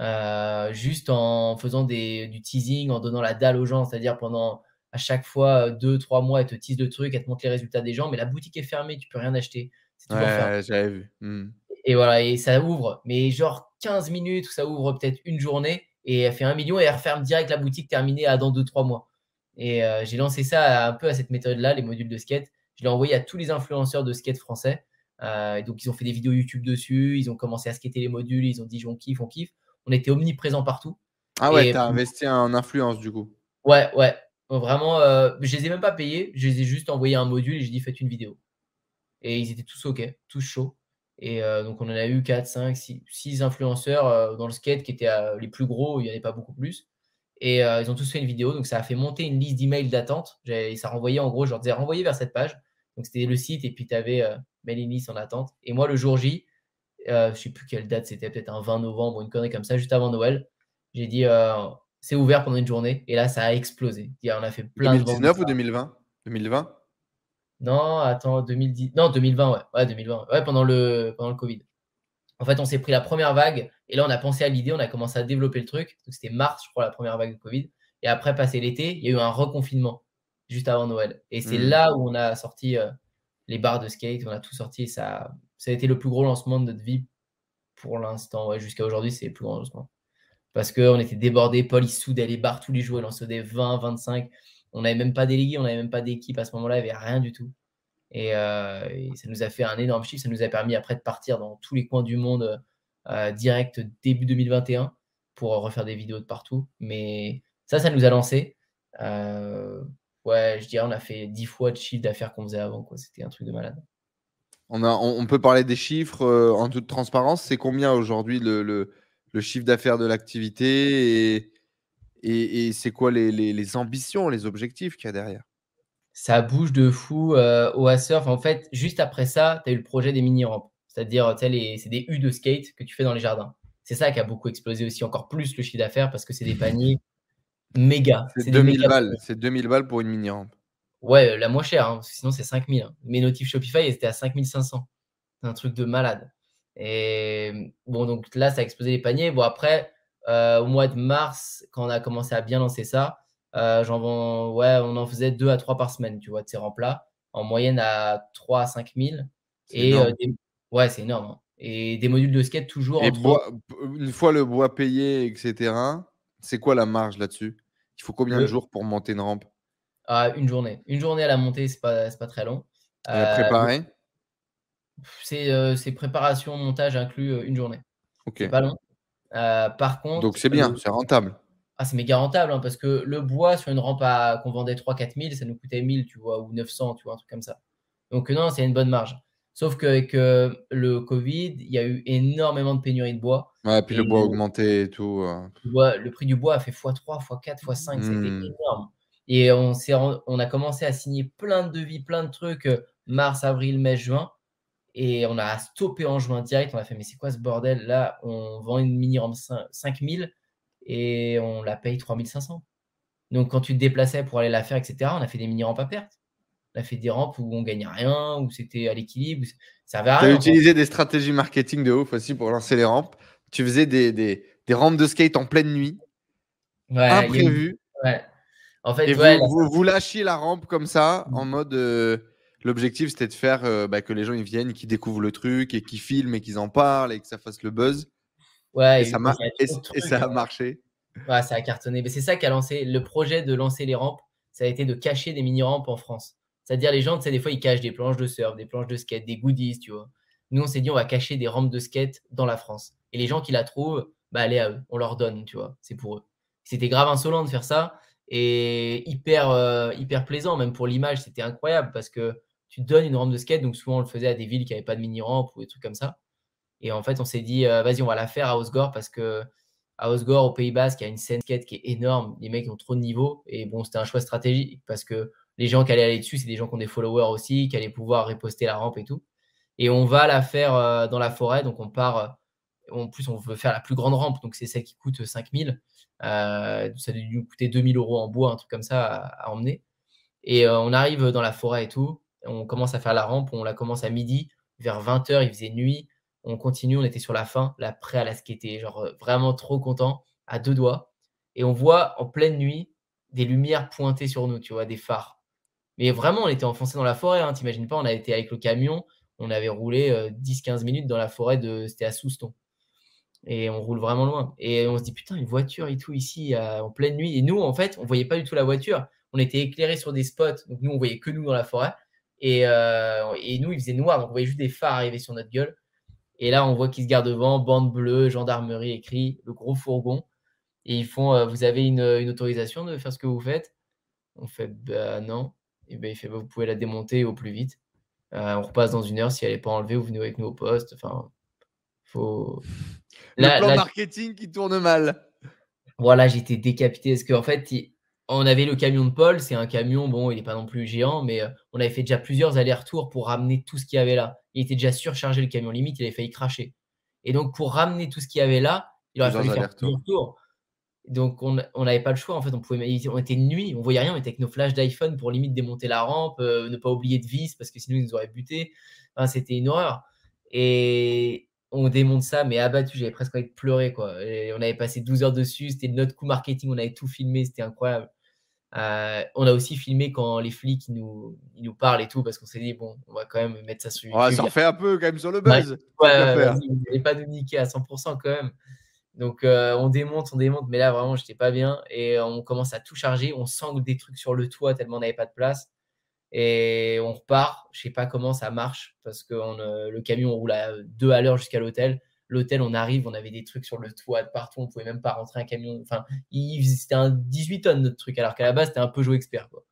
euh, juste en faisant des, du teasing, en donnant la dalle aux gens, c'est-à-dire pendant à chaque fois 2-3 mois, elle te tease le truc, elle te montre les résultats des gens, mais la boutique est fermée, tu peux rien acheter. ouais, j'avais vu. Mmh. Et voilà, et ça ouvre, mais genre 15 minutes, ça ouvre peut-être une journée, et elle fait un million et elle referme direct la boutique terminée à dans 2-3 mois. Et euh, j'ai lancé ça un peu à cette méthode-là, les modules de skate. Je l'ai envoyé à tous les influenceurs de skate français. Euh, donc, ils ont fait des vidéos YouTube dessus, ils ont commencé à skater les modules, ils ont dit on kiffe, on kiffe. On était omniprésent partout. Ah ouais, t'as investi en influence du coup. Ouais, ouais. Vraiment, euh, je les ai même pas payés, je les ai juste envoyé un module et j'ai dit faites une vidéo. Et ils étaient tous OK, tous chauds. Et euh, donc, on en a eu 4, 5, 6, influenceurs dans le skate qui étaient les plus gros, il n'y en avait pas beaucoup plus. Et ils ont tous fait une vidéo, donc ça a fait monter une liste d'emails d'attente. Ça renvoyait en gros, je leur disais renvoyer vers cette page. Donc, c'était le site et puis tu avais Mélinis en attente. Et moi, le jour J, euh, je sais plus quelle date, c'était peut-être un 20 novembre ou une connerie comme ça, juste avant Noël, j'ai dit euh, c'est ouvert pendant une journée. Et là, ça a explosé. On a fait plein 2019 ou 2020 2020 Non, attends, 2010. Non, 2020, ouais. Ouais, 2020. Ouais, pendant le, pendant le Covid. En fait, on s'est pris la première vague et là, on a pensé à l'idée, on a commencé à développer le truc. C'était mars, je crois, la première vague de Covid. Et après, passé l'été, il y a eu un reconfinement juste avant Noël. Et c'est hmm. là où on a sorti euh, les barres de skate, on a tout sorti. Ça, ça a été le plus gros lancement de notre vie pour l'instant. Ouais, Jusqu'à aujourd'hui, c'est le plus gros lancement. Parce qu'on était débordés. Paul, il soudait les barres tous les jours. Il en soudait 20, 25. On n'avait même pas délégué, on n'avait même pas d'équipe à ce moment-là. Il n'y avait rien du tout. Euh, et, ça nous a fait un énorme chiffre. Ça nous a permis après de partir dans tous les coins du monde euh, direct début 2021 pour refaire des vidéos de partout. Mais ça, ça nous a lancé. Euh, ouais, je dirais, on a fait 10 fois de chiffre d'affaires qu'on faisait avant. C'était un truc de malade. On, a, on, peut parler des chiffres euh, en toute transparence. C'est combien aujourd'hui le, le, le, chiffre d'affaires de l'activité et, et, et c'est quoi les, les, les, ambitions, les objectifs qu'il y a derrière? Ça bouge de fou euh, au Asurf. En fait, juste après ça, tu as eu le projet des mini-rampes. C'est-à-dire, c'est des U de skate que tu fais dans les jardins. C'est ça qui a beaucoup explosé aussi, encore plus le chiffre d'affaires parce que c'est des paniers méga. C'est 2000 balles. C'est 2000 balles pour une mini rampe. Ouais, la moins chère, hein, sinon c'est 5000. Hein. Mes notifs Shopify, étaient à 5500. C'est un truc de malade. Et bon, donc là, ça a explosé les paniers. Bon, après, euh, au mois de mars, quand on a commencé à bien lancer ça, euh, j'en ouais, on en faisait 2 à 3 par semaine, tu vois, de ces rampes-là, en moyenne à 3 à 5000. Et euh, ouais, c'est énorme. Hein. Et des modules de skate toujours. Et une fois le bois payé, etc., c'est quoi la marge là-dessus? Il faut combien de jours pour monter une rampe? Ah, Une journée. Une journée à la montée, c'est pas, pas très long. Euh, préparer? C'est c'est préparation, montage inclus euh, une journée. Ok. C'est pas long. Euh, par contre. Donc c'est bien, c'est rentable. Ah, c'est méga rentable hein, parce que le bois sur une rampe qu'on vendait 3-4 000, ça nous coûtait 1000, tu vois, ou 900, tu vois, un truc comme ça. Donc non, c'est une bonne marge. Sauf qu'avec le Covid, il y a eu énormément de pénurie de bois. Ouais, puis le bois a augmenté et tout. Le, prix du bois a fait x3, x4, x5, c'était énorme. Et on, on a commencé à signer plein de devis, plein de trucs, mars, avril, mai, juin. Et on a stoppé en juin direct. On a fait, mais c'est quoi ce bordel? Là, on vend une mini rampe 5000 et on la paye 3500. Donc, quand tu te déplaçais pour aller la faire, etc., on a fait des mini-rampes à perte. On a fait des rampes où on gagnait rien, où c'était à l'équilibre, ça rien. Tu as utilisé des stratégies marketing de ouf aussi pour lancer les rampes. Tu faisais des, des, des rampes de skate en pleine nuit. Ouais, imprévues. Ouais. En fait, vous, vous, lâchiez la rampe comme ça, en mmh. mode. Euh, l'objectif, c'était de faire euh, bah, que les gens ils viennent, qu'ils découvrent le truc et qu'ils filment et qu'ils en parlent et que ça fasse le buzz. Ouais, et, ça, et, ça a marché. Ouais, ça a cartonné. Mais c'est ça qui a lancé le projet de lancer les rampes. Ça a été de cacher des mini-rampes en France. C'est-à-dire, les gens, tu sais, des fois, ils cachent des planches de surf, des planches de skate, des goodies, tu vois. Nous, on s'est dit, on va cacher des rampes de skate dans la France. Et les gens qui la trouvent, bah, allez à eux, on leur donne, tu vois, c'est pour eux. C'était grave insolent de faire ça et hyper, euh, hyper plaisant, même pour l'image, c'était incroyable parce que tu donnes une rampe de skate, donc souvent on le faisait à des villes qui n'avaient pas de mini-rampe ou des trucs comme ça. Et en fait, on s'est dit, euh, vas-y, on va la faire à Osgore parce que à Osgore, au Pays Basque, il y a une scène skate qui est énorme. Les mecs ont trop de niveau. Et bon, c'était un choix stratégique parce que les gens qui allaient aller dessus, c'est des gens qui ont des followers aussi, qui allaient pouvoir reposter la rampe et tout. Et on va la faire euh, dans la forêt. Donc, on part. en plus, on veut faire la plus grande rampe. Donc, c'est celle qui coûte 5000. Euh, ça a dû coûter 2000 euros en bois, un truc comme ça à, emmener. Et euh, on arrive dans la forêt et tout. On commence à faire la rampe. On la commence à midi. Vers 20h, il faisait nuit. On continue. On était sur la fin, là, prêt à la skater. Genre, vraiment trop content, à deux doigts. Et on voit en pleine nuit des lumières pointées sur nous, tu vois, des phares. Mais vraiment, on était enfoncé dans la forêt. Hein, T'imagines pas, on a été avec le camion, on avait roulé 10-15 euh, minutes dans la forêt de. C'était à Souston. Et on roule vraiment loin. Et on se dit, putain, une voiture et tout ici en pleine nuit. Et nous, en fait, on voyait pas du tout la voiture. On était éclairés sur des spots. Donc nous, on voyait que nous dans la forêt. Et, euh, et nous, il faisait noir. Donc on voyait juste des phares arriver sur notre gueule. Et là, on voit qu'ils se gardent devant, bande bleue, gendarmerie écrit, le gros fourgon. Et ils font, euh, vous avez une, une, autorisation de faire ce que vous faites? On fait, bah non et ben, il fait bah, vous pouvez la démonter au plus vite. Euh, on repasse dans une heure. Si elle n'est pas enlevée, vous venez avec nous au poste. Enfin, faut. Le plan marketing qui tourne mal. Voilà, j'étais décapité. Parce qu'en fait, on avait le camion de Paul. C'est un camion, bon, il n'est pas non plus géant, mais euh, on avait fait déjà plusieurs allers-retours pour ramener tout ce qu'il y avait là. Il était déjà surchargé le camion. Limite, il avait failli cracher. Et donc, pour ramener tout ce qu'il y avait là, il aurait fallu faire plusieurs tours. Donc, on n'avait pas le choix. En fait, on, pouvait, on était nuit, on voyait rien. On était avec nos flashs d'iPhone pour limite démonter la rampe, euh, ne pas oublier de vis parce que sinon, ils nous auraient buté. C'était une horreur. Et on démonte ça, mais abattu, j'avais presque envie de pleurer. Quoi. on avait passé 12 heures dessus. C'était notre coup marketing. On avait tout filmé. C'était incroyable. Euh, on a aussi filmé quand les flics nous, ils nous parlent et tout, parce qu'on s'est dit, bon, on va quand même mettre ça sur YouTube. en fait un peu quand même sur le buzz. Ouais, n'allez pas nous niquer à 100% quand même. Donc euh, on démonte, on démonte, mais là vraiment j'étais pas bien et on commence à tout charger, on sent des trucs sur le toit tellement on n'avait pas de place et on repart. Je sais pas comment ça marche parce que euh, le camion roule à deux à l'heure jusqu'à l'hôtel. L'hôtel, on arrive, on avait des trucs sur le toit partout, on pouvait même pas rentrer un camion. Enfin, c'était un 18 tonnes notre truc, alors qu'à la base c'était un peu joué expert. Quoi.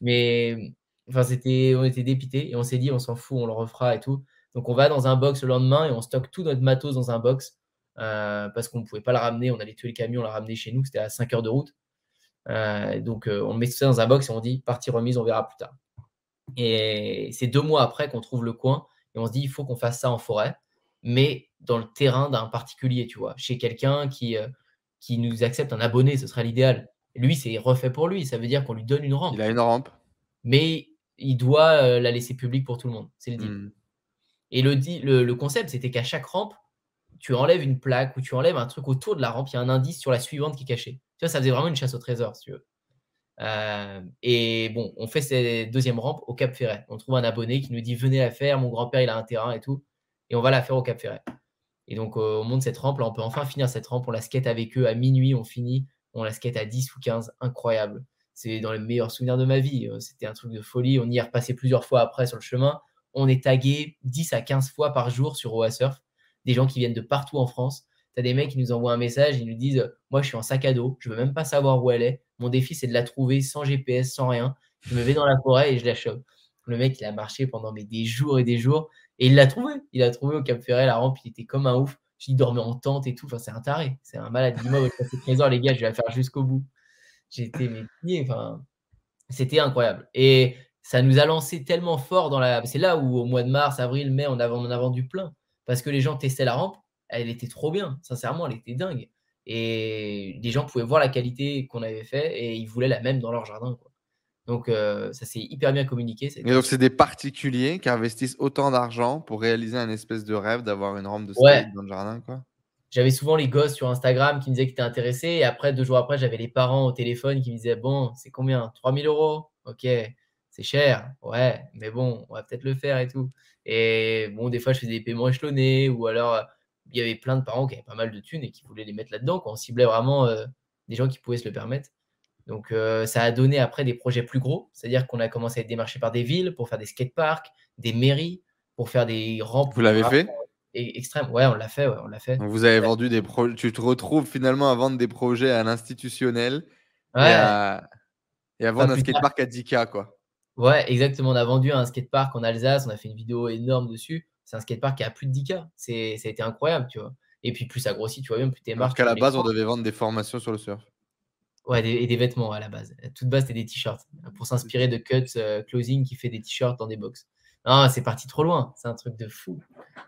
Mais enfin, c'était, on était dépité et on s'est dit on s'en fout, on le refera et tout. Donc on va dans un box le lendemain et on stocke tout notre matos dans un box euh, parce qu'on ne pouvait pas le ramener. On allait tuer le camion, on l'a ramené chez nous, c'était à 5 heures de route. Euh, donc euh, on met tout ça dans un box et on dit partie remise, on verra plus tard. Et c'est deux mois après qu'on trouve le coin et on se dit il faut qu'on fasse ça en forêt, mais dans le terrain d'un particulier, tu vois, chez quelqu'un qui, qui nous accepte un abonné, ce serait l'idéal. Lui, c'est refait pour lui, ça veut dire qu'on lui donne une rampe. Il a une rampe. Mais il doit la laisser publique pour tout le monde, c'est le deal. Hmm. Et le, le, le concept, c'était qu'à chaque rampe, tu enlèves une plaque ou tu enlèves un truc autour de la rampe, il y a un indice sur la suivante qui est caché. Tu vois, ça faisait vraiment une chasse au trésor, si tu veux. Euh, et bon, on fait cette deuxième rampe au Cap Ferret. On trouve un abonné qui nous dit venez la faire, mon grand-père il a un terrain et tout, et on va la faire au Cap Ferret. Et donc euh, on monte cette rampe, là on peut enfin finir cette rampe, on la skate avec eux à minuit, on finit, on la skate à 10 ou 15, incroyable. C'est dans les meilleurs souvenirs de ma vie, euh, c'était un truc de folie, on y est repassé plusieurs fois après sur le chemin, on est tagué 10 à 15 fois par jour sur OaSurf des gens qui viennent de partout en France. Tu as des mecs qui nous envoient un message, ils nous disent Moi, je suis en sac à dos, je ne veux même pas savoir où elle est. Mon défi, c'est de la trouver sans GPS, sans rien. Je me vais dans la forêt et je la chope. Le mec, il a marché pendant des jours et des jours et il l'a trouvé. Il a trouvé au Cap Ferret la rampe, il était comme un ouf. Il dormait en tente et tout. C'est un taré, c'est un malade. Dis-moi, c'est trésor, les gars, je vais la faire jusqu'au bout. J'étais pieds, enfin, c'était incroyable. Et ça nous a lancé tellement fort dans la. C'est là où au mois de mars, avril, mai, on en a vendu plein parce que les gens testaient la rampe. Elle était trop bien, sincèrement, elle était dingue. Et les gens pouvaient voir la qualité qu'on avait fait et ils voulaient la même dans leur jardin. Quoi. Donc, euh, ça s'est hyper bien communiqué. Et donc, c'est des particuliers qui investissent autant d'argent pour réaliser un espèce de rêve d'avoir une rampe de skate dans le jardin, quoi? J'avais souvent les gosses sur Instagram qui me disaient qu'ils étaient intéressés. Et après, deux jours après, j'avais les parents au téléphone qui me disaient Bon, c'est combien? 3000 euros? Ok, c'est cher. Ouais, mais bon, on va peut-être le faire et tout. Et bon, des fois, je faisais des paiements échelonnés ou alors il y avait plein de parents qui avaient pas mal de thunes et qui voulaient les mettre là-dedans. On ciblait vraiment euh, des gens qui pouvaient se le permettre. Donc, euh, ça a donné après des projets plus gros. C'est-à-dire qu'on a commencé à être démarché par des villes pour faire des skateparks, des mairies, pour faire des rampes. Vous l'avez fait? Extrême. Ouais, on l'a fait. on l'a fait. vous avez vendu des projets. Tu te retrouves finalement à vendre des projets à l'institutionnel et, à... vendre un skatepark à 10K, quoi. Ouais, exactement. On a vendu un skatepark en Alsace. On a fait une vidéo énorme dessus. C'est un skatepark qui a plus de 10K. C'est, ça a été incroyable, tu vois. Et puis plus ça grossit, tu vois bien, plus t'es marques. qu'à la base, on devait vendre des formations sur le surf. Ouais, et des vêtements à la base. À toute base, c'était des t-shirts. Pour s'inspirer de Cuts euh, Closing qui fait des t-shirts dans des box. Non, c'est parti trop loin. C'est un truc de fou.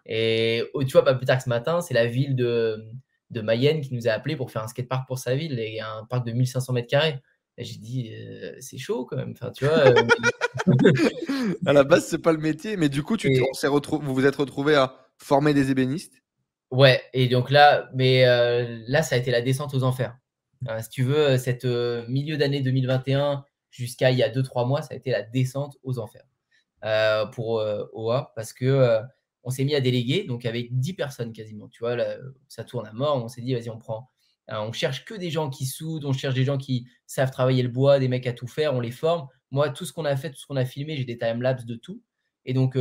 Et oh, tu vois, pas plus tard que ce matin, c'est la ville de, de Mayenne qui nous a appelé pour faire un skatepark pour sa ville et un parc de 1500 mètres carrés. J'ai dit, euh, c'est chaud quand même. Enfin, tu vois. Euh, à la base, c'est pas le métier, mais du coup, tu vous vous êtes retrouvé à former des ébénistes? Ouais, et donc là, mais là, ça a été la descente aux enfers. Euh, si tu veux, euh, cette euh, milieu d'année 2021 jusqu'à il y a 2-3 mois, ça a été la descente aux enfers pour OA parce que on s'est mis à déléguer, donc avec 10 personnes quasiment. Tu vois, ça tourne à mort. On s'est dit, vas-y, on prend. on cherche que des gens qui soudent, on cherche des gens qui savent travailler le bois, des mecs à tout faire, on les forme. Moi, tout ce qu'on a fait, tout ce qu'on a filmé, j'ai des timelapses de tout. Et donc,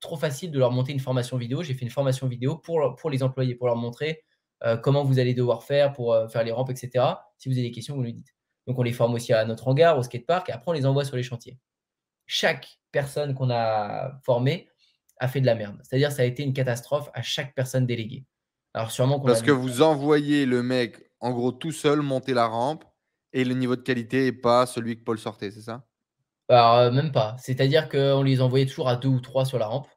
trop facile de leur monter une formation vidéo. J'ai fait une formation vidéo pour, pour les employés, pour leur montrer euh, comment vous allez devoir faire pour euh, faire les rampes, etc. Si vous avez des questions, vous nous dites. Donc on les forme aussi à notre hangar, au skatepark, et après on les envoie sur les chantiers. Chaque personne qu'on a formée a fait de la merde. C'est-à-dire ça a été une catastrophe à chaque personne déléguée. Alors sûrement Parce que vous envoyez le mec en gros tout seul monter la rampe et le niveau de qualité n'est pas celui que Paul sortait, c'est ça? Euh, même pas. C'est-à-dire qu'on les envoyait toujours à deux ou trois sur la rampe.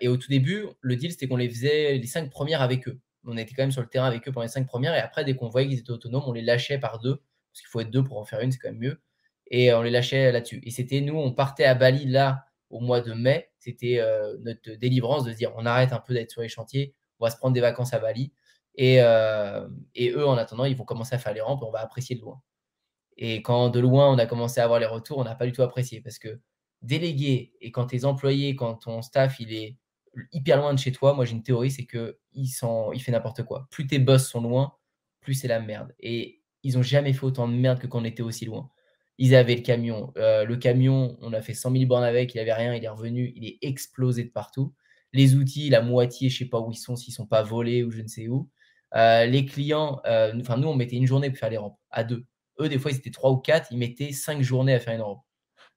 et au tout début, le deal c'était qu'on les faisait les cinq premières avec eux on était quand même sur le terrain avec eux pendant les cinq premières. Et après, dès qu'on voyait qu'ils étaient autonomes, on les lâchait par deux. Parce qu'il faut être deux pour en faire une, c'est quand même mieux. Et on les lâchait là-dessus. Et c'était nous, on partait à Bali là au mois de mai. C'était euh, notre délivrance de se dire on arrête un peu d'être sur les chantiers, on va se prendre des vacances à Bali. Et, euh, et, eux, en attendant, ils vont commencer à faire les rampes on va apprécier de loin. Et quand de loin, on a commencé à avoir les retours, on n'a pas du tout apprécié parce que déléguer et quand tes employés, quand ton staff, il est hyper loin de chez toi, moi j'ai une théorie, c'est que il, il fait n'importe quoi. Plus tes boss sont loin, plus c'est la merde. Et ils ont jamais fait autant de merde que quand on était aussi loin. Ils avaient le camion. Euh, le camion, on a fait 100 000 bornes avec, il avait rien, il est revenu, il est explosé de partout. Les outils, la moitié, je sais pas où ils sont, s'ils sont pas volés ou je ne sais où. Euh, les clients, euh, enfin nous, on mettait une journée pour faire les rampes, à deux. Eux, des fois, ils étaient trois ou quatre, ils mettaient cinq journées à faire une rampe.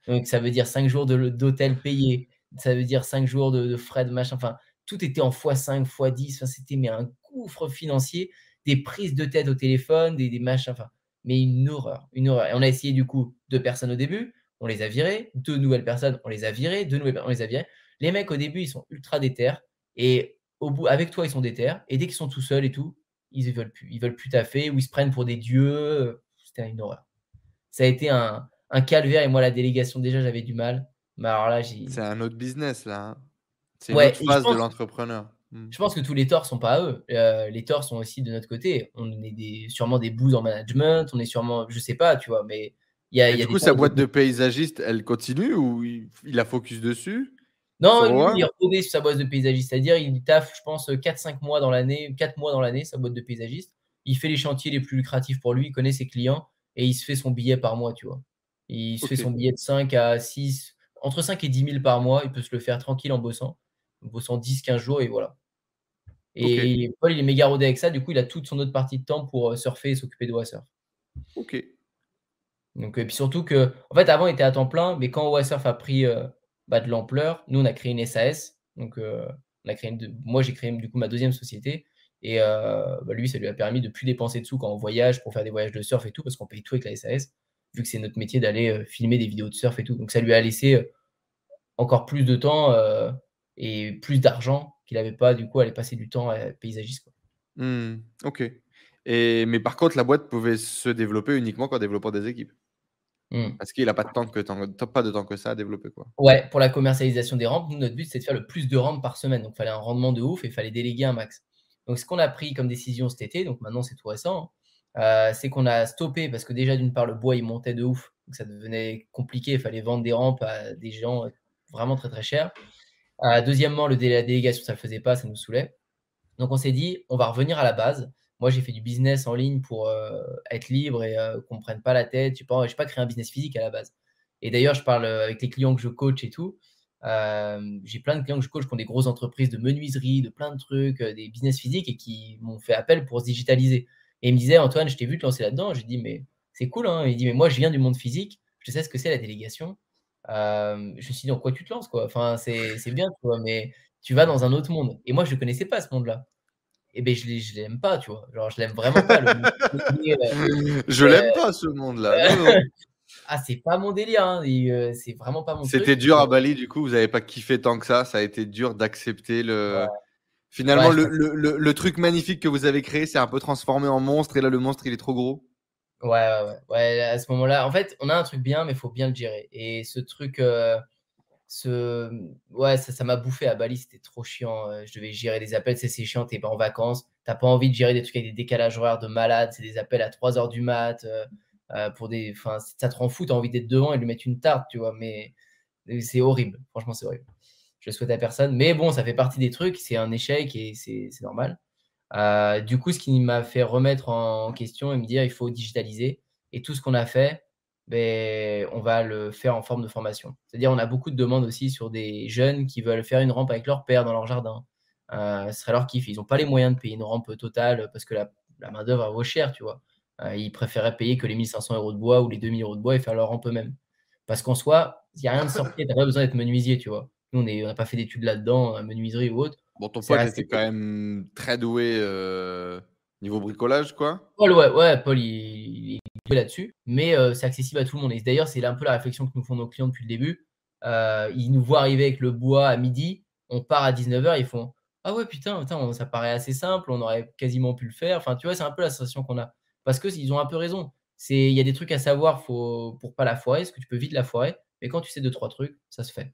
Donc ça veut dire cinq jours d'hôtel payé, ça veut dire 5 jours de, frais de machin. Enfin, tout était en x5, x10. Enfin, c'était un gouffre financier, des prises de tête au téléphone, des, des machins. Enfin, mais une horreur, une horreur. Et on a essayé du coup deux personnes au début, on les a virées, deux nouvelles personnes, on les a virées, deux nouvelles, on les a virées. Les mecs au début, ils sont ultra déter et au bout, avec toi, ils sont déter. Et dès qu'ils sont tout seuls et tout, ils veulent plus, ils veulent plus taffer ou ils se prennent pour des dieux. C'était une horreur. Ça a été un, un calvaire et moi la délégation déjà j'avais du mal. C'est un autre business là. Hein. C'est une autre phase de l'entrepreneur. Mmh. Je pense que tous les torts sont pas à eux. Euh, les torts sont aussi de notre côté. On est des, sûrement des bouses en management. On est sûrement, je sais pas, tu vois, mais il y a. du coup, sa boîte de... paysagiste, elle continue ou il, a focus dessus? Non, lui, il est rodé sur sa boîte de paysagiste. C'est-à-dire, il taffe, je pense, 4-5 mois dans l'année, 4 mois dans l'année, sa boîte de paysagiste. Il fait les chantiers les plus lucratifs pour lui, il connaît ses clients et il se fait son billet par mois, tu vois. Il se fait son billet de 5 à 6, entre 5 et 10 000 par mois, il peut se le faire tranquille en bossant, en bossant 10-15 jours et voilà. Et Paul, il est méga rodé avec ça, du coup, il a toute son autre partie de temps pour euh, surfer et s'occuper de Wassurf. Ok. Donc, et puis surtout que, en fait, avant, il était à temps plein, mais quand Wassurf a pris euh, bah, de l'ampleur, nous, on a créé une SAS. Donc, euh, on a créé une, moi, j'ai créé du coup ma deuxième société. Et bah, lui, ça lui a permis de plus dépenser de sous quand on voyage pour faire des voyages de surf et tout, parce qu'on paye tout avec la SAS vu que c'est notre métier d'aller euh, filmer des vidéos de surf et tout. Donc ça lui a laissé euh, encore plus de temps euh, et plus d'argent qu'il n'avait pas du coup à aller passer du temps à paysagiste. Mmh, ok. Et, mais par contre, la boîte pouvait se développer uniquement qu'en développant des équipes. Mmh. Parce qu'il n'a pas, de temps que pas de temps que ça à développer. Quoi. Ouais, pour la commercialisation des rampes, notre but, c'est de faire le plus de rampes par semaine. Donc, il fallait un rendement de ouf et il fallait déléguer un max. Donc, ce qu'on a pris comme décision cet été, donc maintenant c'est tout récent, euh, c'est qu'on a stoppé parce que déjà, d'une part, le bois, il montait de ouf. Donc, ça devenait compliqué. Il fallait vendre des rampes à des gens vraiment très, très chers. Euh, deuxièmement, le, la délégation, ça ne le faisait pas, ça nous saoulait. Donc, on s'est dit, on va revenir à la base. Moi, j'ai fait du business en ligne pour euh, être libre et qu'on ne prenne pas la tête. Je n'ai pas, créé un business physique à la base. Et d'ailleurs, je parle avec les clients que je coach et tout. J'ai plein de clients que je coach qui ont des grosses entreprises de menuiserie, de plein de trucs, des business physiques et qui m'ont fait appel pour se digitaliser. Et il me disait, Antoine, je t'ai vu te lancer là-dedans. Je lui dis, mais c'est cool. Hein. Il dit, mais moi, je viens du monde physique. Je sais ce que c'est la délégation. je me suis dit, dans quoi tu te lances quoi? Enfin, c'est bien, tu vois, mais tu vas dans un autre monde. Et moi, je ne connaissais pas ce monde-là. Et ben, je ne l'aime pas, tu vois. Genre, je l'aime vraiment pas. Le... je l'aime pas, ce monde-là. ah, c'est pas mon délire. Hein. c'est vraiment pas mon C'était dur à Bali, du coup. Vous n'avez pas kiffé tant que ça. Ça a été dur d'accepter le. Finalement, le, le, le, truc magnifique que vous avez créé, c'est un peu transformé en monstre. Et là, le monstre, il est trop gros. Ouais, ouais, ouais. à ce moment-là, en fait, on a un truc bien, mais il faut bien le gérer. Et ce truc, euh, ce... ouais, ça m'a bouffé à Bali, c'était trop chiant. Euh, je devais gérer des appels, c'est chiant, t'es pas en vacances. T'as pas envie de gérer des trucs avec des décalages horaires de malade. C'est des appels à 3 heures du mat. Euh, pour des... enfin, ça te rend fou, t'as envie d'être devant et de lui mettre une tarte, tu vois. Mais c'est horrible. Franchement, c'est horrible je le souhaite à personne. Mais bon, ça fait partie des trucs, c'est un échec et c'est normal. Euh, du coup, ce qui m'a fait remettre en question et me dire il faut digitaliser. Et tout ce qu'on a fait, ben, on va le faire en forme de formation. C'est-à-dire, on a beaucoup de demandes aussi sur des jeunes qui veulent faire une rampe avec leur père dans leur jardin. Euh, ce serait leur kiff. Ils n'ont pas les moyens de payer une rampe totale parce que la, main-d'œuvre vaut cher, tu vois. Euh, ils préféraient payer que les 1500 euros de bois ou les 2000 euros de bois et faire leur rampe eux-mêmes. Parce qu'en soi, il n'y a rien de sorti, tu n'as pas besoin d'être menuisier, tu vois. Nous, on n'a pas fait d'études là-dedans, menuiserie ou autre. Bon, ton pote était quand même très doué euh, niveau bricolage, quoi. Paul, ouais, ouais Paul, il, est doué là-dessus, mais euh, c'est accessible à tout le monde. Et d'ailleurs, c'est un peu la réflexion que nous font nos clients depuis le début. Euh, ils nous voient arriver avec le bois à midi, on part à 19h, ils font Ah ouais, putain, putain, ça paraît assez simple, on aurait quasiment pu le faire. Enfin, tu vois, c'est un peu la sensation qu'on a. Parce qu'ils ont un peu raison. Il y a des trucs à savoir faut, pour pas la foirer, parce que tu peux vite la foirer, mais quand tu sais deux, trois trucs, ça se fait.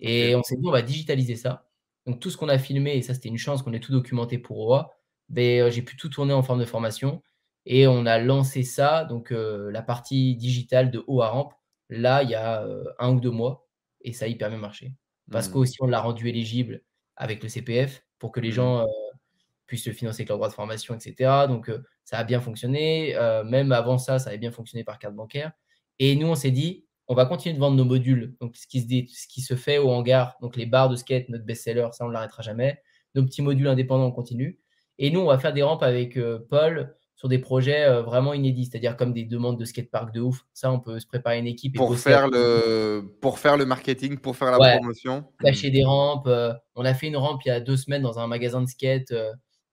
Et on s'est dit, on va digitaliser ça. Donc, tout ce qu'on a filmé, et ça, c'était une chance qu'on ait tout documenté pour OA, ben, euh, j'ai pu tout tourner en forme de formation. Et on a lancé ça, donc euh, la partie digitale de OA Ramp, là, il y a euh, un ou deux mois. Et ça a hyper bien marché. Parce mmh. qu'aussi, on l'a rendu éligible avec le CPF pour que les mmh. gens puissent le financer avec leur droit de formation, etc. Donc, ça a bien fonctionné. même avant ça, ça avait bien fonctionné par carte bancaire. Et nous, on s'est dit, on va continuer de vendre nos modules, donc ce qui se, ce qui se fait au hangar, donc les barres de skate, notre best-seller, ça on ne l'arrêtera jamais. Nos petits modules indépendants, on continue. Et nous, on va faire des rampes avec euh, Paul sur des projets euh, vraiment inédits, c'est-à-dire comme des demandes de skatepark de ouf. Ça, on peut se préparer une équipe. pour, faire le, pour faire le marketing, pour faire la promotion. Cacher des rampes. Euh, on a fait une rampe il y a deux semaines dans un magasin de skate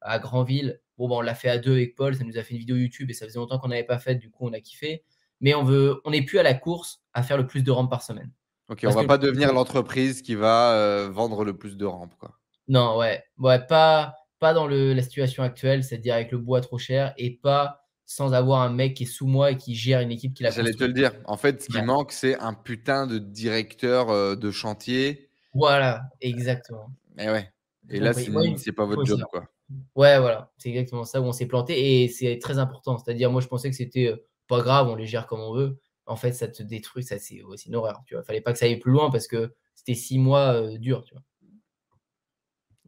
à Granville. Bon, bah, on l'a fait à deux avec Paul, ça nous a fait une vidéo YouTube et ça faisait longtemps qu'on n'avait pas fait, du coup, on a kiffé mais on veut, on n'est plus à la course à faire le plus de rampes par semaine. Ok, on va pas devenir l'entreprise qui va euh, vendre le plus de rampes, quoi. Non, ouais, ouais, pas, pas dans le, la situation actuelle, c'est-à-dire avec le bois trop cher et pas sans avoir un mec qui est sous moi et qui gère une équipe qui l'a J'allais te le dire. En fait, ce qui manque, c'est un putain de directeur euh, de chantier. Voilà, exactement. Et ouais. Et là, c'est pas votre job, quoi. Ouais, voilà, c'est exactement ça où on s'est planté et c'est très important. C'est-à-dire, moi, je pensais que c'était euh, pas grave, on les gère comme on veut. En fait, ça te détruit, ça c'est aussi une horreur. Tu vois, fallait pas que ça aille plus loin parce que c'était six mois euh, durs. Tu vois.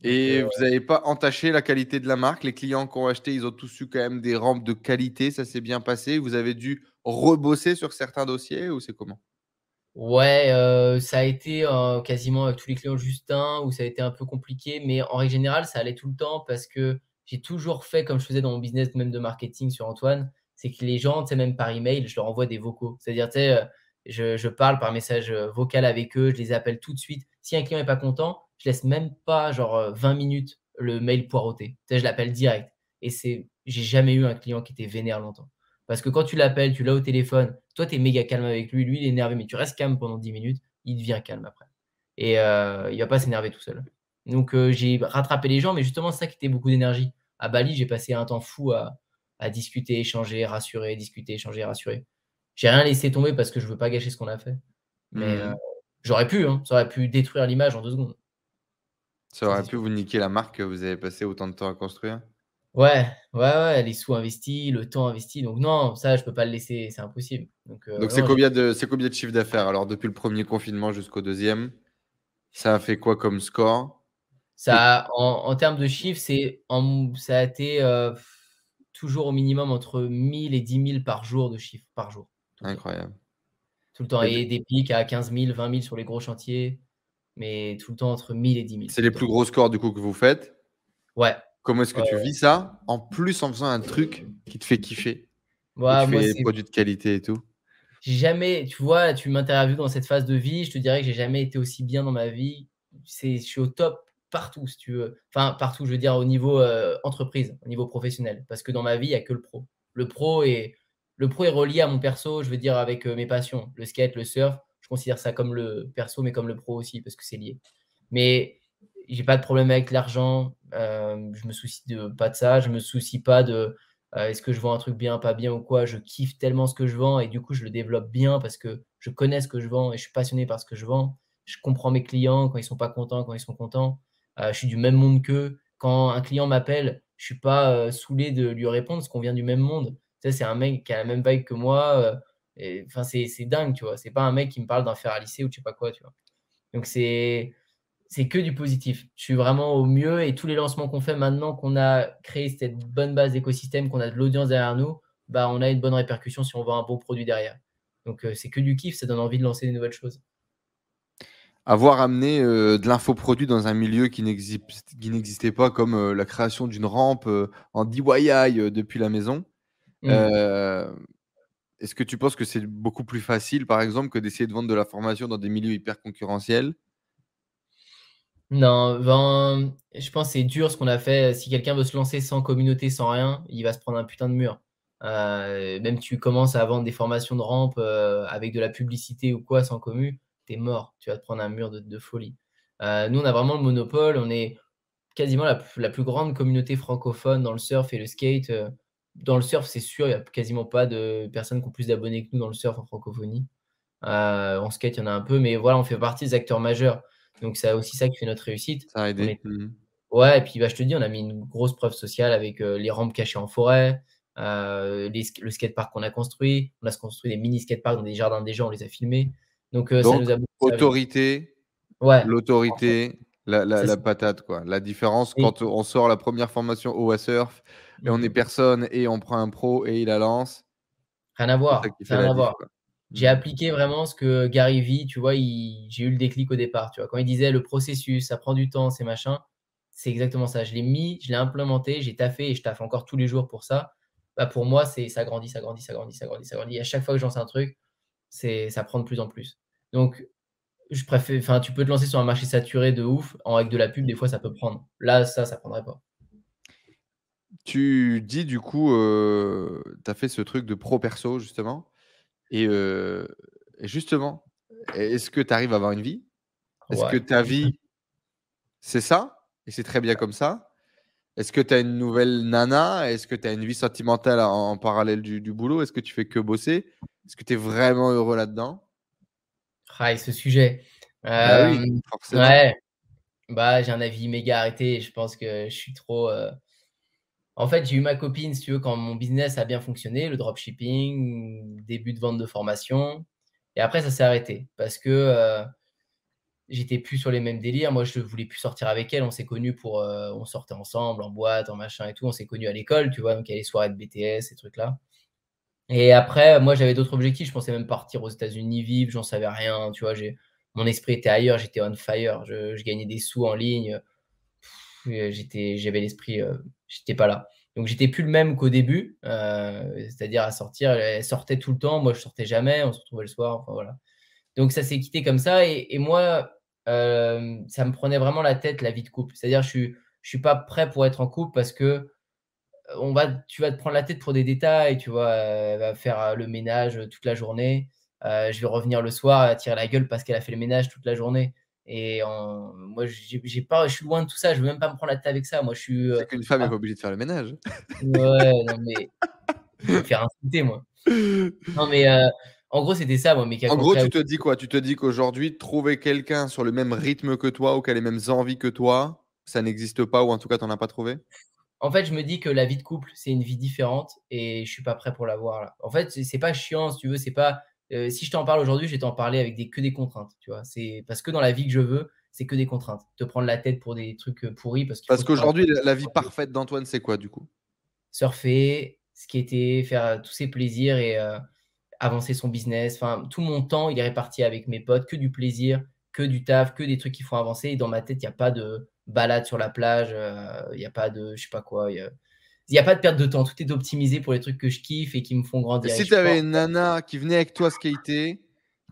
Et euh, vous n'avez pas entaché la qualité de la marque? Les clients qui ont acheté, ils ont tous eu quand même des rampes de qualité. Ça s'est bien passé. Vous avez dû rebosser sur certains dossiers ou c'est comment? Ouais, euh, ça a été quasiment avec tous les clients Justin où ça a été un peu compliqué, mais en règle générale, ça allait tout le temps parce que j'ai toujours fait comme je faisais dans mon business même de marketing sur Antoine c'est que les gens, tu sais, même par email, je leur envoie des vocaux. C'est-à-dire, tu sais, euh, je, je, parle par message euh, vocal avec eux, je les appelle tout de suite. Si un client n'est pas content, je laisse même pas genre 20 euh, minutes le mail poireauté. Tu sais, je l'appelle direct. Et c'est, j'ai jamais eu un client qui était vénère longtemps. Parce que quand tu l'appelles, tu l'as au téléphone, toi, tu es méga calme avec lui, lui, il est énervé, mais tu restes calme pendant 10 minutes, il devient calme après. Et euh, il va pas s'énerver tout seul. Donc, j'ai rattrapé les gens, mais justement, c'est ça qui était beaucoup d'énergie. À Bali, j'ai passé un temps fou à, à discuter, échanger, rassurer, discuter, échanger, rassurer. J'ai rien laissé tomber parce que je veux pas gâcher ce qu'on a fait. Mais mmh. j'aurais pu, hein, ça aurait pu détruire l'image en deux secondes. Ça aurait pu vous niquer la marque que vous avez passé autant de temps à construire? Ouais, ouais, ouais, les sous investis, le temps investi. Donc non, ça, je peux pas le laisser, c'est impossible. Donc euh, c'est combien de c'est combien de chiffre d'affaires? Alors depuis le premier confinement jusqu'au deuxième Ça a fait quoi comme score? Ça, en, termes de chiffres, c'est ça a été euh, toujours au minimum entre 1000 et 10 000 par jour de chiffres par jour. Incroyable. Tout le temps. Et, des pics à 15 000, 20 000 sur les gros chantiers, mais tout le temps entre 1000 et 10 000. C'est les plus gros scores du coup que vous faites? Ouais, Comment est-ce que tu vis ça En plus, en faisant un truc qui te fait kiffer? Ouais, tu fais des produits de qualité et tout? J'ai jamais, tu vois, tu m'interviews dans cette phase de vie, je te dirais que j'ai jamais été aussi bien dans ma vie. Je suis au top partout, si tu veux. Enfin, partout, je veux dire au niveau euh, entreprise, au niveau professionnel. Parce que dans ma vie, il n'y a que le pro. Le pro est, le pro est relié à mon perso, je veux dire, avec euh, mes passions. Le skate, le surf, je considère ça comme le perso, mais comme le pro aussi, parce que c'est lié. Mais j'ai pas de problème avec l'argent. Euh, je me soucie de pas de ça. Je me soucie pas de euh, est-ce que je vends un truc bien, pas bien ou quoi. Je kiffe tellement ce que je vends et du coup je le développe bien parce que je connais ce que je vends et je suis passionné par ce que je vends. Je comprends mes clients quand ils sont pas contents, quand ils sont contents. Euh, je suis du même monde qu'eux. Quand un client m'appelle, je suis pas saoulé de lui répondre parce qu'on vient du même monde. Tu c'est un mec qui a la même vibe que moi. Enfin, c'est dingue, tu vois. C'est pas un mec qui me parle d'un fer à lycée ou je sais pas quoi, tu vois. Donc c'est c'est que du positif. Je suis vraiment au mieux et tous les lancements qu'on fait maintenant qu'on a créé cette bonne base d'écosystème, qu'on a de l'audience derrière nous, bah, on a une bonne répercussion si on vend un bon produit derrière. Donc euh, c'est que du kiff, ça donne envie de lancer des nouvelles choses. Avoir amené euh, de l'infoproduit dans un milieu qui n'existait pas, comme euh, la création d'une rampe en DIY depuis la maison, mmh. est-ce que tu penses que c'est beaucoup plus facile, par exemple, que d'essayer de vendre de la formation dans des milieux hyper concurrentiels non, ben, je pense que c'est dur ce qu'on a fait. Si quelqu'un veut se lancer sans communauté, sans rien, il va se prendre un putain de mur. Euh, même tu commences à vendre des formations de rampe euh, avec de la publicité ou quoi sans commu, t'es mort. Tu vas te prendre un mur de, folie. Euh, nous, on a vraiment le monopole. On est quasiment la, plus grande communauté francophone dans le surf et le skate. Dans le surf, c'est sûr, il n'y a quasiment pas de personnes qui ont plus d'abonnés que nous dans le surf en francophonie. en skate, il y en a un peu, mais voilà, on fait partie des acteurs majeurs. Donc, c'est aussi ça qui fait notre réussite. Ça a aidé. Mmh. Ouais, et puis bah, je te dis, on a mis une grosse preuve sociale avec euh, les rampes cachées en forêt, euh, le skatepark qu'on a construit. On a construit des mini skateparks dans des jardins des gens, on les a filmés. Donc, euh, ça nous a autorité, ouais. l'autorité, la, la, patate, quoi. La différence quand on sort la première formation au surf et on est mmh. personne et on prend un pro et il la lance. Rien à voir. Rien à voir. J'ai appliqué vraiment ce que Gary Vee, tu vois, j'ai eu le déclic au départ, tu vois. Quand il disait le processus, ça prend du temps, c'est machin, c'est exactement ça. Je l'ai mis, je l'ai implémenté, j'ai taffé et je taffe encore tous les jours pour ça. Bah pour moi, c'est ça grandit, ça grandit, ça grandit, ça grandit, ça grandit. Et à chaque fois que je lance un truc, c'est ça prend de plus en plus. Donc, je préfère, enfin, tu peux te lancer sur un marché saturé de ouf, avec de la pub, des fois ça peut prendre. Là, ça, ça prendrait pas. Tu dis du coup, euh, tu as fait ce truc de pro perso justement. Et, justement, est-ce que tu arrives à avoir une vie? Est-ce que ta vie, c'est ça? Et c'est très bien comme ça Est-ce que tu as une nouvelle nana? Est-ce que tu as une vie sentimentale en, parallèle du, boulot? Est-ce que tu fais que bosser? Est-ce que tu es vraiment heureux là-dedans? Ah, ce sujet. Bah oui, forcément. Ouais. Bah, j'ai un avis méga arrêté. Je pense que je suis trop. En fait, j'ai eu ma copine, si tu veux, quand mon business a bien fonctionné, le dropshipping, début de vente de formation. Et après, ça s'est arrêté parce que euh, j'étais plus sur les mêmes délires. Moi, je voulais plus sortir avec elle. On s'est connus pour. Euh, on sortait ensemble en boîte, en machin et tout. On s'est connus à l'école, tu vois. Donc, il y a les soirées de BTS, ces trucs-là. Et après, moi, j'avais d'autres objectifs. Je pensais même partir aux États-Unis vivre. J'en savais rien. Tu vois, mon esprit était ailleurs. J'étais on fire. Je, gagnais des sous en ligne. J'étais, j'avais l'esprit. Euh, j'étais pas là. Donc j'étais plus le même qu'au début, euh, c'est-à-dire à sortir, elle sortait tout le temps, moi je sortais jamais, on se retrouvait le soir, voilà. Donc ça s'est quitté comme ça et, moi, euh, ça me prenait vraiment la tête la vie de couple. C'est-à-dire je suis, je suis pas prêt pour être en couple parce que euh, on va, tu vas te prendre la tête pour des détails, tu vois, elle va faire le ménage toute la journée, je vais revenir le soir, tirer la gueule parce qu'elle a fait le ménage toute la journée. Et moi, j'ai pas, je suis loin de tout ça. Je veux même pas me prendre la tête avec ça. Moi, je suis. C'est qu'une femme n'est pas obligée de faire le ménage. Ouais, non mais. Je vais me faire insulter, moi. Non mais. En gros, c'était ça, moi. Mais en gros, tu te dis quoi? Tu te dis qu'aujourd'hui, trouver quelqu'un sur le même rythme que toi ou qui a les mêmes envies que toi, ça n'existe pas ou en tout cas, tu n'en as pas trouvé? En fait, je me dis que la vie de couple, c'est une vie différente et je suis pas prêt pour l'avoir là. En fait, c'est pas chiant, si tu veux. C'est pas euh, si je t'en parle aujourd'hui, je vais t'en parler avec des, que des contraintes. Tu vois, c'est parce que dans la vie que je veux, c'est que des contraintes. Te prendre la tête pour des trucs euh, pourris parce, parce qu'aujourd'hui, la, vie parfaite d'Antoine, c'est quoi du coup? Surfer, skater, faire euh, tous ses plaisirs et avancer son business. Enfin, tout mon temps, il est réparti avec mes potes, que du plaisir, que du taf, que des trucs qui font avancer. Et dans ma tête, il n'y a pas de balade sur la plage, il n'y a pas de, je sais pas quoi. Il n'y a pas de perte de temps. Tout est optimisé pour les trucs que je kiffe et qui me font grandir. si tu avais une nana qui venait avec toi skater,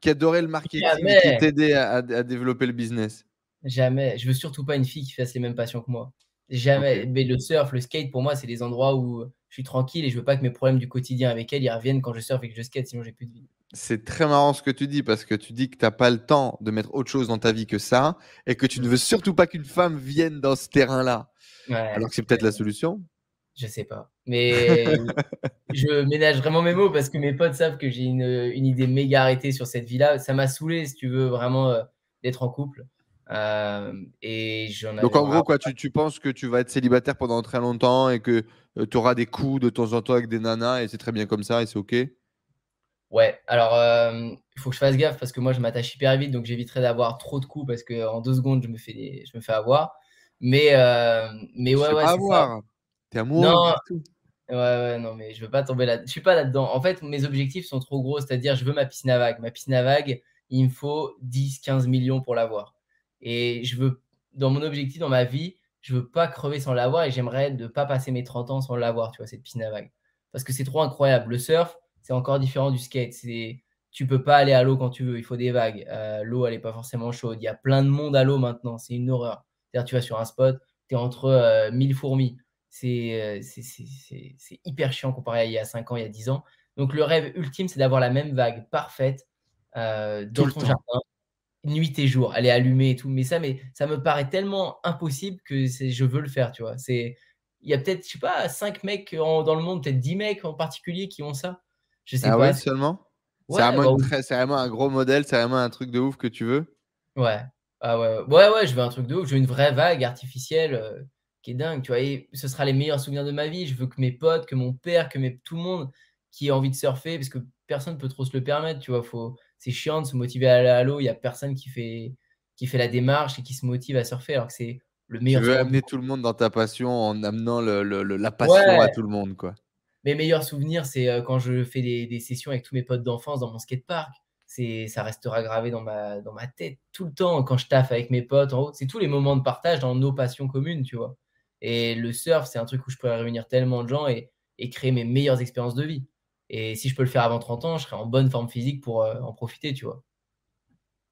qui adorait le marketing et qui t'aidait à, développer le business? Jamais. Je veux surtout pas une fille qui fasse les mêmes passions que moi. Jamais. Mais le surf, le skate, pour moi, c'est les endroits où je suis tranquille et je veux pas que mes problèmes du quotidien avec elle ils reviennent quand je surfe et que je skate, sinon j'ai plus de vie. C'est très marrant ce que tu dis parce que tu dis que tu n'as pas le temps de mettre autre chose dans ta vie que ça et que tu ne veux surtout pas qu'une femme vienne dans ce terrain-là. Alors que c'est peut-être la solution. Je sais pas. Mais je ménage vraiment mes mots parce que mes potes savent que j'ai une, une, idée méga arrêtée sur cette vie-là. Ça m'a saoulé, si tu veux, vraiment euh, d'être en couple. Euh, et j'en Donc en gros, quoi, tu, tu, penses que tu vas être célibataire pendant très longtemps et que euh, tu auras des coups de temps en temps avec des nanas et c'est très bien comme ça et c'est OK? Ouais, alors il faut que je fasse gaffe parce que moi je m'attache hyper vite donc j'éviterai d'avoir trop de coups parce qu'en deux secondes je me fais, je me fais avoir. Mais, mais ouais, ouais. Pas avoir. T'es amoureux. Non. Ouais, ouais, non, mais je veux pas tomber là. Je suis pas là-dedans. En fait, mes objectifs sont trop gros, c'est-à-dire je veux ma piscine à vagues. Ma piscine à vagues, il me faut 10, 15 millions pour l'avoir. Et je veux, dans mon objectif, dans ma vie, je veux pas crever sans l'avoir et j'aimerais ne pas passer mes 30 ans sans l'avoir, tu vois, cette piscine à vagues. Parce que c'est trop incroyable. Le surf, c'est encore différent du skate. C'est tu peux pas aller à l'eau quand tu veux, il faut des vagues. Euh, l'eau, elle est pas forcément chaude. Il y a plein de monde à l'eau maintenant, c'est une horreur. C'est-à-dire, tu vas sur un spot, tu es entre 1000 euh, fourmis. Euh, c'est hyper chiant comparé à il y a 5 ans, il y a 10 ans. Donc, le rêve ultime, c'est d'avoir la même vague parfaite dans ton jardin, nuit et jour. Elle est allumée et tout. Mais ça, mais ça me paraît tellement impossible que je veux le faire, tu vois. Il y a peut-être, je sais pas, 5 mecs dans le monde, peut-être 10 mecs en particulier qui ont ça. Je sais ah pas. Ouais, seulement? C'est vraiment, bah vraiment, un gros modèle, c'est vraiment un truc de ouf que tu veux? Ouais. Ah ouais, ouais, ouais, je veux un truc de ouf. Je veux une vraie vague artificielle euh, qui est dingue, tu vois. Et ce sera les meilleurs souvenirs de ma vie. Je veux que mes potes, que mon père, que mes... tout le monde qui ait envie de surfer, parce que personne ne peut trop se le permettre, tu vois. Faut... C'est chiant de se motiver à aller à l'eau. Il n'y a personne qui fait... qui fait la démarche et qui se motive à surfer, alors que c'est le meilleur. Tu veux amener tout le monde dans ta passion en amenant le, la passion à tout le monde, quoi mes meilleurs souvenirs, c'est euh, quand je fais des, sessions avec tous mes potes d'enfance dans mon skatepark. C'est, ça restera gravé dans ma, dans ma tête tout le temps quand je taffe avec mes potes en haut. C'est tous les moments de partage dans nos passions communes, tu vois. Et le surf, c'est un truc où je pourrais réunir tellement de gens et, créer mes meilleures expériences de vie. Et si je peux le faire avant 30 ans, je serai en bonne forme physique pour euh, en profiter, tu vois.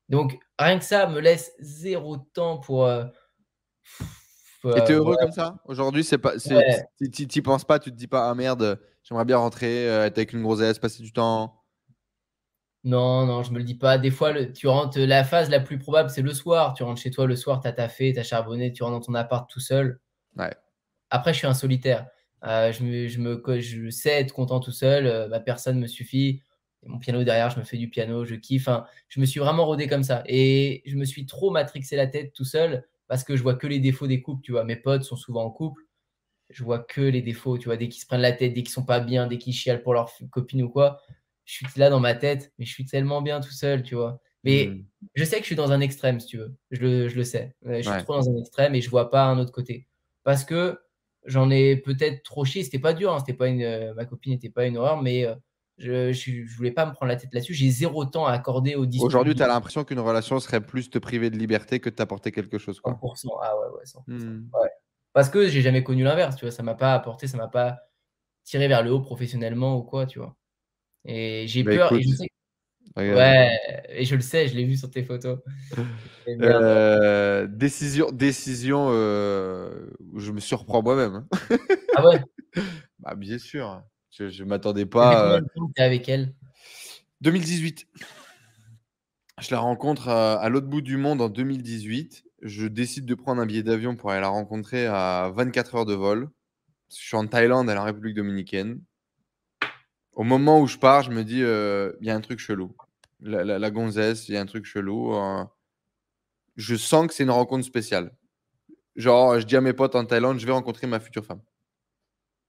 Donc, rien que ça me laisse zéro temps pour. Euh, et t'es heureux comme ça? Aujourd'hui, c'est pas. Tu t'y penses pas, tu te dis pas, ah merde, j'aimerais bien rentrer, euh, être avec une grossesse, passer du temps. Non, non, je me le dis pas. Des fois, tu rentres, la phase la plus probable, c'est le soir. Tu rentres chez toi le soir, t'as taffé, t'as charbonné, tu rentres dans ton appart tout seul. Ouais. Après, je suis un solitaire. Euh, je, me, je, me, je sais être content tout seul. Euh, ma personne me suffit. Mon piano derrière, je me fais du piano, je kiffe. Je me suis vraiment rodé comme ça. Et je me suis trop matrixé la tête tout seul parce que je vois que les défauts des couples. Tu vois, mes potes sont souvent en couple. Je vois que les défauts. Tu vois, dès qu'ils se prennent la tête, dès qu'ils sont pas bien, dès qu'ils chialent pour leur copine ou quoi, je suis là dans ma tête, mais je suis tellement bien tout seul, tu vois. Mais hmm. je sais que je suis dans un extrême, si tu veux. Je le, je le sais. Je suis trop dans un extrême et je vois pas un autre côté. Parce que j'en ai peut-être trop chié. C'était pas dur. Hein. C'était pas une, euh, ma copine n'était pas une horreur, mais euh, je, je, voulais pas me prendre la tête là-dessus. J'ai zéro temps à accorder au discours. Aujourd'hui, tu as l'impression qu'une relation serait plus te priver de liberté que de t'apporter quelque chose. Quoi. 100%. Ah ouais, ouais, 100%. Hmm. Parce que j'ai jamais connu l'inverse, tu vois. Ça m'a pas apporté, ça m'a pas tiré vers le haut professionnellement ou quoi, tu vois. Et j'ai bah, peur. et je sais... Ouais, et je le sais, je l'ai vu sur tes photos. Euh, décision, décision euh, où je me surprends moi-même. Hein. ah ouais? Bah, Bien sûr. Je ne m'attendais pas. Euh... avec elle? 2018. Je la rencontre à, l'autre bout du monde en 2018. Je décide de prendre un billet d'avion pour aller la rencontrer à 24 heures de vol. Je suis en Thaïlande, à la République dominicaine. Au moment où je pars, je me dis, euh, il y a un truc chelou. La, gonzesse, il y a un truc chelou. Euh. je sens que c'est une rencontre spéciale. Genre, je dis à mes potes en Thaïlande, je vais rencontrer ma future femme.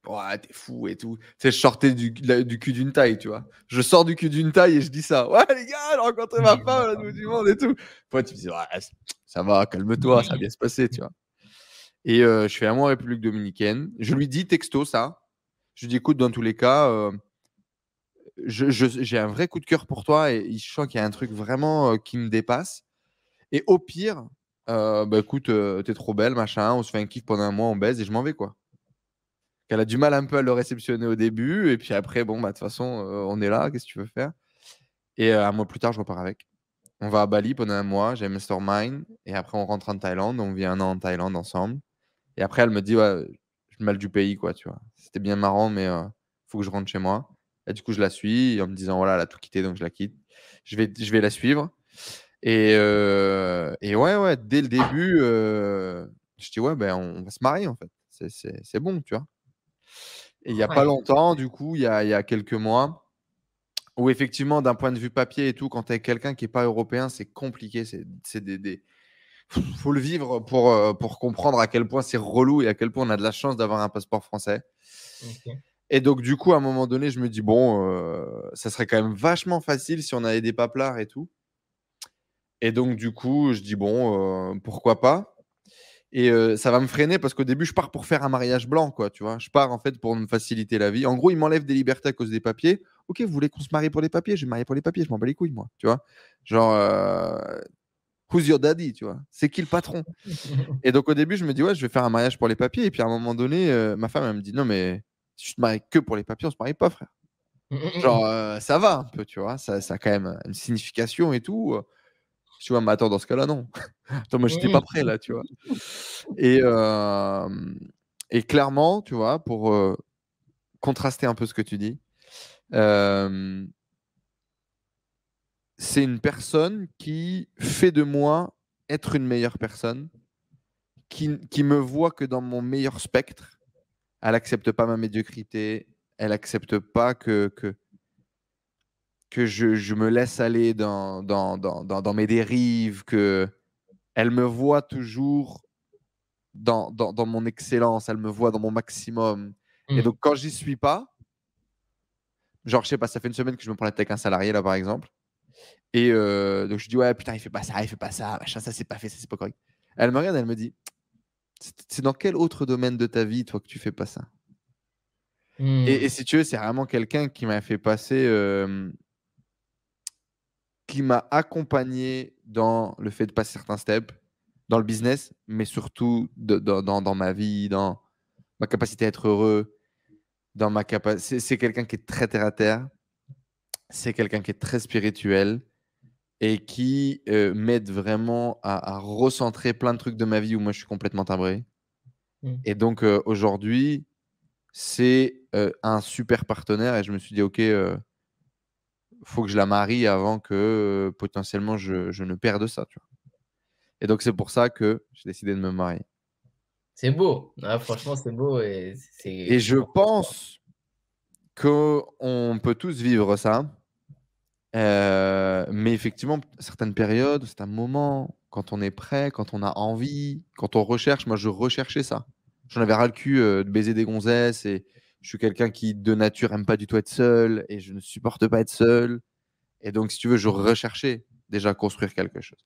Ouais, t'es fou et tout. Tu sais, je sortais du, cul d'une taille, tu vois. Je sors du cul d'une taille et je dis ça. Ouais, les gars, j'ai rencontré ma femme là, du monde et tout. Toi, tu me dis, ouais, ça va, calme-toi, ça va bien se passer, tu vois. Et euh, je fais un mois en République dominicaine. Je lui dis texto ça. Je lui dis, écoute, dans tous les cas, j'ai un vrai coup de cœur pour toi et je sens qu'il y a un truc vraiment euh, qui me dépasse. Et au pire, bah écoute, t'es trop belle, machin, on se fait un kiff pendant un mois, on baise et je m'en vais, quoi qu'elle a du mal un peu à le réceptionner au début. Et puis après, bon, bah, de toute façon, euh, on est là, qu'est-ce que tu veux faire? Et euh, un mois plus tard, je repars avec. On va à Bali pendant un mois, j'ai Mastermind. Et après, on rentre en Thaïlande. On vit un an en Thaïlande ensemble. Et après, elle me dit, ouais, je mal du pays, quoi, tu vois. C'était bien marrant, mais euh, faut que je rentre chez moi. Et du coup, je la suis en me disant, voilà, elle a tout quitté, donc je la quitte. Je vais, je vais la suivre. Et, et ouais, ouais, dès le début, je dis, ouais, ben, on va se marier, en fait. C'est bon, tu vois. Et il n'y a pas longtemps, du coup, il y a, quelques mois, où effectivement, d'un point de vue papier et tout, quand tu es quelqu'un qui n'est pas européen, c'est compliqué. C'est des, faut le vivre pour, euh, pour comprendre à quel point c'est relou et à quel point on a de la chance d'avoir un passeport français. Et donc, du coup, à un moment donné, je me dis, bon, euh, ça serait quand même vachement facile si on avait des paplards et tout. Et donc, du coup, je dis, bon, euh, pourquoi pas? Et ça va me freiner parce qu'au début, je pars pour faire un mariage blanc, quoi, tu vois. Je pars en fait pour me faciliter la vie. En gros, ils m'enlèvent des libertés à cause des papiers. Ok, vous voulez qu'on se marie pour les papiers? Je vais me marier pour les papiers, je m'en bats les couilles, moi, tu vois. Genre, who's your daddy, tu vois? C'est qui le patron? Et donc au début, je me dis, ouais, je vais faire un mariage pour les papiers. Et puis à un moment donné, ma femme, elle me dit, non, mais si je te marie que pour les papiers, on se marie pas, frère. Genre, ça va un peu, tu vois. Ça, ça a quand même une signification et tout. Tu vois, mais attends, dans ce cas-là, non. attends, moi, j'étais pas prêt, là, tu vois. Et, et clairement, tu vois, pour contraster un peu ce que tu dis, c'est une personne qui fait de moi être une meilleure personne, qui, qui me voit que dans mon meilleur spectre. Elle accepte pas ma médiocrité, elle accepte pas que, que, que je, me laisse aller dans, dans, dans, mes dérives, que elle me voit toujours dans, dans, mon excellence, elle me voit dans mon maximum. Et mmh. donc, quand j'y suis pas, genre, je sais pas, ça fait une semaine que je me prends la tête avec un salarié, là, par exemple. Et euh, donc, je dis, ouais, putain, il fait pas ça, il fait pas ça, machin, ça, c'est pas fait, ça, c'est pas correct. Elle me regarde, elle me dit, c'est dans quel autre domaine de ta vie, toi, que tu fais pas ça? Et, mmh. et, si tu veux, c'est vraiment quelqu'un qui m'a fait passer euh, qui m'a accompagné dans le fait de passer certains steps dans le business, mais surtout dans, ma vie, dans ma capacité à être heureux, dans ma capacité. C'est quelqu'un qui est très terre à terre, c'est quelqu'un qui est très spirituel et qui euh, m'aide vraiment à, recentrer plein de trucs de ma vie où moi je suis complètement timbré. Mmh. Et donc euh, aujourd'hui, c'est euh, un super partenaire et je me suis dit, ok, faut que je la marie avant que potentiellement je, ne perde ça. Tu vois. Et donc, c'est pour ça que j'ai décidé de me marier. C'est beau. Ah, franchement, c'est beau. Et, et je pense qu'on peut tous vivre ça. Mais effectivement, certaines périodes, c'est un moment, quand on est prêt, quand on a envie, quand on recherche, moi je recherchais ça. J'en avais ras le cul de baiser des gonzesses et je suis quelqu'un qui, de nature, aime pas du tout être seul et je ne supporte pas être seul. Et donc, si tu veux, je recherchais déjà construire quelque chose.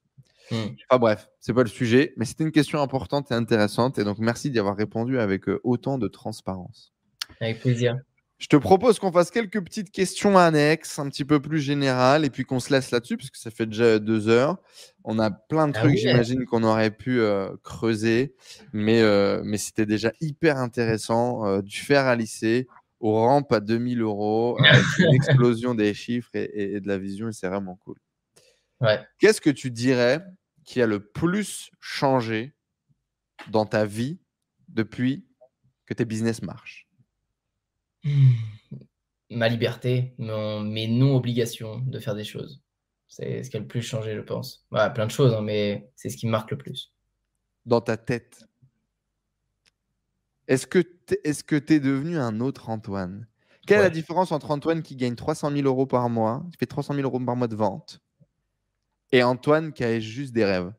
Hmm. Enfin bref, c'est pas le sujet, mais c'était une question importante et intéressante. Et donc, merci d'y avoir répondu avec euh, autant de transparence. Avec plaisir. Je te propose qu'on fasse quelques petites questions annexes, un petit peu plus générales, et puis qu'on se laisse là-dessus, parce que ça fait déjà deux heures. On a plein de ah trucs, j'imagine, qu'on aurait pu euh, creuser, mais, euh, mais c'était déjà hyper intéressant euh, du faire à lycée aux rampes à 2000 euros, avec une explosion des chiffres et, de la vision, et c'est vraiment cool. Qu'est-ce que tu dirais qui a le plus changé dans ta vie depuis que tes business marchent? Ma liberté, mes non-obligations de faire des choses. C'est ce qui a le plus changé, je pense. plein de choses, hein, mais c'est ce qui marque le plus. Dans ta tête, est-ce que tu es devenu un autre Antoine? Quelle est la différence entre Antoine qui gagne 300 000 euros par mois, qui fait 300 000 euros par mois de vente, et Antoine qui a juste des rêves?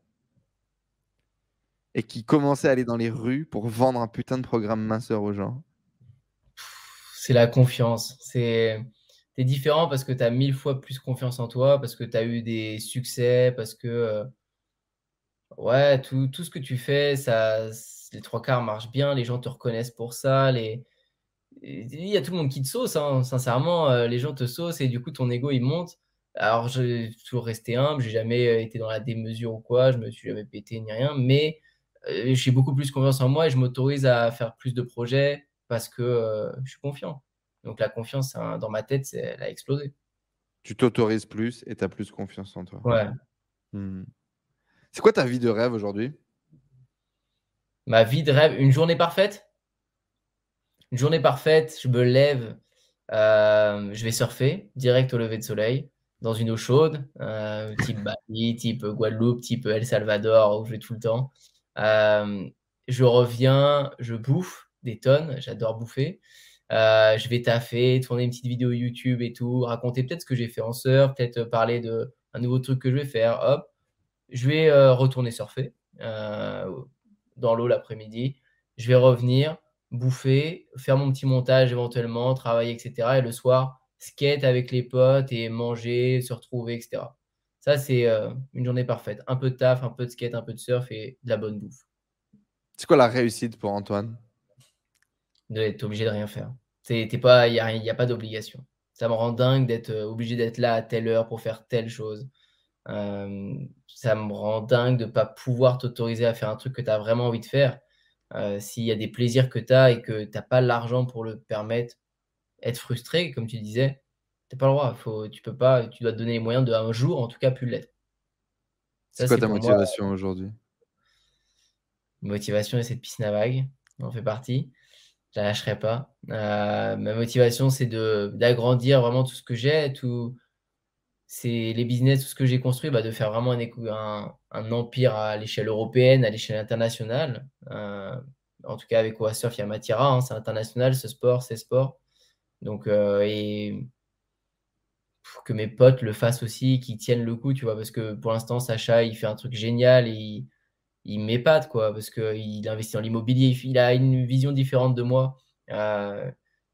Et qui commençait à aller dans les rues pour vendre un putain de programme minceur aux gens? C'est la confiance. C'est es différent parce que tu as mille fois plus confiance en toi, parce que tu as eu des succès, parce que euh, ouais, tout, tout, ce que tu fais, ça, les trois quarts marchent bien, les gens te reconnaissent pour ça, les... il y a tout le monde qui te sauce, hein, sincèrement, euh, les gens te saucent et du coup ton ego il monte. Alors j'ai toujours resté humble, j'ai jamais euh, été dans la démesure ou quoi, je me suis jamais pété ni rien, mais j'ai beaucoup plus confiance en moi et je m'autorise à faire plus de projets parce que je suis confiant. Donc la confiance, dans ma tête, elle a explosé. Tu t'autorises plus et tu as plus confiance en toi. Ouais. Hmm. C'est quoi ta vie de rêve aujourd'hui? Ma vie de rêve, une journée parfaite? Une journée parfaite, je me lève, euh, je vais surfer direct au lever de soleil dans une eau chaude, euh, type Bali, type Guadeloupe, type El Salvador, où je vais tout le temps. Euh, je reviens, je bouffe des tonnes, j'adore bouffer. Euh, je vais taffer, tourner une petite vidéo YouTube et tout, raconter peut-être ce que j'ai fait en surf, peut-être parler de un nouveau truc que je vais faire. Hop, je vais euh, retourner surfer dans l'eau l'après-midi. Je vais revenir, bouffer, faire mon petit montage éventuellement, travailler, etc. Et le soir, skate avec les potes et manger, se retrouver, etc. Ça, c'est une journée parfaite. Un peu de taf, un peu de skate, un peu de surf et de la bonne bouffe. C'est quoi la réussite pour Antoine? D'être obligé de rien faire. Il n'y a, y a pas d'obligation. Ça me rend dingue d'être obligé d'être là à telle heure pour faire telle chose. ça me rend dingue de ne pas pouvoir t'autoriser à faire un truc que tu as vraiment envie de faire. S'il y a des plaisirs que tu as et que tu n'as pas l'argent pour le permettre, être frustré, comme tu disais, tu n'as pas le droit. Faut, tu peux pas, tu dois te donner les moyens de un jour, en tout cas, plus l'être. C'est quoi ta motivation aujourd'hui? Motivation, c'est de piscine à vagues. On fait partie je la lâcherai pas. Euh, ma motivation, c'est d'agrandir vraiment tout ce que j'ai, tout, c'est les business, tout ce que j'ai construit, bah, de faire vraiment un, empire à l'échelle européenne, à l'échelle internationale. Euh, en tout cas, avec Oasurf, il y a Matira, hein, c'est international, ce sport, c'est sport. Donc, euh, et que mes potes le fassent aussi, qu'ils tiennent le coup, tu vois, parce que pour l'instant, Sacha, il fait un truc génial et il m'épate, quoi, parce qu'il investit dans l'immobilier, il a une vision différente de moi. Euh,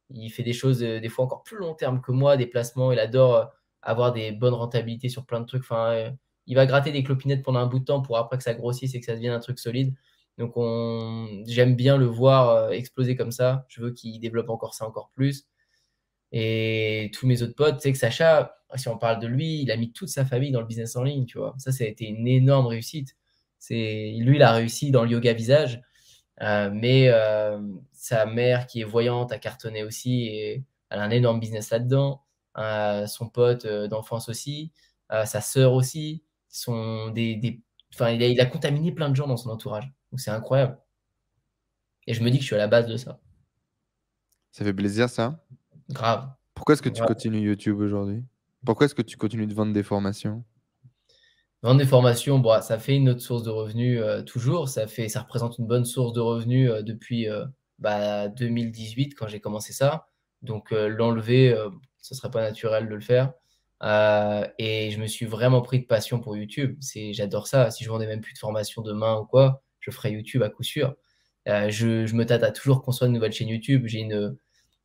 il fait des choses euh, des fois encore plus long terme que moi, des placements, il adore euh, avoir des bonnes rentabilités sur plein de trucs. Enfin, il va gratter des clopinettes pendant un bout de temps pour après que ça grossisse et que ça devienne un truc solide. Donc on... j'aime bien le voir exploser comme ça. Je veux qu'il développe encore ça encore plus. Et tous mes autres potes, sais que Sacha, si on parle de lui, il a mis toute sa famille dans le business en ligne, tu vois. Ça, ça a été une énorme réussite. C'est lui, il a réussi dans le yoga visage, euh, mais euh, sa mère qui est voyante a cartonné aussi et elle a un énorme business là-dedans. Euh, son pote d'enfance aussi, sa sœur aussi, sont des, des... Enfin, il a, il a contaminé plein de gens dans son entourage. Donc c'est incroyable. Et je me dis que je suis à la base de ça. Ça fait plaisir ça? Grave. Pourquoi est-ce que tu continues YouTube aujourd'hui? Pourquoi est-ce que tu continues de vendre des formations? Vendre des formations, bon, ça fait une autre source de revenus euh, toujours. Ça, fait, ça représente une bonne source de revenus euh, depuis euh, bah, 2018 quand j'ai commencé ça. Donc l'enlever, ce ne serait pas naturel de le faire. et je me suis vraiment pris de passion pour YouTube. J'adore ça. Si je vendais même plus de formation demain ou quoi, je ferais YouTube à coup sûr. Je, je, me tâte à toujours construire une nouvelle chaîne YouTube. J'ai une,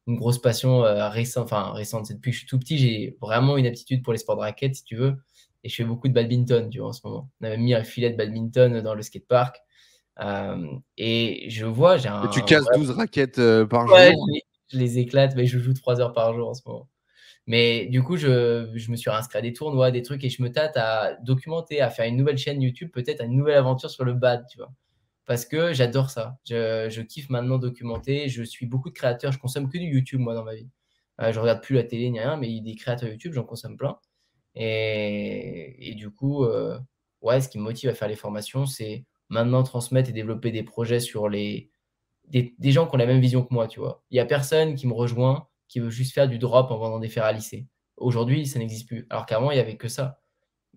une grosse passion récente, enfin récente, c'est depuis que je suis tout petit, j'ai vraiment une aptitude pour les sports de raquettes, si tu veux et je fais beaucoup de badminton tu vois, en ce moment. On avait mis un filet de badminton dans le skatepark. Euh, et je vois, j'ai un. Et tu casses 12 raquettes euh, par jour? je les, éclate, mais je joue 3 heures par jour en ce moment. Mais du coup, je, je, me suis inscrit à des tournois, des trucs, et je me tâte à documenter, à faire une nouvelle chaîne YouTube, peut-être une nouvelle aventure sur le bad, tu vois. Parce que j'adore ça. Je, je, kiffe maintenant documenter. Je suis beaucoup de créateurs. Je consomme que du YouTube, moi, dans ma vie. Euh, je regarde plus la télé ni rien, mais des créateurs YouTube, j'en consomme plein. Et, du coup, euh, ouais, ce qui me motive à faire les formations, c'est maintenant transmettre et développer des projets sur les des, gens qui ont la même vision que moi, tu vois. Il n'y a personne qui me rejoint qui veut juste faire du drop en vendant des fers à lisser. Aujourd'hui, ça n'existe plus. Alors qu'avant, il n'y avait que ça.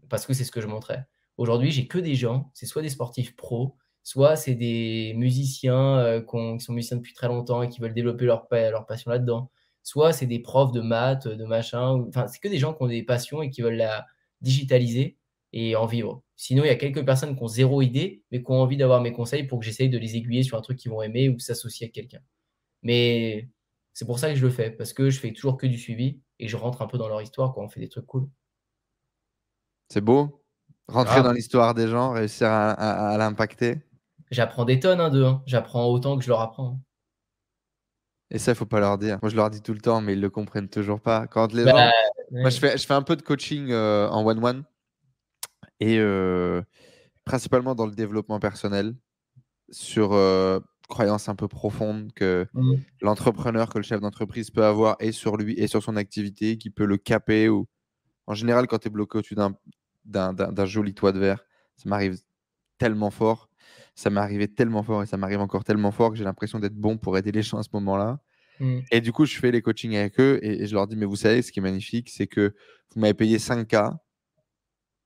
parce que c'est ce que je montrais. Aujourd'hui, j'ai que des gens, c'est soit des sportifs pros, soit c'est des musiciens euh, qui sont musiciens depuis très longtemps et qui veulent développer leur, leur passion là-dedans, soit c'est des profs de maths, de machin, enfin, c'est que des gens qui ont des passions et qui veulent la digitaliser et en vivre. Sinon, il y a quelques personnes qui ont zéro idée, mais qui ont envie d'avoir mes conseils pour que j'essaye de les aiguiller sur un truc qu'ils vont aimer ou s'associer avec quelqu'un. Mais c'est pour ça que je le fais, parce que je fais toujours que du suivi et je rentre un peu dans leur histoire quand on fait des trucs cool. C'est beau. Rentrer dans l'histoire des gens, réussir à, l'impacter. J'apprends des tonnes hein, d'eux. Hein. J'apprends autant que je leur apprends. Et ça, il faut pas leur dire. Moi, je leur dis tout le temps, mais ils le comprennent toujours pas. Quand les bah, Moi, je fais, je fais un peu de coaching euh, en one-one et euh, principalement dans le développement personnel sur euh, croyances un peu profondes que mmh. l'entrepreneur, que le chef d'entreprise peut avoir et sur lui et sur son activité, qui peut le caper. Ou... En général, quand tu es bloqué au-dessus d'un joli toit de verre, ça m'arrive tellement fort. Ça m'est arrivé tellement fort et ça m'arrive encore tellement fort que j'ai l'impression d'être bon pour aider les gens à ce moment-là. Mmh. Et du coup, je fais les coachings avec eux et, et, je leur dis, mais vous savez, ce qui est magnifique, c'est que vous m'avez payé 5K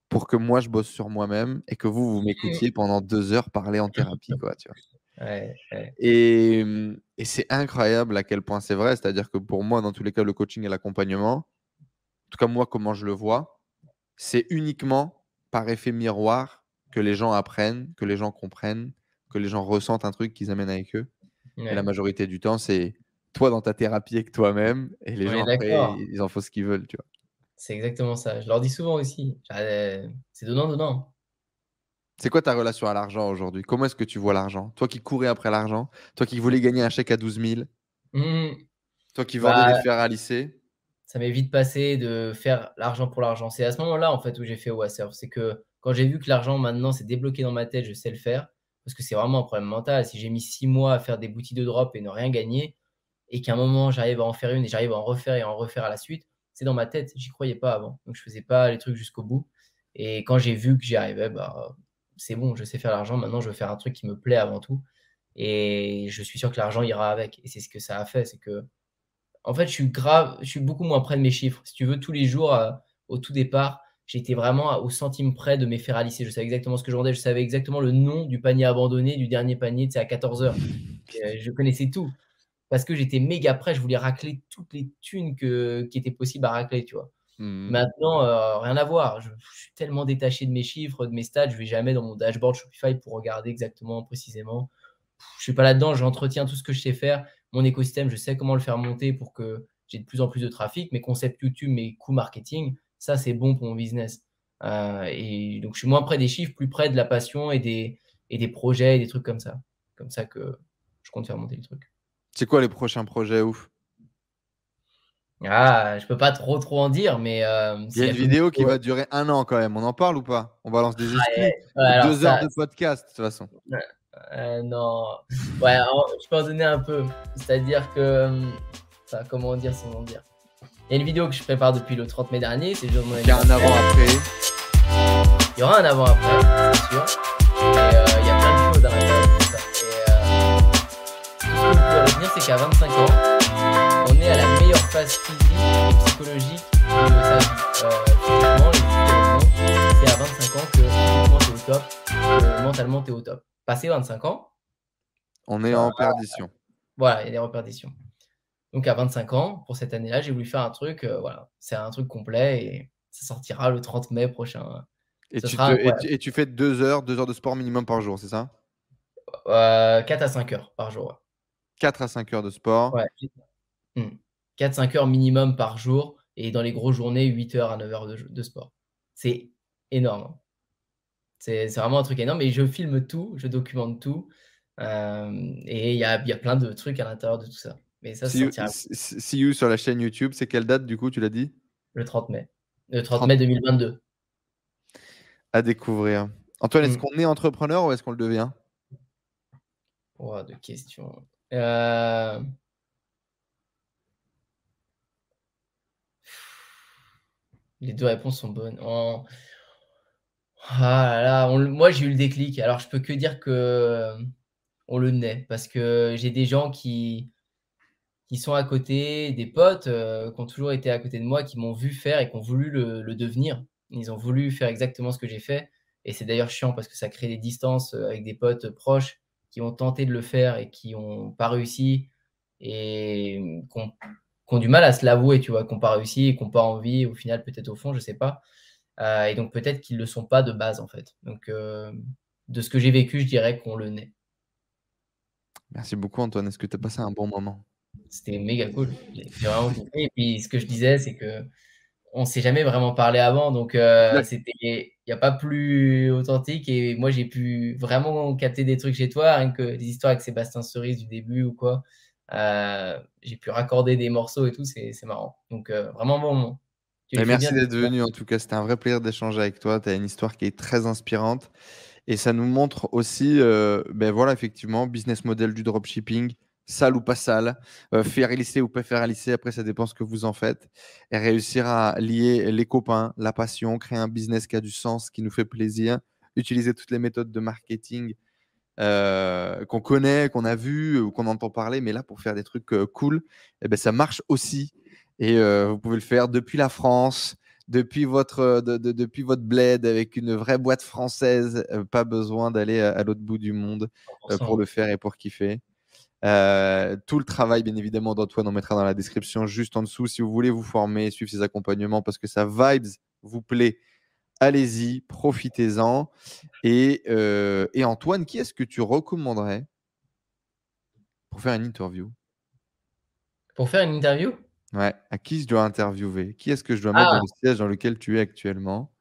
pour que moi je bosse sur moi-même et que vous, vous m'écoutiez pendant deux heures parler en thérapie. Quoi, tu vois. Et, et c'est incroyable à quel point c'est vrai. C'est-à-dire que pour moi, dans tous les cas, le coaching et l'accompagnement, en tout cas moi, comment je le vois, c'est uniquement par effet miroir que les gens apprennent, que les gens comprennent, que les gens ressentent un truc qu'ils amènent avec eux. Et la majorité du temps, c'est toi dans ta thérapie avec toi-même et les gens après, ils en font ce qu'ils veulent, tu vois. C'est exactement ça. Je leur dis souvent aussi. C'est donnant-donnant. C'est quoi ta relation à l'argent aujourd'hui? Comment est-ce que tu vois l'argent? Toi qui courais après l'argent, toi qui voulais gagner un chèque à 12 000, mmh. toi qui vendais bah, des fers à lycée? Ça m'est vite passé de faire l'argent pour l'argent. C'est à ce moment-là en fait où j'ai fait Wassurf. C'est que quand j'ai vu que l'argent maintenant s'est débloqué dans ma tête, je sais le faire. Parce que c'est vraiment un problème mental. Si j'ai mis six mois à faire des boutiques de drop et ne rien gagner, et qu'à un moment j'arrive à en faire une et j'arrive à en refaire et à en refaire à la suite, c'est dans ma tête. J'y croyais pas avant. Donc, je faisais pas les trucs jusqu'au bout. Et quand j'ai vu que j'y arrivais, bah, c'est bon, je sais faire l'argent. Maintenant, je veux faire un truc qui me plaît avant tout. Et je suis sûr que l'argent ira avec. Et c'est ce que ça a fait. C'est que, en fait, je suis grave, je suis beaucoup moins près de mes chiffres. Si tu veux, tous les jours, euh, au tout départ, j'étais vraiment au centime près de mes à lisser. Je savais exactement ce que je vendais. Je savais exactement le nom du panier abandonné, du dernier panier, c'est à 14 heures. Euh, je connaissais tout parce que j'étais méga prêt, je voulais racler toutes les thunes que, qui étaient possibles à racler, tu vois. Mmh. Maintenant, euh, rien à voir. Je, suis tellement détaché de mes chiffres, de mes stats, je vais jamais dans mon dashboard Shopify pour regarder exactement, précisément. Je suis pas là-dedans, j'entretiens tout ce que je sais faire. Mon écosystème, je sais comment le faire monter pour que j'ai de plus en plus de trafic. Mes concepts YouTube, mes coûts marketing, ça, c'est bon pour mon business. Euh, et donc, je suis moins près des chiffres, plus près de la passion et des, et des projets et des trucs comme ça. Comme ça que je compte faire monter le truc. C'est quoi les prochains projets ouf? Ah, je peux pas trop trop en dire, mais. Euh, il y a une vidéo qui va durer un an quand même. On en parle ou pas? On balance des exclus. Deux heures de podcast de toute façon. Euh, non. Ouais, je peux en donner un peu. C'est-à-dire que. Enfin, comment dire sans en dire Il y a une vidéo que je prépare depuis le 30 mai dernier. C'est le Il y a un avant-après. Il y aura un avant-après, c'est sûr. Et euh, il y a plein de choses à c'est qu'à 25 ans, on est à la meilleure phase physique et psychologique de sa vie. Euh, physiquement et c'est à 25 ans que physiquement t'es au top, que mentalement t'es au top. Passé 25 ans, on est en perdition. Voilà, il y a des reperditions. Donc à 25 ans, pour cette année-là, j'ai voulu faire un truc, euh, voilà, c'est un truc complet et ça sortira le 30 mai prochain. Et, tu, et, tu, fais 2 heures, 2 heures de sport minimum par jour, c'est ça? Euh, 4 à 5 heures par jour. 4 à 5 heures de sport. Ouais. 4-5 mmh. heures minimum par jour et dans les grosses journées, 8 heures à 9 heures de, sport. C'est énorme. C'est vraiment un truc énorme. Et je filme tout, je documente tout. Euh, et il y a, y a, plein de trucs à l'intérieur de tout ça. Mais ça, see, you, see you sur la chaîne YouTube, c'est quelle date du coup, tu l'as dit? Le 30 mai. Le 30, mai 2022. À découvrir. Antoine, est-ce mmh. qu'on est entrepreneur ou est-ce qu'on le devient? Oh, De questions. Euh, les deux réponses sont bonnes. Ah moi, j'ai eu le déclic. Alors, je peux que dire que on le naît parce que j'ai des gens qui, qui sont à côté, des potes euh, qui ont toujours été à côté de moi, qui m'ont vu faire et qui ont voulu le, devenir. Ils ont voulu faire exactement ce que j'ai fait. Et c'est d'ailleurs chiant parce que ça crée des distances euh, avec des potes proches qui ont tenté de le faire et qui n'ont pas réussi et qui ont, du mal à se l'avouer, tu vois, qui n'ont pas réussi et qui n'ont pas envie, au final, peut-être au fond, je ne sais pas. Euh, et donc peut-être qu'ils ne le sont pas de base, en fait. Donc euh, de ce que j'ai vécu, je dirais qu'on le naît. Merci beaucoup, Antoine. Est-ce que tu as passé un bon moment? C'était méga cool. vraiment Et puis ce que je disais, c'est que on s'est jamais vraiment parlé avant, donc euh, c'était, il n'y a pas plus authentique. Et moi, j'ai pu vraiment capter des trucs chez toi, rien que des histoires avec Sébastien Cerise du début ou quoi. Euh, j'ai pu raccorder des morceaux et tout, c'est, marrant. Donc euh, vraiment bon moment. merci d'être venu. En tout cas, c'était un vrai plaisir d'échanger avec toi. Tu as une histoire qui est très inspirante et ça nous montre aussi, ben voilà, effectivement, business model du dropshipping sale ou pas sale, euh, faire lycée ou pas faire lycée, après ça dépend ce que vous en faites, et réussir à lier les copains, la passion, créer un business qui a du sens, qui nous fait plaisir, utiliser toutes les méthodes de marketing euh, qu'on connaît, qu'on a vu ou qu'on entend parler, mais là pour faire des trucs euh, cool, eh ben, ça marche aussi. Et vous pouvez le faire depuis la France, depuis votre, depuis votre bled avec une vraie boîte française. pas besoin d'aller à, l'autre bout du monde pour le faire et pour kiffer. Euh, tout le travail, bien évidemment, d'Antoine, on mettra dans la description juste en dessous. Si vous voulez vous former, suivre ses accompagnements parce que sa vibes vous plaît, allez-y, profitez-en. Et, euh, et, Antoine, qui est-ce que tu recommanderais pour faire une interview? Pour faire une interview? Ouais, à qui je dois interviewer? Qui est-ce que je dois mettre dans ah! le siège dans lequel tu es actuellement?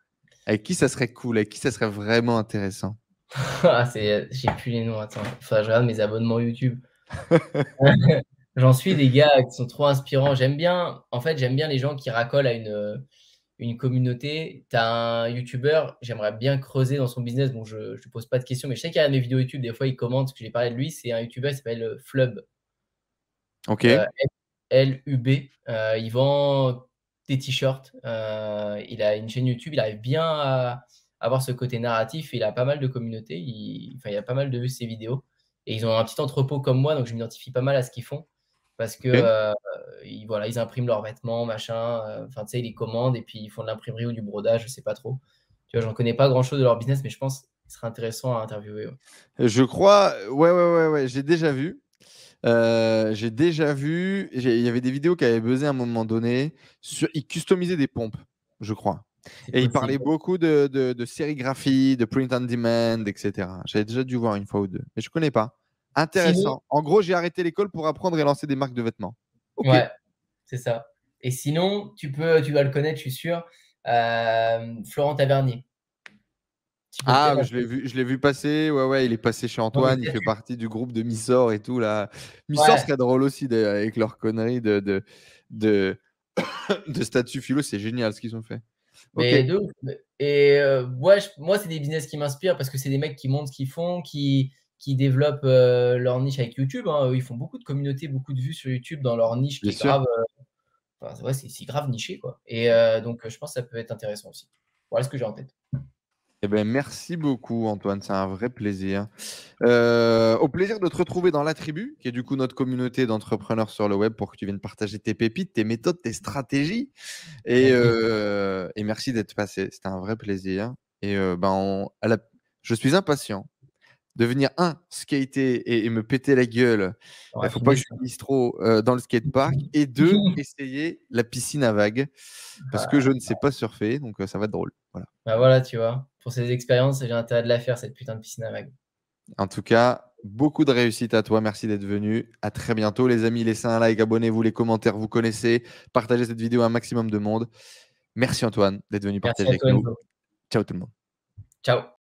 Avec qui ça serait cool? Avec qui ça serait vraiment intéressant? Ah, J'ai plus les noms, attends. Enfin, je regarde mes abonnements YouTube. J'en suis des gars qui sont trop inspirants. J'aime bien, en fait, j'aime bien les gens qui racolent à une, une communauté. Tu as un YouTuber, j'aimerais bien creuser dans son business. Bon, je ne pose pas de questions, mais je sais qu'il y a mes vidéos YouTube, des fois, il commente, parce que j'ai parlé de lui. C'est un YouTuber qui s'appelle euh, Flub. Ok. Euh, L-U-B. Euh, il vend des t-shirts. il a une chaîne YouTube. Il arrive bien à avoir ce côté narratif. il a pas mal de communautés. Il, enfin, il a pas mal de vues ses vidéos. Et ils ont un petit entrepôt comme moi, donc je m'identifie pas mal à ce qu'ils font. Parce que euh, ils, voilà, ils impriment leurs vêtements, machin. Euh, enfin, tu sais, ils les commandent et puis ils font de l'imprimerie ou du brodage, je sais pas trop. Tu vois, j'en connais pas grand chose de leur business, mais je pense qu'il serait intéressant à interviewer. Je crois, ouais, ouais, ouais, ouais, j'ai déjà vu. Euh, j'ai déjà vu, il y avait des vidéos qui avaient buzzé à un moment donné. Sur, ils customisaient des pompes, je crois. Et ils parlaient beaucoup de, de, sérigraphie, de print on demand, etc. J'avais déjà dû voir une fois ou deux, mais je connais pas. Intéressant. En gros, j'ai arrêté l'école pour apprendre et lancer des marques de vêtements. Ouais, c'est ça. Et sinon, tu peux, tu vas le connaître, je suis sûr. Euh, Florent Tavernier. Ah, je l'ai vu, je l'ai vu passer. Ouais, ouais, il est passé chez Antoine. il fait partie du groupe de Missor et tout là. Missor, serait drôle aussi avec leurs conneries de de, de, de statut philo. C'est génial ce qu'ils ont fait. Et euh, moi, c'est des business qui m'inspirent parce que c'est des mecs qui montrent ce qu'ils font, qui, qui développent euh, leur niche avec YouTube. Hein. Ils font beaucoup de communautés, beaucoup de vues sur YouTube dans leur niche qui est grave. Euh, c'est grave niché. Quoi. Et donc, je pense que ça peut être intéressant aussi. Voilà ce que j'ai en tête. Eh ben, merci beaucoup, Antoine. C'est un vrai plaisir. Euh, au plaisir de te retrouver dans la tribu, qui est du coup notre communauté d'entrepreneurs sur le web, pour que tu viennes partager tes pépites, tes méthodes, tes stratégies. Et, euh, et merci d'être passé. C'était un vrai plaisir. Et euh, ben, à la... je suis impatient de venir, un, skater et, me péter la gueule. Il ne faut pas que je finisse trop euh, dans le skatepark. Et deux, essayer la piscine à vagues. Parce que je ne sais pas surfer. Donc, euh, ça va être drôle. Voilà. Bah voilà, tu vois. Pour ces expériences, j'ai intérêt de la faire, cette putain de piscine à vagues. En tout cas, beaucoup de réussite à toi. Merci d'être venu. À très bientôt, les amis. Laissez un like, abonnez-vous, les commentaires, vous connaissez. Partagez cette vidéo à un maximum de monde. Merci Antoine d'être venu partager avec nous. Ciao tout le monde. Ciao.